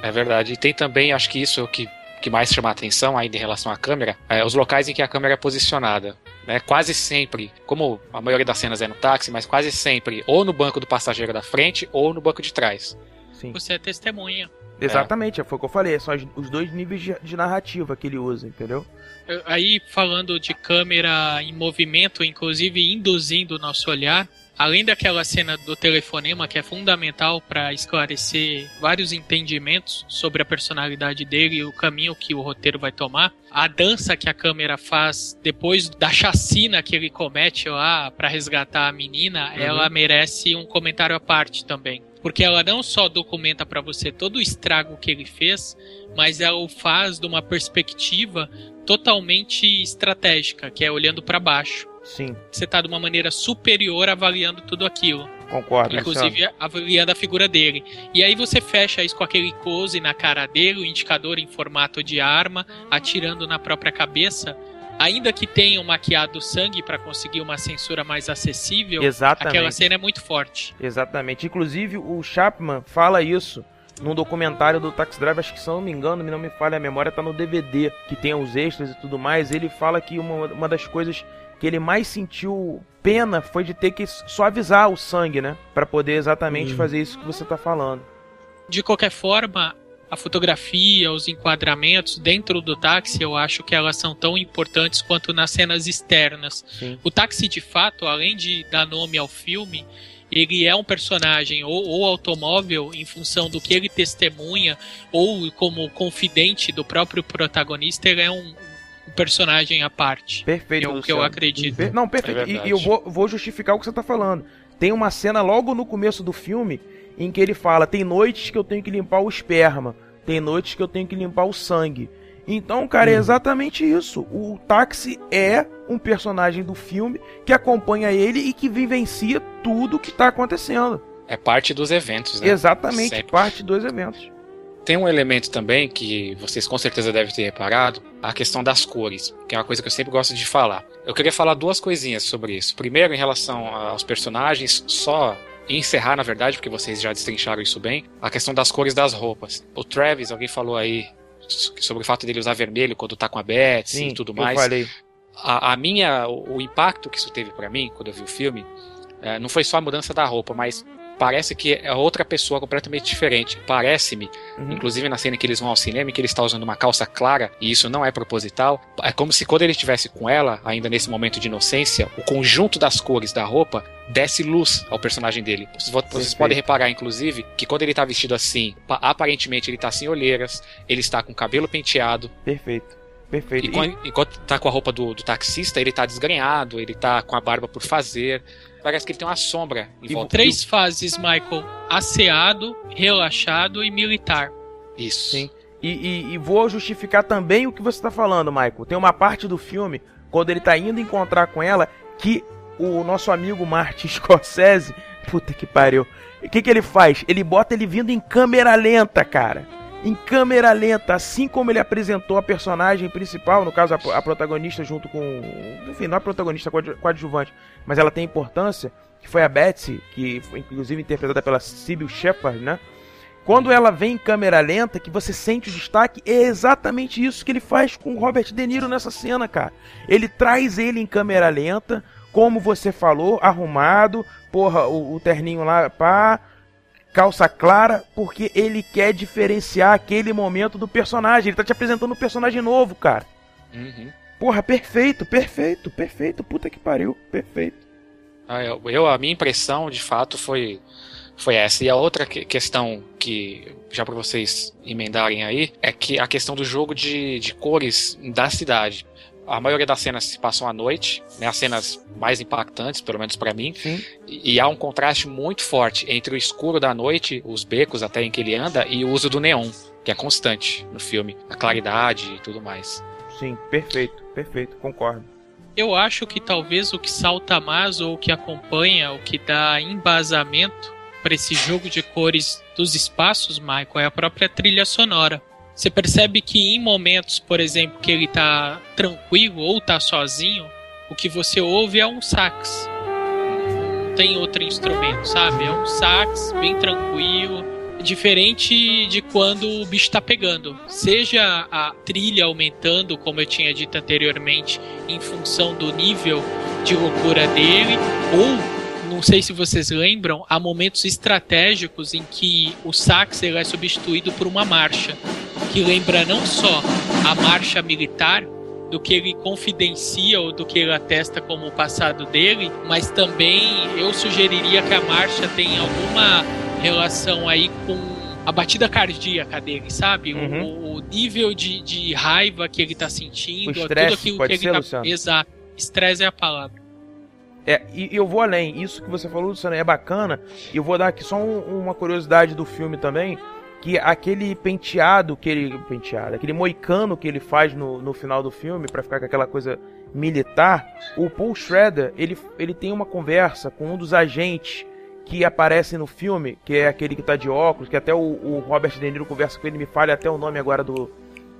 Speaker 2: É verdade. E tem também, acho que isso é o que, que mais chama a atenção ainda em relação à câmera, é os locais em que a câmera é posicionada. Né? Quase sempre, como a maioria das cenas é no táxi, mas quase sempre ou no banco do passageiro da frente ou no banco de trás.
Speaker 3: Sim.
Speaker 5: Você é testemunha.
Speaker 3: Exatamente, foi o que eu falei. São os dois níveis de, narrativa que ele usa, entendeu?
Speaker 5: Eu- Aí, falando de câmera em movimento, inclusive induzindo o nosso olhar, além daquela cena do telefonema que é fundamental para esclarecer vários entendimentos sobre a personalidade dele e o caminho que o roteiro vai tomar, a dança que a câmera faz depois da chacina que ele comete lá para resgatar a menina, ela merece um comentário à parte também. Porque ela não só documenta para você todo o estrago que ele fez, mas ela o faz de uma perspectiva totalmente estratégica, que é olhando para baixo.
Speaker 3: Sim,
Speaker 5: Você tá de uma maneira superior avaliando tudo aquilo.
Speaker 3: concordo.
Speaker 5: Inclusive avaliando a figura dele. E aí você fecha isso com aquele close na cara dele, o indicador em formato de arma, atirando na própria cabeça. Ainda que tenham maquiado o sangue para conseguir uma censura mais acessível,
Speaker 3: Exatamente.
Speaker 5: aquela cena é muito forte.
Speaker 3: Exatamente. Inclusive, o Chapman fala isso num documentário do Taxi Driver, acho que se não me engano, não me falha a memória, tá no DVD, que tem os extras e tudo mais. Ele fala que uma, uma das coisas que ele mais sentiu pena foi de ter que suavizar o sangue, né? Pra poder exatamente
Speaker 7: Hum.
Speaker 3: fazer isso que você tá falando.
Speaker 5: De qualquer forma, a fotografia, os enquadramentos dentro do táxi, eu acho que elas são tão importantes quanto nas cenas externas.
Speaker 3: Sim.
Speaker 5: O táxi, de fato, além de dar nome ao filme, ele é um personagem ou, ou automóvel em função do que ele testemunha, ou como confidente do próprio protagonista, ele é um personagem à parte.
Speaker 3: Perfeito.
Speaker 5: É o que eu acredito.
Speaker 3: Per- Não, perfeito.
Speaker 2: É
Speaker 3: e, e eu vou, vou justificar o que você tá falando. Tem uma cena logo no começo do filme em que ele fala: tem noites que eu tenho que limpar o esperma, tem noites que eu tenho que limpar o sangue. Então, cara, é exatamente isso. O táxi é um personagem do filme que acompanha ele e que vivencia tudo que tá acontecendo.
Speaker 2: É parte dos eventos, né?
Speaker 3: Exatamente,
Speaker 2: Sempre.
Speaker 3: parte dos eventos.
Speaker 2: Tem um elemento também que vocês com certeza devem ter reparado, a questão das cores, que é uma coisa que eu sempre gosto de falar. Eu queria falar duas coisinhas sobre isso. Primeiro, em relação aos personagens, só encerrar, na verdade, porque vocês já destrincharam isso bem, a questão das cores das roupas. O Travis, alguém falou aí sobre o fato dele usar vermelho quando tá com a Betsy
Speaker 3: Sim,
Speaker 2: e tudo
Speaker 3: eu
Speaker 2: mais.
Speaker 3: falei.
Speaker 2: A, a minha, o, o impacto que isso teve pra mim quando eu vi o filme, eh, não foi só a mudança da roupa, mas parece que é outra pessoa completamente diferente. Parece-me,
Speaker 3: Uhum.
Speaker 2: inclusive na cena que eles vão ao cinema, em que ele está usando uma calça clara, e isso não é proposital, é como se quando ele estivesse com ela, ainda nesse momento de inocência, o conjunto das cores da roupa desse luz ao personagem dele. Vocês, podem reparar, inclusive, que quando ele tá vestido assim, pa- aparentemente ele tá sem olheiras, ele está com o cabelo penteado,
Speaker 3: Perfeito. Perfeito.
Speaker 2: e quando- enquanto tá com a roupa do, do taxista, ele tá desgrenhado, ele tá com a barba por fazer. Parece que ele tem uma sombra em
Speaker 3: E
Speaker 2: volta.
Speaker 5: Três fases, Michael: asseado, relaxado e militar.
Speaker 2: Isso.
Speaker 3: Sim. E, e- e vou justificar também o que você tá falando, Michael. Tem uma parte do filme, quando ele tá indo encontrar com ela, que o nosso amigo Martin *laughs* Scorsese. Puta que pariu. O que, que ele faz? Ele bota ele vindo em câmera lenta, cara. Em câmera lenta, assim como ele apresentou a personagem principal, no caso a, a protagonista junto com. Enfim, não a protagonista, coad- coadjuvante, mas ela tem importância, que foi a Betsy, que foi inclusive interpretada pela Sybil Shepard, né? Quando ela vem em câmera lenta, que você sente o destaque, é exatamente isso que ele faz com o Robert De Niro nessa cena, cara. Ele traz ele em câmera lenta, como você falou, arrumado, porra, o, o terninho lá, pá, calça clara, porque ele quer diferenciar aquele momento do personagem. Ele tá te apresentando um personagem novo, cara.
Speaker 2: Uhum.
Speaker 3: Porra, perfeito, perfeito, perfeito, puta que pariu, perfeito.
Speaker 2: Ah, eu, eu- a minha impressão, de fato, foi, foi essa. E a outra que- questão que, já para vocês emendarem aí, é que a questão do jogo de, de cores da cidade. A maioria das cenas se passam à noite, né, as cenas mais impactantes, pelo menos para mim,
Speaker 3: Sim.
Speaker 2: e, e há um contraste muito forte entre o escuro da noite, os becos até em que ele anda, e o uso do neon, que é constante no filme, a claridade e tudo mais.
Speaker 3: Sim, perfeito, perfeito, concordo.
Speaker 5: Eu acho que talvez o que salta mais ou o que acompanha, o que dá embasamento para esse jogo de cores dos espaços, Michael, é a própria trilha sonora. Você percebe que em momentos, por exemplo, que ele tá tranquilo ou tá sozinho, o que você ouve é um sax. Não tem outro instrumento, sabe? É um sax bem tranquilo, diferente de quando o bicho tá pegando. Seja a trilha aumentando, como eu tinha dito anteriormente, em função do nível de loucura dele, ou não sei se vocês lembram, há momentos estratégicos em que o sax ele é substituído por uma marcha, que lembra não só a marcha militar, do que ele confidencia ou do que ele atesta como o passado dele, mas também eu sugeriria que a marcha tenha alguma relação aí com a batida cardíaca dele, sabe?
Speaker 3: Uhum.
Speaker 5: O, o, nível de, de raiva que ele tá sentindo,
Speaker 3: O
Speaker 5: tudo
Speaker 3: estresse,
Speaker 5: aquilo que ele
Speaker 3: ser,
Speaker 5: tá.
Speaker 3: Luciano?
Speaker 5: Exato. Estresse é a palavra.
Speaker 3: É, e eu vou além. Isso que você falou, Luciano, é bacana. E eu vou dar aqui só um- uma curiosidade do filme também. Que aquele penteado que ele. Penteado, aquele moicano que ele faz no, no final do filme, pra ficar com aquela coisa militar, o Paul Schrader, ele, ele tem uma conversa com um dos agentes que aparece no filme, que é aquele que tá de óculos, que até o, o Robert De Niro conversa com ele, me falha até o nome agora do,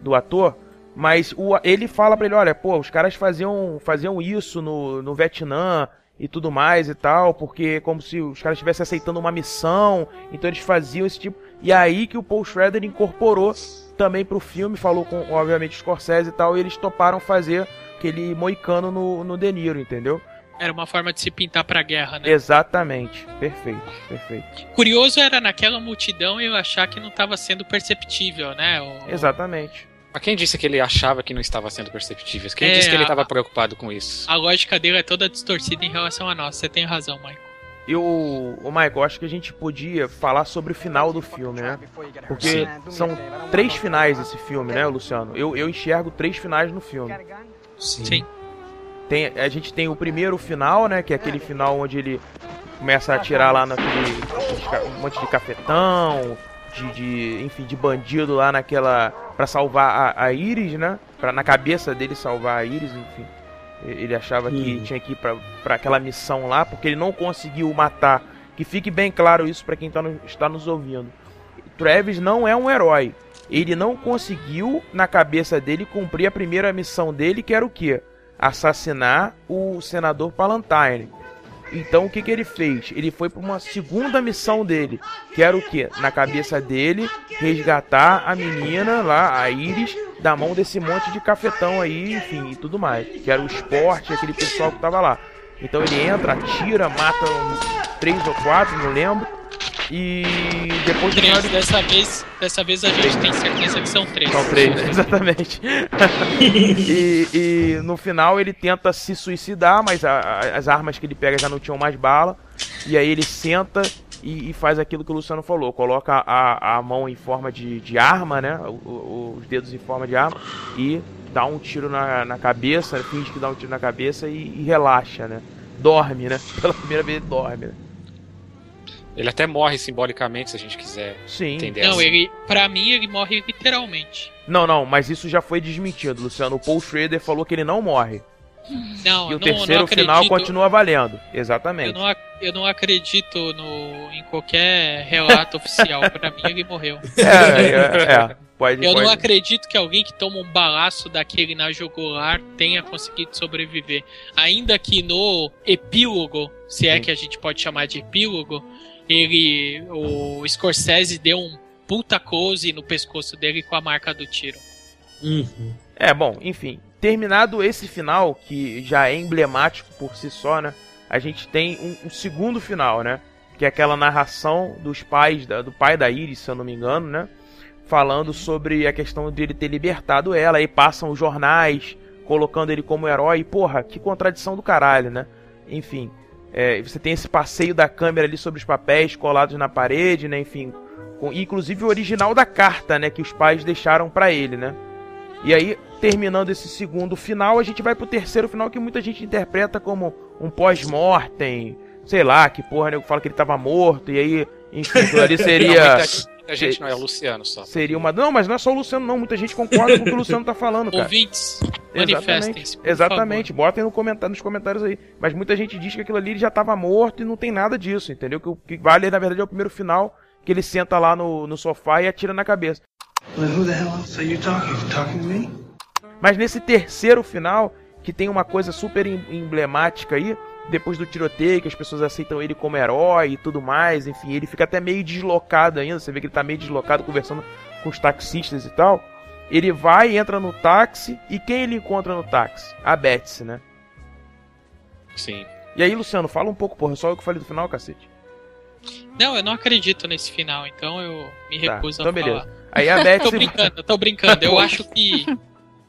Speaker 3: do ator. Mas o, ele fala pra ele, olha, pô, os caras faziam, faziam isso no, no Vietnã e tudo mais e tal, porque como se os caras estivessem aceitando uma missão, então eles faziam esse tipo. E aí que o Paul Schrader incorporou também pro filme, falou com, obviamente, Scorsese e tal, e eles toparam fazer aquele moicano no, no De Niro, entendeu?
Speaker 5: Era uma forma de se pintar pra guerra, né?
Speaker 3: Exatamente. Perfeito, perfeito.
Speaker 5: Curioso era naquela multidão eu achar que não estava sendo perceptível, né? O-
Speaker 3: Exatamente.
Speaker 2: Mas quem disse que ele achava que não estava sendo perceptível? Quem
Speaker 5: É,
Speaker 2: disse que ele estava preocupado com isso?
Speaker 5: A lógica dele é toda distorcida em relação a nós. Você tem razão, Michael.
Speaker 3: Eu, o Michael, acho que a gente podia falar sobre o final do filme, né? Porque são três finais esse filme, né, Luciano? Eu, eu enxergo três finais no filme.
Speaker 7: Sim.
Speaker 5: Sim.
Speaker 3: Tem, a gente tem o primeiro final, né? Que é aquele final onde ele começa a atirar lá naquele um monte de cafetão, de, de enfim, de bandido lá naquela Pra salvar a, a Iris, né? Pra na cabeça dele salvar a Iris, enfim. Ele achava que
Speaker 7: Uhum.
Speaker 3: tinha que ir pra, pra aquela missão lá, porque ele não conseguiu matar. Que fique bem claro isso pra quem tá no- está nos ouvindo. Travis não é um herói. Ele não conseguiu, na cabeça dele, cumprir a primeira missão dele, que era o quê? Assassinar o senador Palantine. Então o que, que ele fez? Ele foi para uma segunda missão dele, que era o quê? Na cabeça dele, resgatar a menina lá, a Iris, da mão desse monte de cafetão aí, enfim, e tudo mais. Que era o esporte, aquele pessoal que tava lá. Então ele entra, atira, mata um- três ou quatro, não lembro. E depois final
Speaker 5: Três.
Speaker 3: ele
Speaker 5: Dessa vez, dessa vez a gente tem certeza que são três.
Speaker 3: são três, *laughs* exatamente. e, e no final ele tenta se suicidar, mas a- a- as armas que ele pega já não tinham mais bala. E aí ele senta e, e faz aquilo que o Luciano falou: coloca a, a mão em forma de, de arma, né? O- o- os dedos em forma de arma e dá um tiro na, na cabeça, finge que dá um tiro na cabeça e, e relaxa, né? Dorme, né? *laughs* Pela primeira vez ele dorme, né?
Speaker 2: Ele até morre simbolicamente, se a gente quiser
Speaker 3: Sim.
Speaker 2: entender
Speaker 5: Não,
Speaker 2: assim.
Speaker 5: ele, pra mim, ele morre literalmente.
Speaker 3: Não, não, mas isso já foi desmentido, Luciano. O Paul Schrader falou que ele não morre.
Speaker 5: Não,
Speaker 3: E o
Speaker 5: eu não,
Speaker 3: terceiro
Speaker 5: não
Speaker 3: final continua valendo.
Speaker 5: Eu
Speaker 3: Exatamente.
Speaker 5: não, ac- eu não acredito no, em qualquer relato oficial. Pra mim, ele morreu. *laughs*
Speaker 3: É, é, é. Pode,
Speaker 5: Eu
Speaker 3: pode.
Speaker 5: não acredito que alguém que toma um balaço daquele na jugular tenha conseguido sobreviver. Ainda que no epílogo, se é
Speaker 3: Sim.
Speaker 5: que a gente pode chamar de epílogo, ele. O Scorsese deu um puta close no pescoço dele com a marca do tiro.
Speaker 7: Uhum.
Speaker 3: É, bom, enfim. Terminado esse final, que já é emblemático por si só, né? A gente tem um, um segundo final, né? Que é aquela narração dos pais, da- do pai da Iris, se eu não me engano, né? Falando sobre a questão de ele ter libertado ela. Aí passam os jornais colocando ele como herói. Porra, que contradição do caralho, né? Enfim. É, você tem esse passeio da câmera ali sobre os papéis colados na parede, né? Enfim. Com, inclusive o original da carta, né? Que os pais deixaram pra ele, né? E aí, terminando esse segundo final, a gente vai pro terceiro final que muita gente interpreta como um pós-mortem. Sei lá, que porra, nego fala que ele tava morto, e aí, enfim, aquilo ali *laughs* seria.
Speaker 2: Muita, gente não é o Luciano só.
Speaker 3: Seria uma. Não, mas não é só o Luciano, não. Muita gente concorda com o que o Luciano tá falando, cara.
Speaker 5: Ouvintes, manifestem-se. por
Speaker 3: Exatamente, botem no comentário, nos comentários aí. Mas muita gente diz que aquilo ali ele já tava morto e não tem nada disso, entendeu? Que o que vale, na verdade, é o primeiro final, que ele senta lá no, no sofá e atira na cabeça.
Speaker 11: Well, who the hell else are you talking? You talking to me?
Speaker 3: Mas nesse terceiro final, que tem uma coisa super em- emblemática aí, depois do tiroteio, que as pessoas aceitam ele como herói e tudo mais, enfim, ele fica até meio deslocado ainda, você vê que ele tá meio deslocado conversando com os taxistas e tal. Ele vai, entra no táxi, e quem ele encontra no táxi? A Betsy, né?
Speaker 2: Sim.
Speaker 3: E aí, Luciano, fala um pouco, porra, só eu que falei do final, cacete.
Speaker 5: Não, eu não acredito nesse final, então eu me
Speaker 3: Tá,
Speaker 5: recuso
Speaker 3: então
Speaker 5: a
Speaker 3: beleza.
Speaker 5: falar.
Speaker 3: Aí a *laughs* Betsy...
Speaker 5: Tô brincando, tô brincando. Eu *laughs* acho que,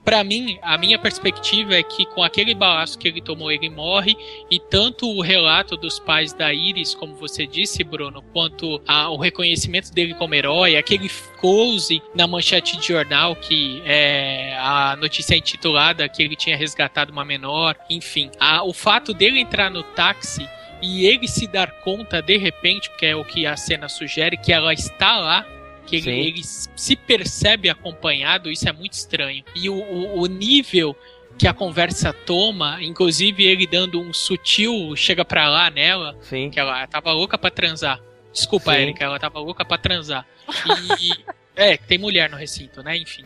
Speaker 5: pra mim, a minha perspectiva é que com aquele balaço que ele tomou, ele morre. E tanto o relato dos pais da Iris, como você disse, Bruno, quanto a- o reconhecimento dele como herói, aquele close na manchete de jornal que é a notícia intitulada que ele tinha resgatado uma menor, enfim. A- o fato dele entrar no táxi e ele se dar conta de repente, porque é o que a cena sugere, que ela está lá, que ele, ele se percebe acompanhado, isso é muito estranho. E o, o, o nível que a conversa toma, inclusive ele dando um sutil chega pra lá nela,
Speaker 3: Sim.
Speaker 5: que ela tava louca pra transar. Desculpa,
Speaker 3: Sim.
Speaker 5: Erika, ela tava louca pra transar. E. *laughs* É, tem mulher no recinto, né? Enfim.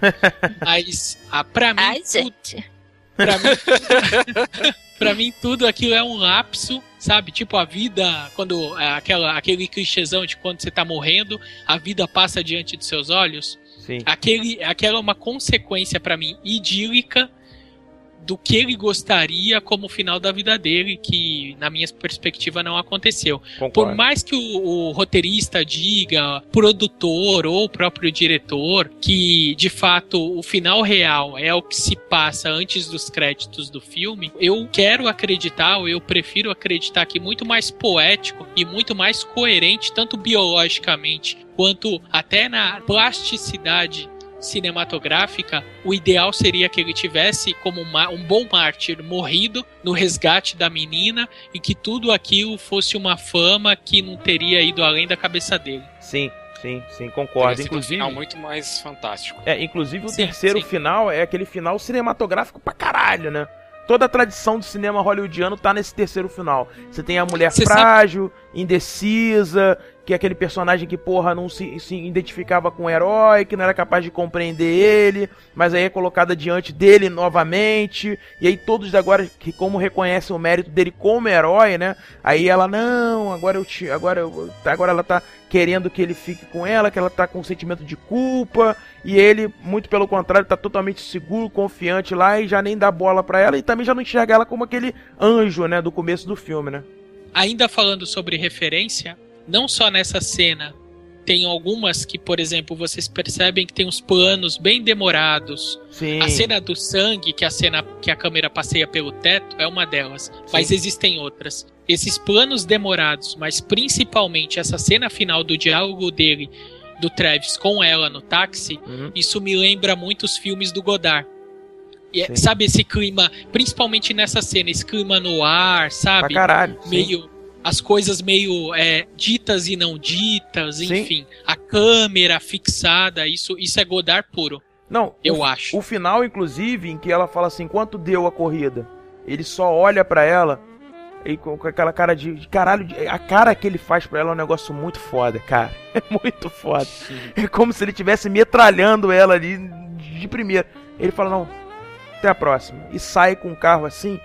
Speaker 5: Mas, ah, pra mim,
Speaker 4: Ai,
Speaker 5: tudo,
Speaker 4: gente.
Speaker 5: pra mim, *laughs* pra mim tudo aquilo é um lapso, sabe? Tipo a vida, quando é, aquela, aquele clichêzão de quando você tá morrendo, a vida passa diante dos seus olhos.
Speaker 3: Sim.
Speaker 5: Aquele, aquela é uma consequência pra mim idílica do que ele gostaria como final da vida dele, que na minha perspectiva não aconteceu. Por
Speaker 3: Concordo.
Speaker 5: mais que o, o roteirista diga, produtor ou o próprio diretor, que de fato o final real é o que se passa antes dos créditos do filme, eu quero acreditar, ou eu prefiro acreditar que muito mais poético e muito mais coerente, tanto biologicamente quanto até na plasticidade cinematográfica, o ideal seria que ele tivesse como uma- um bom mártir morrido no resgate da menina e que tudo aquilo fosse uma fama que não teria ido além da cabeça dele.
Speaker 3: Sim, sim, sim, concordo.
Speaker 2: sido um
Speaker 3: Inclusive,
Speaker 2: final muito mais fantástico.
Speaker 3: É, inclusive o
Speaker 5: Sim,
Speaker 3: terceiro
Speaker 5: sim.
Speaker 3: final é aquele final cinematográfico pra caralho, né? Toda a tradição do cinema hollywoodiano tá nesse terceiro final. Você tem a mulher
Speaker 5: Cê
Speaker 3: frágil, indecisa, que é aquele personagem que, porra, não se, se identificava com o herói, que não era capaz de compreender ele, mas aí é colocada diante dele novamente. E aí todos agora, que como reconhecem o mérito dele como herói, né? Aí ela, não, agora eu te. Agora, eu, agora ela tá querendo que ele fique com ela, que ela tá com um sentimento de culpa, e ele, muito pelo contrário, tá totalmente seguro, confiante lá e já nem dá bola pra ela e também já não enxerga ela como aquele anjo, né, do começo do filme, né?
Speaker 5: Ainda falando sobre referência, não só nessa cena, tem algumas que, por exemplo, vocês percebem que tem uns planos bem demorados.
Speaker 3: Sim.
Speaker 5: A cena do sangue, que a cena que a câmera passeia pelo teto, é uma delas. Mas existem outras. Esses planos demorados, mas principalmente essa cena final do diálogo dele, do Travis com ela no táxi,
Speaker 3: Uhum.
Speaker 5: isso me lembra muito os filmes do Godard. E é-
Speaker 3: Sim.
Speaker 5: sabe esse clima, principalmente nessa cena, esse clima no ar,
Speaker 3: Pra
Speaker 5: sabe?
Speaker 3: caralho. sim.
Speaker 5: meio as coisas meio é, ditas e não ditas,
Speaker 3: Sim.
Speaker 5: enfim, a câmera fixada, isso isso é Godard puro,
Speaker 3: Não,
Speaker 5: eu
Speaker 3: o,
Speaker 5: acho.
Speaker 3: o final, inclusive, em que ela fala assim, quanto deu a corrida? Ele só olha pra ela e com, aquela cara de, de caralho, a cara que ele faz pra ela é um negócio muito foda, cara. *laughs* É muito foda. É como se ele estivesse metralhando ela ali de primeira. Ele fala, não, até a próxima. E sai com o carro assim,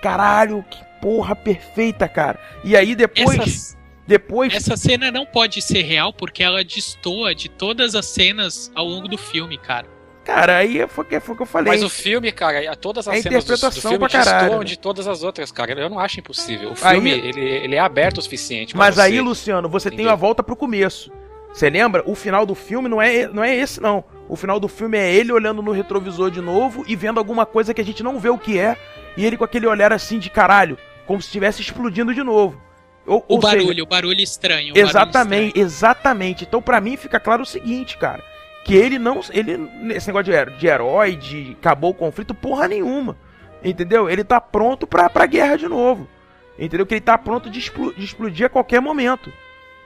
Speaker 3: caralho, que porra perfeita, cara. E aí depois,
Speaker 5: Essa,
Speaker 3: depois
Speaker 5: essa cena não pode ser real porque ela destoa de todas as cenas ao longo do filme, cara.
Speaker 3: cara, aí foi, o que- foi o que eu falei.
Speaker 2: Mas o filme, cara, todas as
Speaker 3: É
Speaker 2: cenas do, do
Speaker 3: interpretação
Speaker 2: filme
Speaker 3: pra caralho,
Speaker 2: destoam
Speaker 3: né?
Speaker 2: de todas as outras, cara. Eu não acho impossível. O
Speaker 3: Aí-
Speaker 2: filme, ele, ele é aberto o suficiente.
Speaker 3: Mas
Speaker 2: você.
Speaker 3: aí, Luciano, você tem a volta pro começo. Você lembra? O final do filme não é, não é esse, não. O final do filme é ele olhando no retrovisor de novo e vendo alguma coisa que a gente não vê o que é. E ele com aquele olhar assim de caralho, como se estivesse explodindo de novo. Ou,
Speaker 5: O
Speaker 3: ou seja,
Speaker 5: barulho, o barulho estranho. o barulho
Speaker 3: Exatamente,
Speaker 5: estranho.
Speaker 3: exatamente. Então, pra mim, fica claro o seguinte, cara. Que ele não. Ele, esse negócio de, de herói, de acabou o conflito, porra nenhuma. Entendeu? Ele tá pronto pra, pra guerra de novo. Entendeu? Que ele tá pronto de, explo- de explodir a qualquer momento.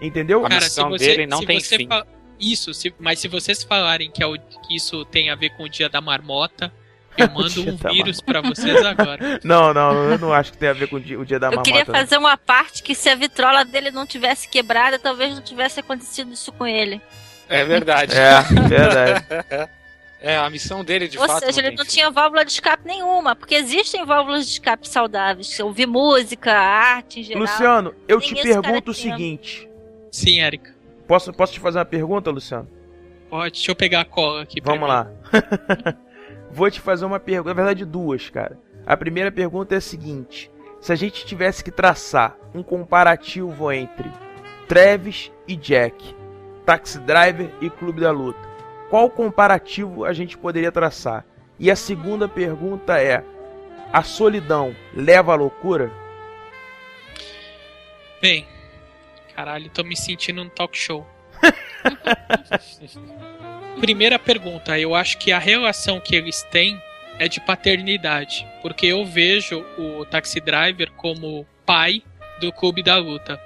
Speaker 3: Entendeu?
Speaker 2: A
Speaker 5: Cara,
Speaker 2: missão
Speaker 5: se você,
Speaker 2: dele não
Speaker 5: se
Speaker 2: tem
Speaker 5: você
Speaker 2: fim.
Speaker 5: fa- Isso, se- mas se vocês falarem que, é o- que isso tem a ver com o dia da marmota, eu *laughs* mando um vírus pra vocês agora. *laughs*
Speaker 3: Não, não, eu não acho que tem a ver com o dia, o dia da
Speaker 4: Eu
Speaker 3: marmota.
Speaker 4: queria
Speaker 3: não.
Speaker 4: fazer uma parte que se a vitrola dele não tivesse quebrada, talvez não tivesse acontecido isso com ele.
Speaker 2: É verdade.
Speaker 3: É, verdade. *laughs*
Speaker 2: É, a missão dele, de
Speaker 4: Ou
Speaker 2: fato.
Speaker 4: seja, ele
Speaker 2: tem
Speaker 4: não tinha válvula de escape nenhuma, porque existem válvulas de escape saudáveis. Ouvir música, arte em geral.
Speaker 3: Luciano, eu
Speaker 4: Nem
Speaker 3: te pergunto o seguinte.
Speaker 5: Sim, Érica.
Speaker 3: Posso, posso te fazer uma pergunta, Luciano?
Speaker 5: Pode, deixa eu pegar a cola aqui.
Speaker 3: Vamos
Speaker 5: primeiro.
Speaker 3: lá. Vou te fazer uma pergunta, na verdade duas, cara. A primeira pergunta é a seguinte: se a gente tivesse que traçar um comparativo entre Travis e Jack, Taxi Driver e Clube da Luta, qual comparativo a gente poderia traçar? E a segunda pergunta é: a solidão leva à loucura?
Speaker 5: Bem, caralho, tô me sentindo num talk show. *laughs* Primeira pergunta, eu acho que a relação que eles têm é de paternidade, porque eu vejo o Taxi Driver como pai do Clube da Luta.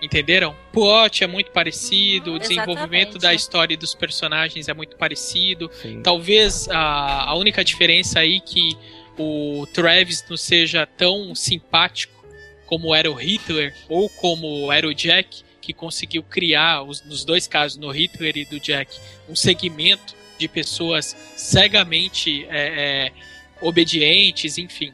Speaker 5: Entenderam? O plot é muito parecido, o desenvolvimento
Speaker 4: Exatamente.
Speaker 5: da história e dos personagens é muito parecido.
Speaker 3: Sim.
Speaker 5: Talvez a, a única diferença aí que o Travis não seja tão simpático como era o Hitler ou como era o Jack, que conseguiu criar, os, nos dois casos, no Hitler e do Jack, um segmento de pessoas cegamente é, é, obedientes, enfim.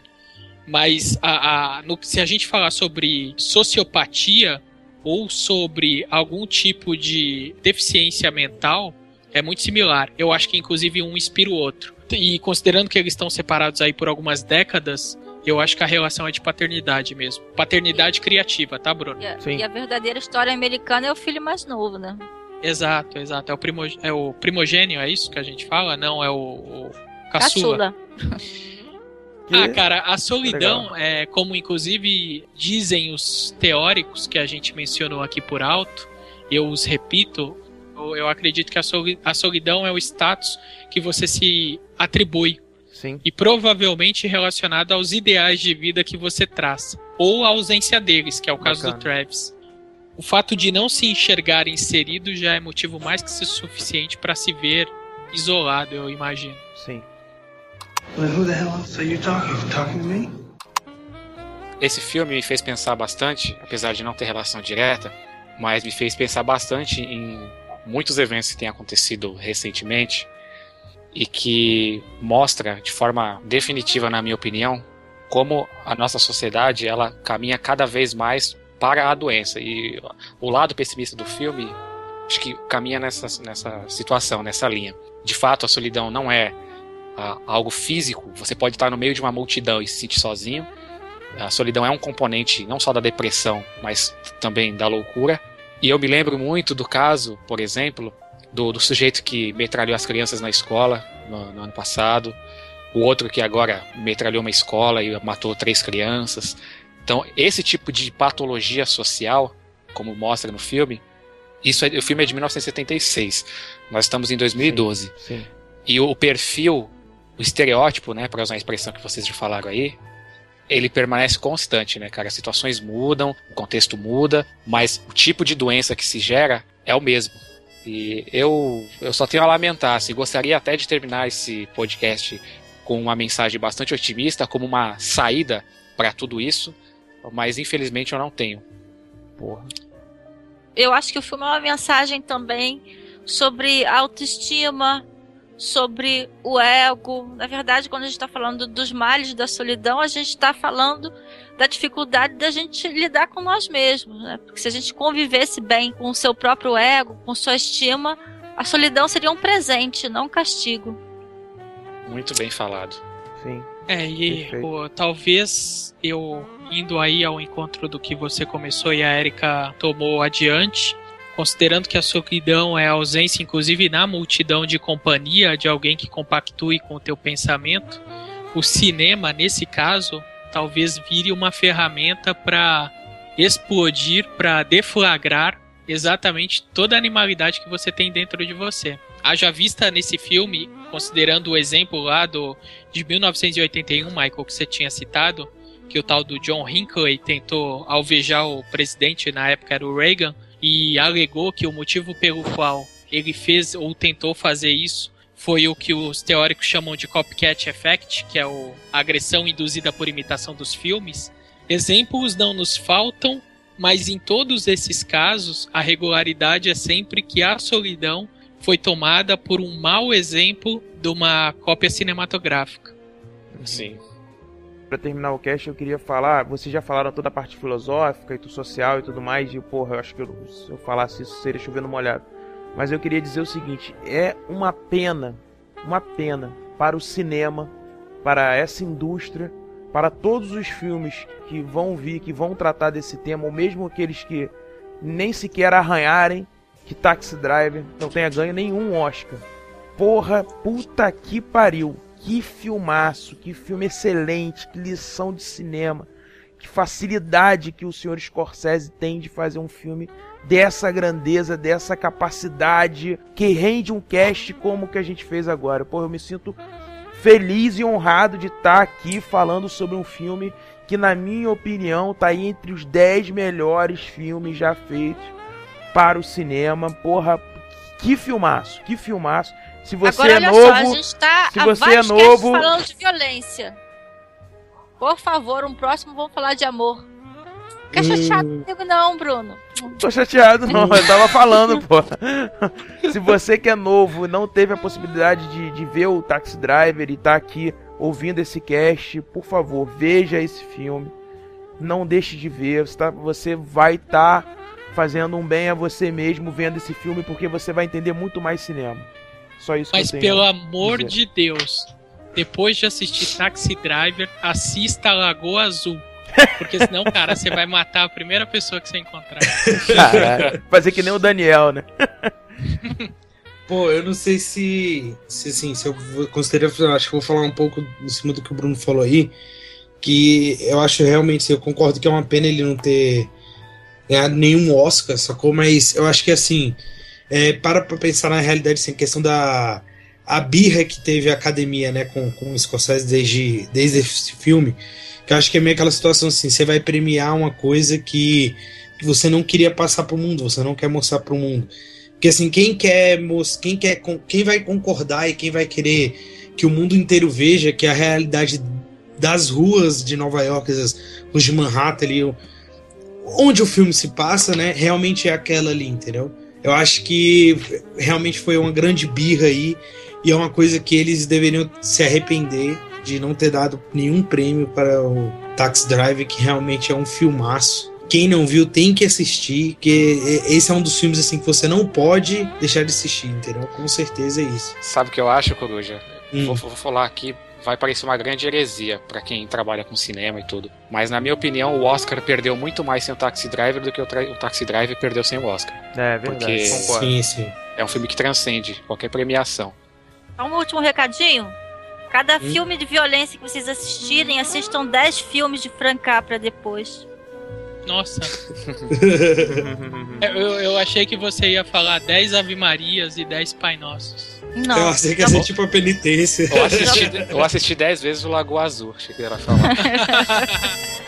Speaker 5: Mas a, a- no- se a gente falar sobre sociopatia ou sobre algum tipo de deficiência mental, é muito similar. Eu acho que inclusive um inspira o outro. E considerando que eles estão separados aí por algumas décadas, eu acho que a relação é de paternidade mesmo. Paternidade criativa, tá, Bruno?
Speaker 4: E a,
Speaker 3: Sim.
Speaker 4: e a verdadeira história americana é o filho mais novo, né?
Speaker 5: Exato, exato. É o, primo, é o primogênio, é isso que a gente fala? Não, é o, o caçula.
Speaker 4: Caçula. *laughs*
Speaker 5: Ah, cara, a solidão, é, como inclusive dizem os teóricos que a gente mencionou aqui por alto, eu os repito, eu, eu acredito que a soli- a solidão é o status que você se atribui
Speaker 3: Sim.
Speaker 5: e provavelmente relacionado aos ideais de vida que você traça, ou a ausência deles, que é o caso do
Speaker 3: Bacana.
Speaker 5: Travis. O fato de não se enxergar inserido já é motivo mais que suficiente para se ver isolado, eu imagino.
Speaker 3: Sim.
Speaker 2: Esse filme me fez pensar bastante, apesar de não ter relação direta, mas me fez pensar bastante em muitos eventos que têm acontecido recentemente e que mostra de forma definitiva, na minha opinião, como a nossa sociedade ela caminha cada vez mais para a doença. E o lado pessimista do filme acho que caminha nessa, nessa situação, nessa linha. De fato, a solidão não é ah, algo físico. Você pode estar no meio de uma multidão e se sentir sozinho. A solidão é um componente não só da depressão, mas também da loucura. E eu me lembro muito do caso, por exemplo, do, do sujeito que metralhou as crianças na escola no, no ano passado, o outro que agora metralhou uma escola e matou três crianças. Então, esse tipo de patologia social, como mostra no filme, isso é, o filme é de 1976. Nós estamos em 2012.
Speaker 3: Sim.
Speaker 2: E o perfil, o estereótipo, né, para usar a expressão que vocês já falaram aí, ele permanece constante, né, cara? As situações mudam, o contexto muda, mas o tipo de doença que se gera é o mesmo. E eu, eu só tenho a lamentar, assim, gostaria até de terminar esse podcast com uma mensagem bastante otimista, como uma saída para tudo isso, mas infelizmente eu não tenho.
Speaker 3: Porra.
Speaker 4: Eu acho que o filme é uma mensagem também sobre autoestima, sobre o ego. Na verdade, quando a gente está falando dos males da solidão, a gente está falando da dificuldade da gente lidar com nós mesmos. Né? Porque se a gente convivesse bem com o seu próprio ego, com sua estima, a solidão seria um presente, não um castigo.
Speaker 2: Muito bem falado.
Speaker 3: Sim.
Speaker 5: É, e pô, talvez eu indo aí ao encontro do que você começou e a Erika tomou adiante, considerando que a solidão é a ausência, inclusive na multidão de companhia de alguém que compactue com o teu pensamento, o cinema, nesse caso, talvez vire uma ferramenta para explodir, para deflagrar exatamente toda a animalidade que você tem dentro de você. Haja vista nesse filme, considerando o exemplo lá do de 1981, Michael, que você tinha citado, que o tal do John Hinckley tentou alvejar o presidente, na época era o Reagan, e alegou que o motivo pelo qual ele fez ou tentou fazer isso foi o que os teóricos chamam de copycat effect, que é o, a agressão induzida por imitação dos filmes. Exemplos não nos faltam, mas em todos esses casos, a regularidade é sempre que a solidão foi tomada por um mau exemplo de uma cópia cinematográfica.
Speaker 2: Sim.
Speaker 3: Pra terminar o cast, eu queria falar. Vocês já falaram toda a parte filosófica e social e tudo mais. E, porra, eu acho que eu, se eu falasse isso seria chovendo molhado. Mas eu queria dizer o seguinte: é uma pena, uma pena para o cinema, para essa indústria, para todos os filmes que vão vir, que vão tratar desse tema, ou mesmo aqueles que nem sequer arranharem, que Taxi Driver não tenha ganho nenhum Oscar. Porra, puta que pariu. Que filmaço, que filme excelente, que lição de cinema, que facilidade que o senhor Scorsese tem de fazer um filme dessa grandeza, dessa capacidade, que rende um cast como o que a gente fez agora. Pô, eu me sinto feliz e honrado de estar aqui falando sobre um filme que, na minha opinião, está aí entre os 10 melhores filmes já feitos para o cinema. Porra, que filmaço, que filmaço. Se você
Speaker 4: Agora,
Speaker 3: é
Speaker 4: olha
Speaker 3: novo,
Speaker 4: só, a gente tá
Speaker 3: se você é novo,
Speaker 4: falando de violência. Por favor, um próximo vamos falar de amor. Fica chateado comigo não, Bruno.
Speaker 3: Tô chateado, não. Eu tava falando, pô. Se você que é novo e não teve a possibilidade de, de ver o Taxi Driver e tá aqui ouvindo esse cast, por favor, veja esse filme. Não deixe de ver. Você, tá- você vai estar fazendo um bem a você mesmo vendo esse filme, porque você vai entender muito mais cinema. Só isso
Speaker 5: Mas
Speaker 3: que eu tenho.
Speaker 5: pelo amor
Speaker 3: dizer.
Speaker 5: de Deus, depois de assistir Taxi Driver, assista a Lagoa Azul. Porque senão, cara, você vai matar a primeira pessoa que você encontrar.
Speaker 3: Caralho. Fazer que nem o Daniel, né?
Speaker 7: Pô, eu não sei se, se assim, se eu eu acho que eu vou falar um pouco em cima do que o Bruno falou aí, que eu acho realmente, eu concordo que é uma pena ele não ter ganhado nenhum Oscar, sacou? Mas eu acho que assim, é, para pra pensar na realidade, assim, a questão da a birra que teve a academia, né, com, com o Scorsese desde, desde esse filme, que eu acho que é meio aquela situação assim, você vai premiar uma coisa que, você não queria passar pro mundo, você não quer mostrar pro mundo. Porque assim, quem quer, quem quer, quem vai concordar e quem vai querer que o mundo inteiro veja que a realidade das ruas de Nova York, as ruas de Manhattan ali, onde o filme se passa, né, realmente é aquela ali, entendeu? Eu acho que realmente foi uma grande birra aí e é uma coisa que eles deveriam se arrepender de não ter dado nenhum prêmio para o Taxi Driver, que realmente é um filmaço. Quem não viu tem que assistir, porque esse é um dos filmes assim que você não pode deixar de assistir, entendeu? Com certeza é isso.
Speaker 2: Sabe o que eu acho, Coruja?
Speaker 7: Hum.
Speaker 2: Vou, vou falar aqui, vai parecer uma grande heresia pra quem trabalha com cinema e tudo. Mas na minha opinião, o Oscar perdeu muito mais sem o Taxi Driver do que o, o Taxi Driver perdeu sem o Oscar.
Speaker 3: É verdade,
Speaker 2: Porque.
Speaker 7: Sim, sim.
Speaker 2: é um filme que transcende qualquer premiação.
Speaker 4: Só Um último recadinho. Cada
Speaker 2: Hum.
Speaker 4: filme de violência que vocês assistirem, assistam 10 filmes de Frank Capra depois.
Speaker 5: Nossa. *laughs* eu, eu achei que você ia falar 10 Ave Marias e 10 Pai Nossos.
Speaker 4: Não.
Speaker 7: eu achei que ia ser tipo a penitência.
Speaker 2: Eu assisti, eu assisti 10 vezes o Lagoa Azul, achei que ia falar. *laughs*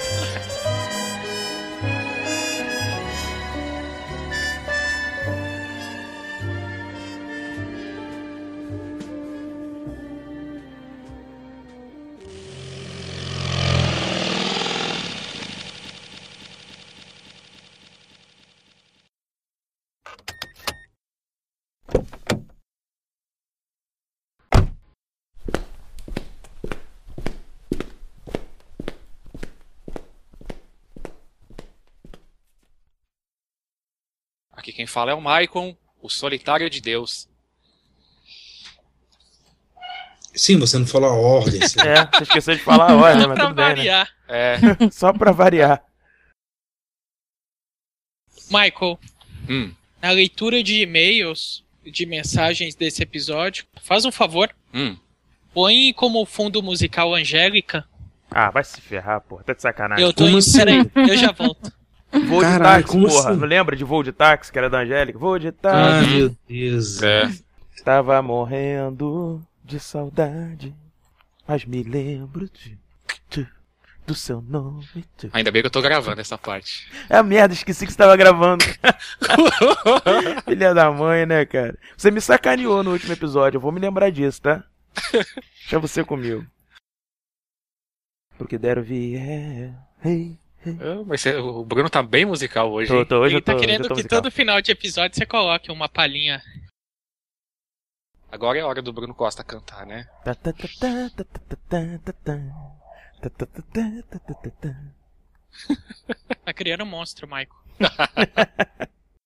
Speaker 2: quem fala é o Maicon, o solitário de Deus.
Speaker 7: Sim, você não falou a ordem. *laughs* assim.
Speaker 3: É, você esqueceu de falar a né? Mas *laughs* tudo bem, né?
Speaker 5: variar.
Speaker 2: É. *laughs*
Speaker 3: Só pra variar.
Speaker 5: Michael,
Speaker 2: Hum.
Speaker 5: na leitura de e-mails, de mensagens desse episódio, faz um favor.
Speaker 2: Hum.
Speaker 5: Põe como fundo musical Angélica.
Speaker 3: Ah, vai se ferrar, porra. Tá de sacanagem.
Speaker 5: Eu tô
Speaker 7: Como
Speaker 5: em.
Speaker 7: assim?
Speaker 5: Peraí, eu já volto.
Speaker 3: Voo de táxi,
Speaker 7: como
Speaker 3: porra.
Speaker 7: assim?
Speaker 3: Não lembra de voo de táxi, que era da Angélica? Voo de
Speaker 7: Ai,
Speaker 3: táxi.
Speaker 7: meu Deus.
Speaker 2: É.
Speaker 3: Tava morrendo de saudade, mas me lembro de. de- do seu nome.
Speaker 2: Ainda bem que eu tô gravando essa parte.
Speaker 3: É a merda, esqueci que você tava gravando. *laughs* Filha da mãe, né, cara? Você me sacaneou no último episódio, eu vou me lembrar disso, tá? Deixa você comigo. Porque deram vier. Hey.
Speaker 2: Ah, mas o Bruno tá bem musical hoje.
Speaker 3: Tô, tô, hoje
Speaker 5: Ele tá querendo que
Speaker 3: musical.
Speaker 5: todo final de episódio você coloque uma palhinha.
Speaker 2: Agora é a hora do Bruno Costa cantar, né?
Speaker 5: tá criando um monstro, Michael.